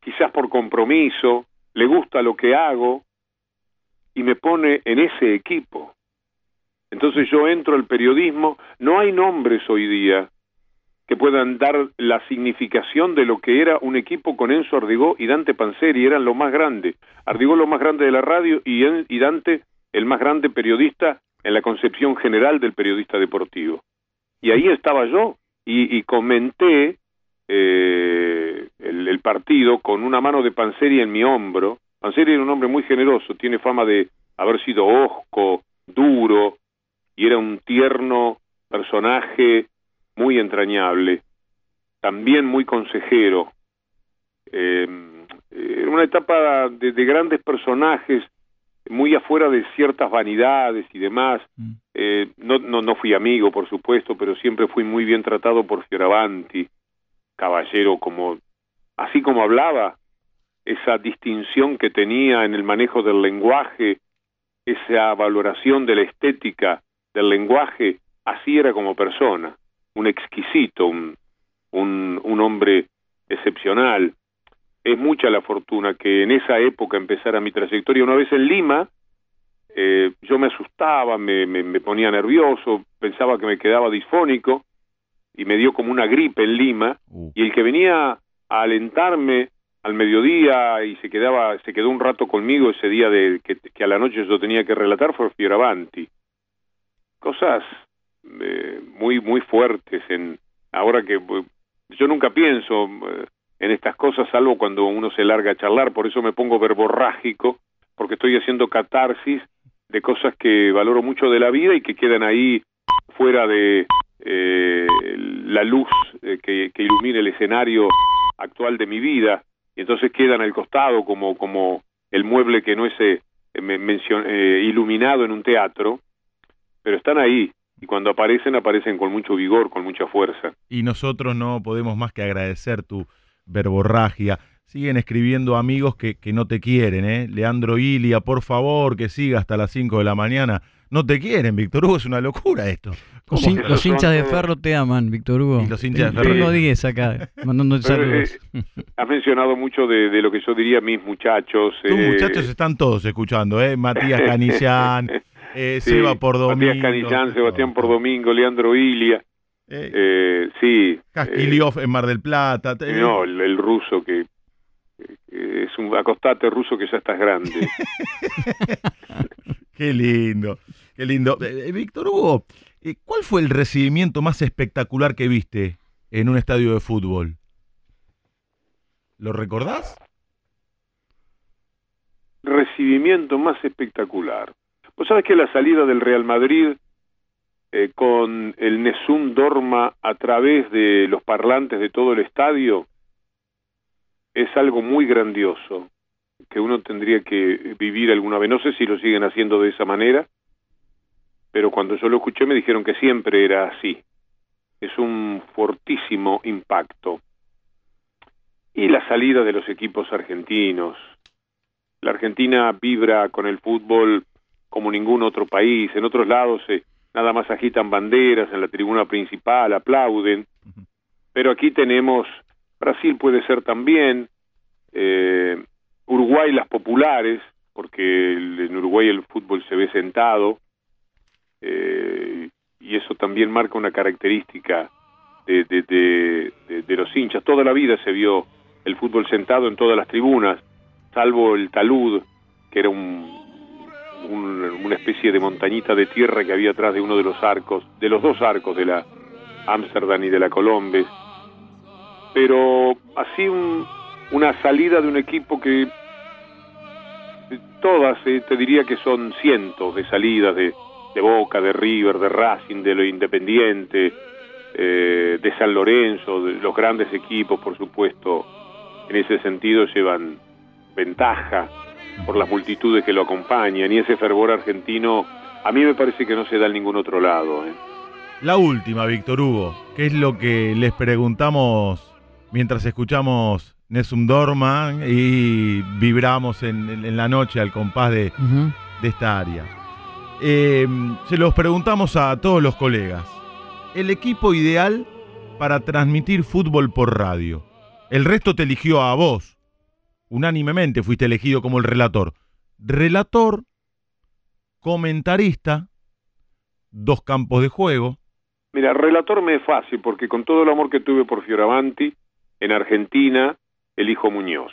quizás por compromiso, le gusta lo que hago y me pone en ese equipo. Entonces yo entro al periodismo, no hay nombres hoy día que puedan dar la significación de lo que era un equipo con Enzo Ardigó y Dante Panzeri, eran lo más grande. Ardigó lo más grande de la radio y, y Dante el más grande periodista en la concepción general del periodista deportivo. Y ahí estaba yo y, y comenté eh, el, el partido con una mano de Panzeri en mi hombro. Panzeri era un hombre muy generoso, tiene fama de haber sido hosco, duro, y era un tierno personaje muy entrañable, también muy consejero. Eh, era una etapa de, de grandes personajes, muy afuera de ciertas vanidades y demás. Mm. Eh, no, no, no fui amigo, por supuesto, pero siempre fui muy bien tratado por Fioravanti, caballero como, así como hablaba, esa distinción que tenía en el manejo del lenguaje, esa valoración de la estética del lenguaje, así era como persona, un exquisito, un, un, un hombre excepcional. Es mucha la fortuna que en esa época empezara mi trayectoria. Una vez en Lima, eh, yo me asustaba, me, me, me ponía nervioso, pensaba que me quedaba disfónico y me dio como una gripe en Lima Uh, y el que venía a alentarme al mediodía y se quedaba se quedó un rato conmigo ese día de que, que a la noche yo tenía que relatar fue Fioravanti. Cosas eh, muy muy fuertes en ahora que yo nunca pienso eh, en estas cosas salvo cuando uno se larga a charlar por eso me pongo verborrágico porque estoy haciendo catarsis de cosas que valoro mucho de la vida y que quedan ahí fuera de eh, la luz eh, que, que ilumina el escenario actual de mi vida y entonces quedan al costado como como el mueble que no es eh, iluminado en un teatro pero están ahí. Y cuando aparecen, aparecen con mucho vigor, con mucha fuerza. Y nosotros no podemos más que agradecer tu verborragia. Siguen escribiendo amigos que, que no te quieren, ¿eh? Leandro Ilia, por favor, que siga hasta las 5 de la mañana. No te quieren, Víctor Hugo, es una locura esto. Los, ¿Cómo hin- que- los hinchas de todos? Ferro te aman, Víctor Hugo. Y los hinchas de Ferro- 10 acá, mandando Pero, saludos. (laughs) Has mencionado mucho de, de lo que yo diría mis muchachos. Tus eh, muchachos están todos escuchando, ¿eh? Matías (laughs) Canillán, eh, sí, Seba por domingo. Matías Canillán, Sebastián por domingo, Leandro Ilia. Eh, Eh, sí. Kaskiliov en Mar del Plata. eh, eh, no, el, el ruso que, que es un acostate ruso que ya estás grande. (laughs) Qué lindo, qué lindo. Eh, eh, Víctor Hugo, eh, ¿cuál fue el recibimiento más espectacular que viste en un estadio de fútbol? ¿Lo recordás? recibimiento más espectacular. Vos sabés que la salida del Real Madrid con el Nessun Dorma a través de los parlantes de todo el estadio es algo muy grandioso que uno tendría que vivir alguna vez. No sé si lo siguen haciendo de esa manera, pero cuando yo lo escuché me dijeron que siempre era así. Es un fortísimo impacto. Y la salida de los equipos argentinos, la Argentina vibra con el fútbol como ningún otro país. En otros lados eh, nada más agitan banderas en la tribuna principal, aplauden. Pero aquí tenemos, Brasil puede ser también, eh, Uruguay las populares, porque en Uruguay el fútbol se ve sentado, eh, y eso también marca una característica de, de- los hinchas. Toda la vida se vio el fútbol sentado en todas las tribunas, salvo el talud, que era un, un- una especie de montañita de tierra que había atrás de uno de los arcos, de los dos arcos de la Amsterdam y de la Colombes. Pero así un- una salida de un equipo que eh, todas, eh, te diría que son cientos de salidas de, de Boca, de River, de Racing, de lo Independiente, eh, de San Lorenzo, de los grandes equipos, por supuesto, en ese sentido llevan ventaja por las multitudes que lo acompañan y ese fervor argentino a mí me parece que no se da en ningún otro lado. ¿eh? La última, Víctor Hugo, ¿qué es lo que les preguntamos mientras escuchamos Nessun Dorma y vibramos en, en- en la noche al compás de, de esta área? Eh, se los preguntamos a todos los colegas. El equipo ideal para transmitir fútbol por radio. El resto te eligió a vos. Unánimemente fuiste elegido como el relator. Relator, comentarista, dos campos de juego. Mira, relator me es fácil porque con todo el amor que tuve por Fioravanti, en Argentina elijo Muñoz,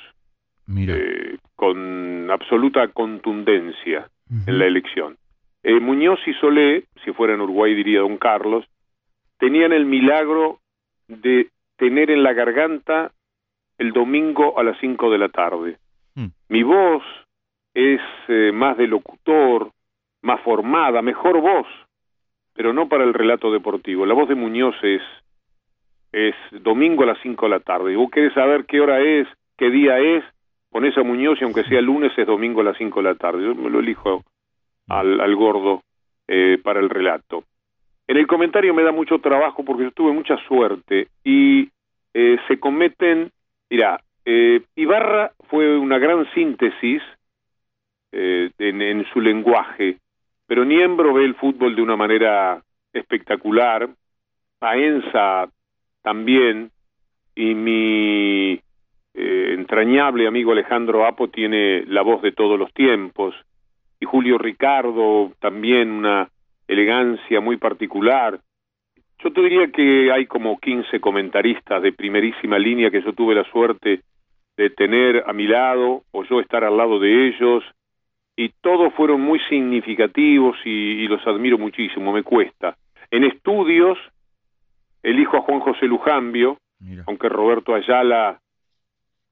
Mira, eh, con absoluta contundencia en la elección. Eh, Muñoz y Solé, si fuera en Uruguay diría Don Carlos, tenían el milagro de tener en la garganta el domingo a las 5 de la tarde. Hmm. Mi voz es eh, más de locutor, más formada, mejor voz, pero no para el relato deportivo. La voz de Muñoz es, es domingo a las 5 de la tarde. Y vos querés saber qué hora es, qué día es, ponés a Muñoz y aunque sea lunes es domingo a las 5 de la tarde. Yo me lo elijo al, al gordo eh, para el relato. En el comentario me da mucho trabajo porque yo tuve mucha suerte y eh, se cometen, mira, eh, Ibarra fue una gran síntesis eh, en, en su lenguaje, pero Niembro ve el fútbol de una manera espectacular, Paenza también, y mi eh, entrañable amigo Alejandro Apo tiene la voz de todos los tiempos, y Julio Ricardo también una elegancia muy particular. Yo te diría que hay como 15 comentaristas de primerísima línea que yo tuve la suerte de tener a mi lado o yo estar al lado de ellos y todos fueron muy significativos y, y los admiro muchísimo, me cuesta. En estudios elijo a Juan José Lujambio, mira. aunque Roberto Ayala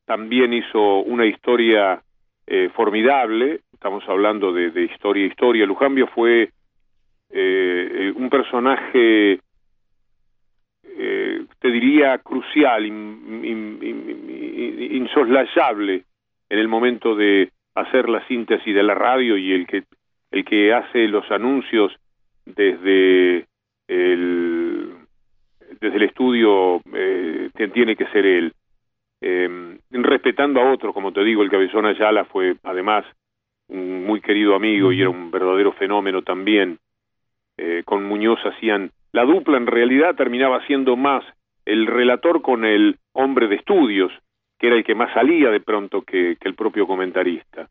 también hizo una historia eh, formidable, estamos hablando de, de historia historia, Lujambio fue eh, eh, un personaje, eh, te diría, crucial, in- in- in- in- insoslayable en el momento de hacer la síntesis de la radio y el que, el que hace los anuncios desde el, desde el estudio eh, tiene que ser él. Eh, respetando a otros, como te digo, el Cabezón Ayala fue además un muy querido amigo y era un verdadero fenómeno también. Eh, con Muñoz hacían la dupla, en realidad terminaba siendo más el relator con el hombre de estudios, que era el que más salía de pronto que, el propio comentarista.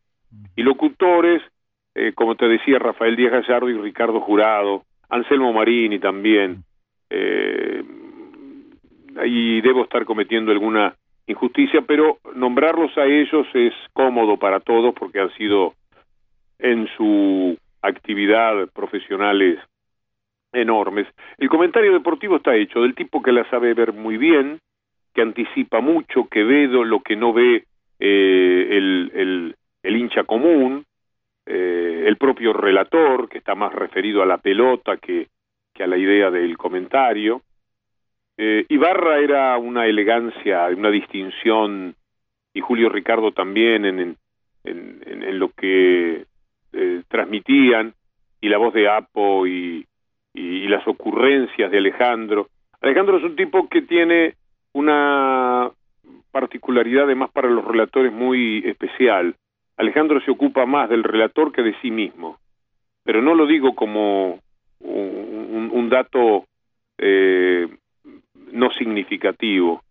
Y locutores, eh, como te decía, Rafael Díaz Gallardo y Ricardo Jurado, Anselmo Marini también. Eh, ahí debo estar cometiendo alguna injusticia, pero nombrarlos a ellos es cómodo para todos porque han sido en su actividad profesionales enormes. El comentario deportivo está hecho del tipo que la sabe ver muy bien, que anticipa mucho, que ve lo que no ve eh, el, el, hincha común, eh, el propio relator, que está más referido a la pelota que, que a la idea del comentario, eh, Ibarra era una elegancia, una distinción, y Julio Ricardo también en, en, lo que eh, transmitían, y la voz de Apo y, las ocurrencias de Alejandro. Alejandro es un tipo que tiene una particularidad además para los relatores muy especial. Alejandro se ocupa más del relator que de sí mismo, pero no lo digo como un, un dato eh, no significativo.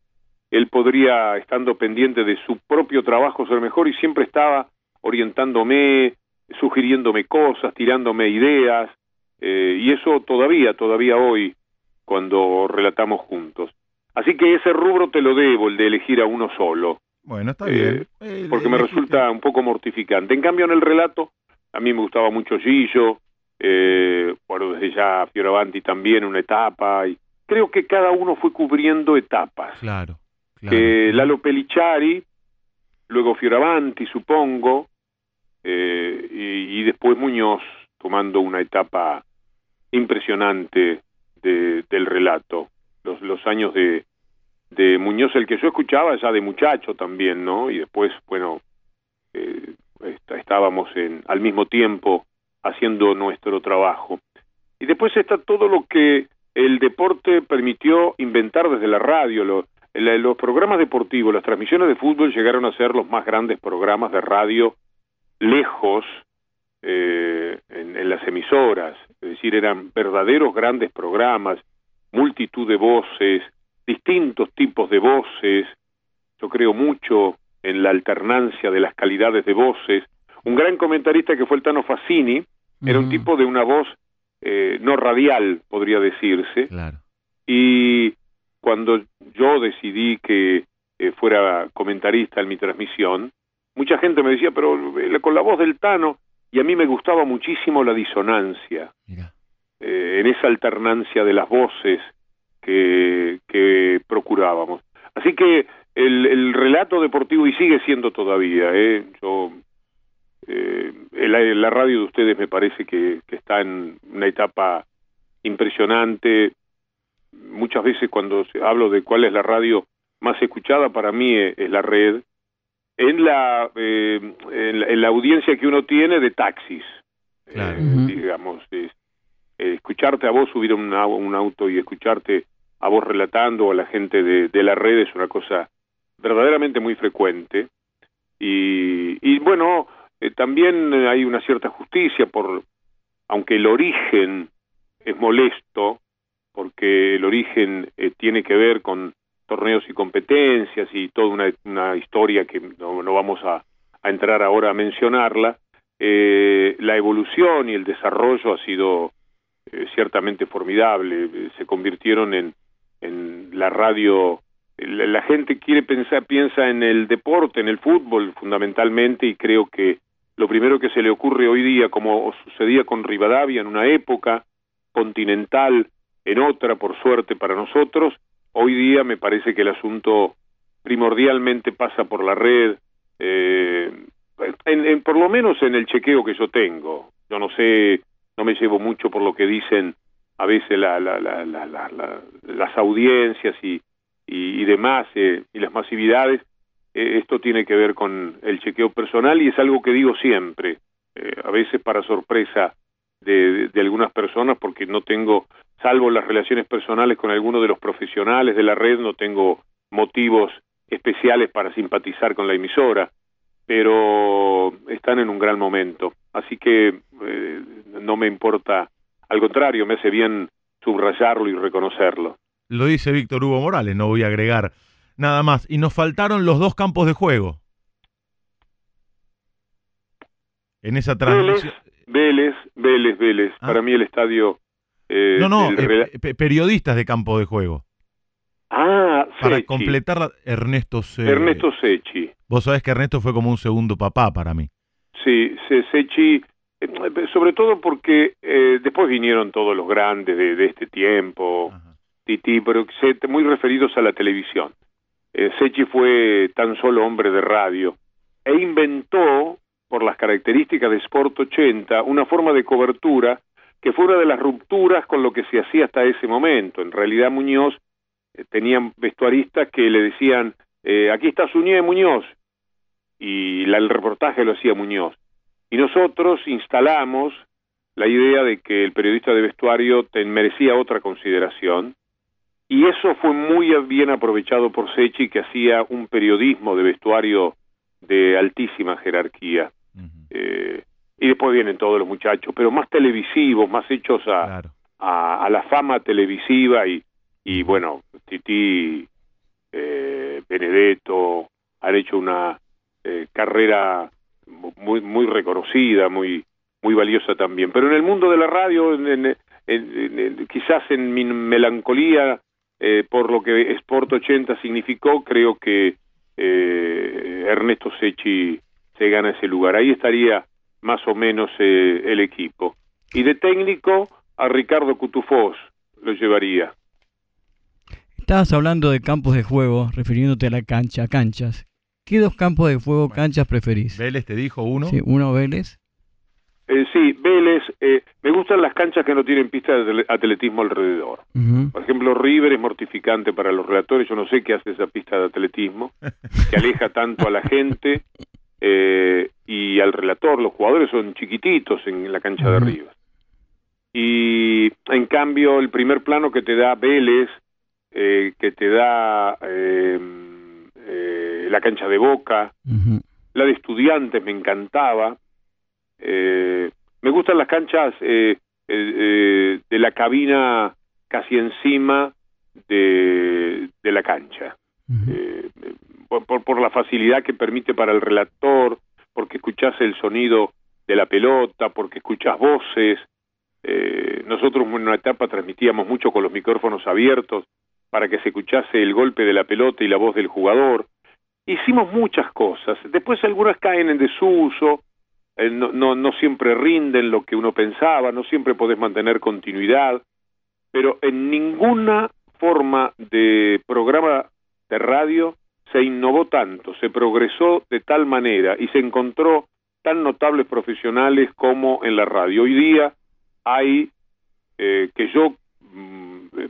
Él podría, estando pendiente de su propio trabajo, ser mejor y siempre estaba orientándome, sugiriéndome cosas, tirándome ideas, eh, y eso todavía, todavía hoy, cuando relatamos juntos. Así que ese rubro te lo debo, el de elegir a uno solo. Bueno, está bien. Eh, porque me resulta un poco mortificante. En cambio, en el relato, a mí me gustaba mucho Gillo, eh, bueno, desde ya Fioravanti también, una etapa, y creo que cada uno fue cubriendo etapas. Claro. claro. Eh, Lalo Peliciari, luego Fioravanti, supongo, eh, y, después Muñoz, tomando una etapa impresionante de, del relato. Los, los años de, de Muñoz, el que yo escuchaba ya de muchacho también, ¿no? Y después, bueno, eh, estábamos en, al mismo tiempo haciendo nuestro trabajo. Y después está todo lo que el deporte permitió inventar desde la radio. los programas deportivos, las transmisiones de fútbol llegaron a ser los más grandes programas de radio lejos eh, en, las emisoras. Es decir, eran verdaderos grandes programas, multitud de voces, distintos tipos de voces. Yo creo mucho en la alternancia de las calidades de voces. Un gran comentarista que fue el Tano Fassini era un tipo de una voz eh, no radial, podría decirse. Y cuando yo decidí que eh, fuera comentarista en mi transmisión, mucha gente me decía, pero eh, con la voz del Tano, y a mí me gustaba muchísimo la disonancia, en esa alternancia de las voces que, que procurábamos. Así que el, el, relato deportivo, y sigue siendo todavía, ¿eh? yo eh, la, radio de ustedes me parece que, está en una etapa impresionante. Muchas veces cuando hablo de cuál es la radio más escuchada, para mí es, la red. En la, eh, en la, audiencia que uno tiene de taxis, eh, digamos, escucharte a vos subir un, un auto y escucharte a vos relatando a la gente de, de la red es una cosa verdaderamente muy frecuente. Y, y bueno, eh, también hay una cierta justicia por, aunque el origen es molesto, porque el origen eh, tiene que ver con torneos y competencias y toda una, historia que no, no vamos a, entrar ahora a mencionarla, eh, la evolución y el desarrollo ha sido eh, ciertamente formidable, se convirtieron en, en la radio la gente quiere pensar, piensa en el deporte, en el fútbol fundamentalmente y creo que lo primero que se le ocurre hoy día, como sucedía con Rivadavia en una época, continental en otra, por suerte para nosotros, hoy día me parece que el asunto primordialmente pasa por la red, eh, en, por lo menos en el chequeo que yo tengo. Yo no sé, no me llevo mucho por lo que dicen a veces la, la, la, las audiencias y, y, demás, eh, y las masividades, eh, esto tiene que ver con el chequeo personal y es algo que digo siempre, eh, a veces para sorpresa de, de algunas personas porque no tengo, salvo las relaciones personales con algunos de los profesionales de la red, no tengo motivos especiales para simpatizar con la emisora, pero están en un gran momento. Así que eh, no me importa, al contrario, me hace bien subrayarlo y reconocerlo. Lo dice Víctor Hugo Morales, no voy a agregar nada más. Y nos faltaron los dos campos de juego. En esa transmisión. Vélez, Vélez, Vélez. Ah. Para mí el estadio... eh, No, no, del eh, periodistas de campo de juego. ah, Para Secchi. completar Ernesto Se- Ernesto Secchi. Vos sabés que Ernesto fue como un segundo papá para mí. Sí, Se- Secchi, eh, sobre todo porque eh, después vinieron todos los grandes de, de este tiempo, Titi, pero muy referidos a la televisión. Secchi fue tan solo hombre de radio e inventó, por las características de Sport 80, una forma de cobertura que fue una de las rupturas con lo que se hacía hasta ese momento. En realidad Muñoz eh, tenían vestuaristas que le decían, eh, aquí está Suñé Muñoz, y la- el reportaje lo hacía Muñoz. Y nosotros instalamos la idea de que el periodista de vestuario merecía otra consideración, y eso fue muy bien aprovechado por Sechi, que hacía un periodismo de vestuario de altísima jerarquía. Eh, y después vienen todos los muchachos, pero más televisivos, más hechos a, Claro. a, a la fama televisiva y, y bueno, Titi, eh, Benedetto han hecho una eh, carrera mu- muy muy reconocida, muy muy valiosa también. Pero en el mundo de la radio, en- en- en- quizás en mi melancolía eh, por lo que Sport 80 significó, creo que eh, Ernesto Secchi se gana ese lugar. Ahí estaría más o menos eh, el equipo. Y de técnico a Ricardo Cutufós lo llevaría. Estabas hablando de campos de juego, refiriéndote a la cancha, a canchas. ¿Qué dos campos de juego, canchas preferís? Vélez te dijo uno. Sí, uno Vélez. Eh, sí, Vélez, eh, me gustan las canchas que no tienen pista de atle- atletismo alrededor. Por ejemplo, River es mortificante para los relatores, yo no sé qué hace esa pista de atletismo, que aleja tanto a la gente eh, y al relator, los jugadores son chiquititos en la cancha de. River. Y en cambio, el primer plano que te da Vélez, eh, que te da eh, eh, la cancha de Boca, la de estudiantes me encantaba. Eh, me gustan las canchas eh, eh, eh, de la cabina casi encima de, de la cancha. Ujú. Eh, por, por, la facilidad que permite para el relator, porque escuchás el sonido de la pelota, porque escuchás voces. Eh, nosotros en una etapa transmitíamos mucho con los micrófonos abiertos para que se escuchase el golpe de la pelota y la voz del jugador. Hicimos muchas cosas. Después algunas caen en desuso, eh, no, no, no siempre rinden lo que uno pensaba, no siempre podés mantener continuidad, pero en ninguna forma de programa de radio se innovó tanto, se progresó de tal manera y se encontró tan notables profesionales como en la radio. Hoy día hay eh, que yo mm, eh,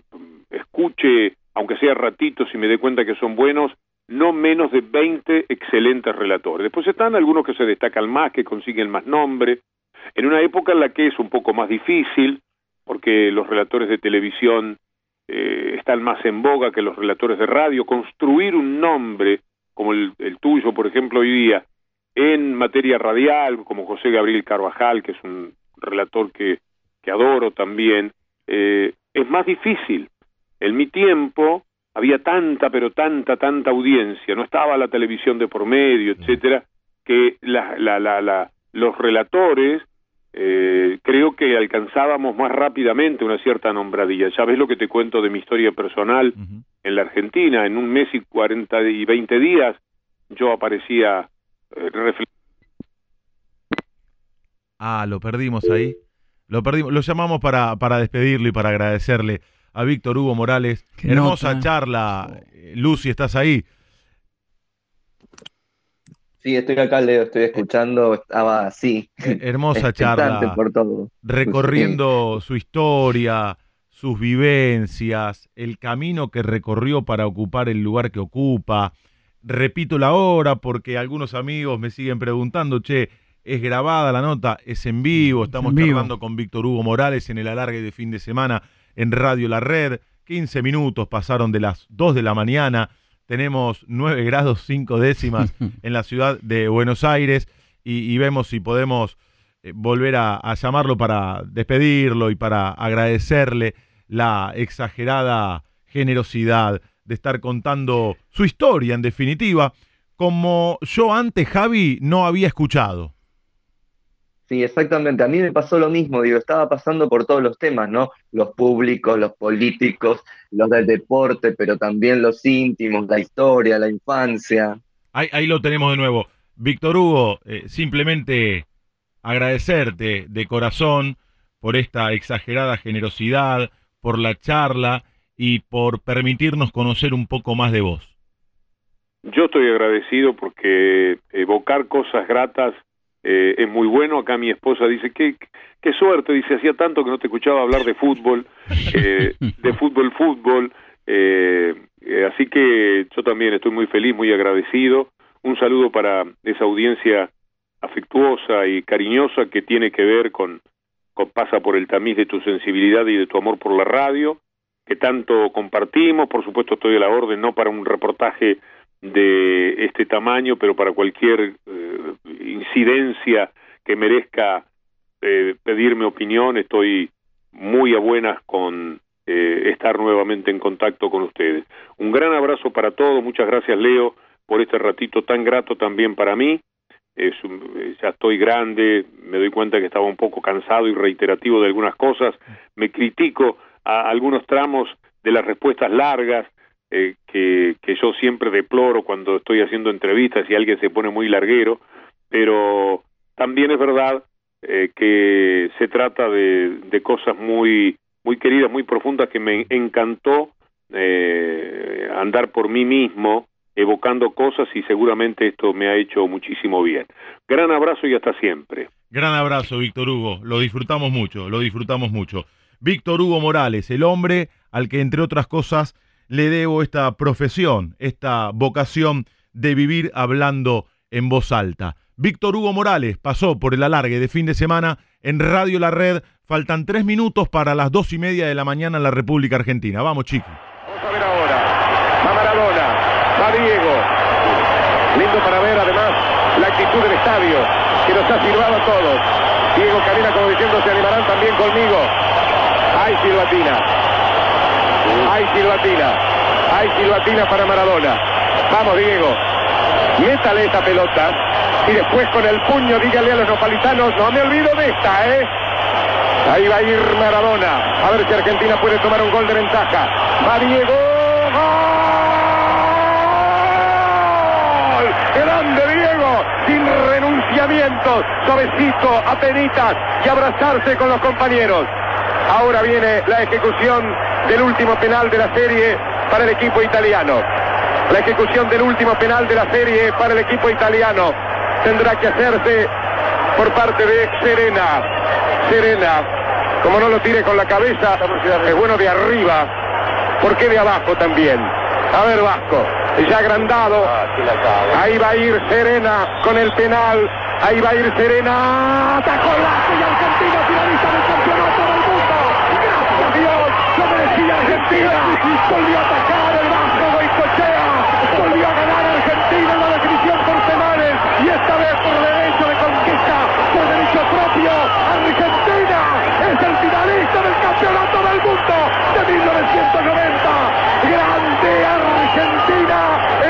escuche, aunque sea ratitos y me dé cuenta que son buenos, no menos de 20 excelentes relatores. Después están algunos que se destacan más, que consiguen más nombre, en una época en la que es un poco más difícil, porque los relatores de televisión eh, están más en boga que los relatores de radio, construir un nombre como el, el tuyo, por ejemplo, hoy día, en materia radial, como José Gabriel Carvajal, que es un relator que, que adoro también, eh, es más difícil. En mi tiempo había tanta, pero tanta, tanta audiencia, no estaba la televisión de por medio, etcétera, que la, la, la, la, los relatores eh, creo que alcanzábamos más rápidamente una cierta nombradilla. Ya ves lo que te cuento de mi historia personal en la Argentina, en un mes y 40 y 20 días yo aparecía eh, Ah, lo perdimos ahí. Lo perdimos. Lo llamamos para, para despedirlo y para agradecerle a Víctor Hugo Morales. Qué Hermosa nota. charla. Eh, Lucy, ¿estás ahí? Sí, estoy acá, Leo, estoy escuchando, estaba así, Eh, Hermosa (laughs) charla. por todo. Recorriendo su historia, sus vivencias, el camino que recorrió para ocupar el lugar que ocupa. Repito la hora porque algunos amigos me siguen preguntando, che, es grabada la nota, es en vivo, estamos en vivo. charlando con Víctor Hugo Morales en el alargue de fin de semana en Radio La Red. 15 minutos pasaron de las 2 de la mañana, tenemos 9 grados 5 décimas (laughs) en la ciudad de Buenos Aires y, y vemos si podemos eh, volver a, a llamarlo para despedirlo y para agradecerle la exagerada generosidad de estar contando su historia en definitiva, como yo antes, Javi, no había escuchado. Sí, exactamente. A mí me pasó lo mismo, digo, estaba pasando por todos los temas, ¿no? Los públicos, los políticos, los del deporte, pero también los íntimos, la historia, la infancia. Ahí, ahí lo tenemos de nuevo. Víctor Hugo, eh, simplemente agradecerte de corazón por esta exagerada generosidad, por la charla y por permitirnos conocer un poco más de vos. Yo estoy agradecido porque evocar cosas gratas eh, es muy bueno. Acá mi esposa dice, qué, qué suerte, dice, hacía tanto que no te escuchaba hablar de fútbol, eh, de fútbol, fútbol. Eh, eh, así que yo también estoy muy feliz, muy agradecido. Un saludo para esa audiencia afectuosa y cariñosa que tiene que ver con, con pasa por el tamiz de tu sensibilidad y de tu amor por la radio, que tanto compartimos. Por supuesto estoy a la orden, no para un reportaje de este tamaño, pero para cualquier eh, incidencia que merezca eh, pedirme opinión, estoy muy a buenas con eh, estar nuevamente en contacto con ustedes. Un gran abrazo para todos, muchas gracias Leo por este ratito tan grato también para mí. Es un- eh, ya estoy grande, me doy cuenta que estaba un poco cansado y reiterativo de algunas cosas, me critico a algunos tramos de las respuestas largas, eh, que, yo siempre deploro cuando estoy haciendo entrevistas y alguien se pone muy larguero, pero también es verdad eh, que se trata de, de cosas muy muy queridas, muy profundas que me encantó eh, andar por mí mismo evocando cosas y seguramente esto me ha hecho muchísimo bien. Gran abrazo y hasta siempre. Gran abrazo, Víctor Hugo. Lo disfrutamos mucho, lo disfrutamos mucho. Víctor Hugo Morales, el hombre al que, entre otras cosas, le debo esta profesión, esta vocación de vivir hablando en voz alta. Víctor Hugo Morales pasó por el alargue de fin de semana en Radio La Red. Faltan tres minutos para las dos y media de la mañana en la República Argentina. Vamos, chicos. Vamos a ver ahora. Va Maradona. Va Diego. Lindo para ver además la actitud del estadio que nos ha silbado a todos. Diego camina como diciendo se animarán también conmigo. Hay silbatina. Hay silbatina. Hay silbatina para Maradona. Vamos Diego. Métale esta pelota. Y después con el puño dígale a los nopalitanos, no me olvido de esta, ¿eh? Ahí va a ir Maradona. A ver si Argentina puede tomar un gol de ventaja. Va Diego. ¡Gol! Grande Diego. Sin renunciamientos. Suavecito, apenitas. Y abrazarse con los compañeros. Ahora viene la ejecución del último penal de la serie para el equipo italiano. La ejecución del último penal de la serie para el equipo italiano tendrá que hacerse por parte de Serena. Serena, como no lo tire con la cabeza, es bueno de arriba. ¿Por qué de abajo también? A ver, Vasco, ya agrandado. Ahí va a ir Serena con el penal. Ahí va a ir Serena. Atacó el arco y Argentina finalista del campeonato del mundo. Gracias a Dios, lo Volvió a atacar el Vasco Goicochea. Volvió a ganar Argentina en la definición por penales. Y esta vez por derecho de conquista, por derecho propio. Argentina es el finalista del campeonato del mundo de 1990. Grande Argentina.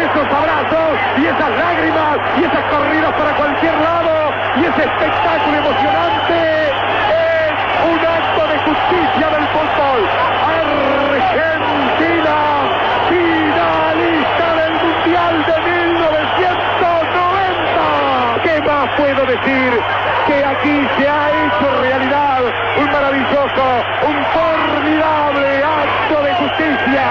Esos abrazos y esas lágrimas y esas corridas para cualquier lado y ese espectáculo emocionante es un acto de justicia del fútbol. Argentina, finalista del Mundial de 1990. ¿Qué más puedo decir? Que aquí se ha hecho realidad un maravilloso, un formidable acto de justicia.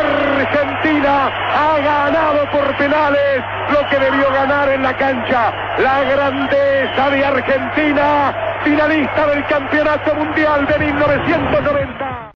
Argentina ha ganado por penales lo que debió ganar en la cancha. La grandeza de Argentina, finalista del Campeonato Mundial de 1990.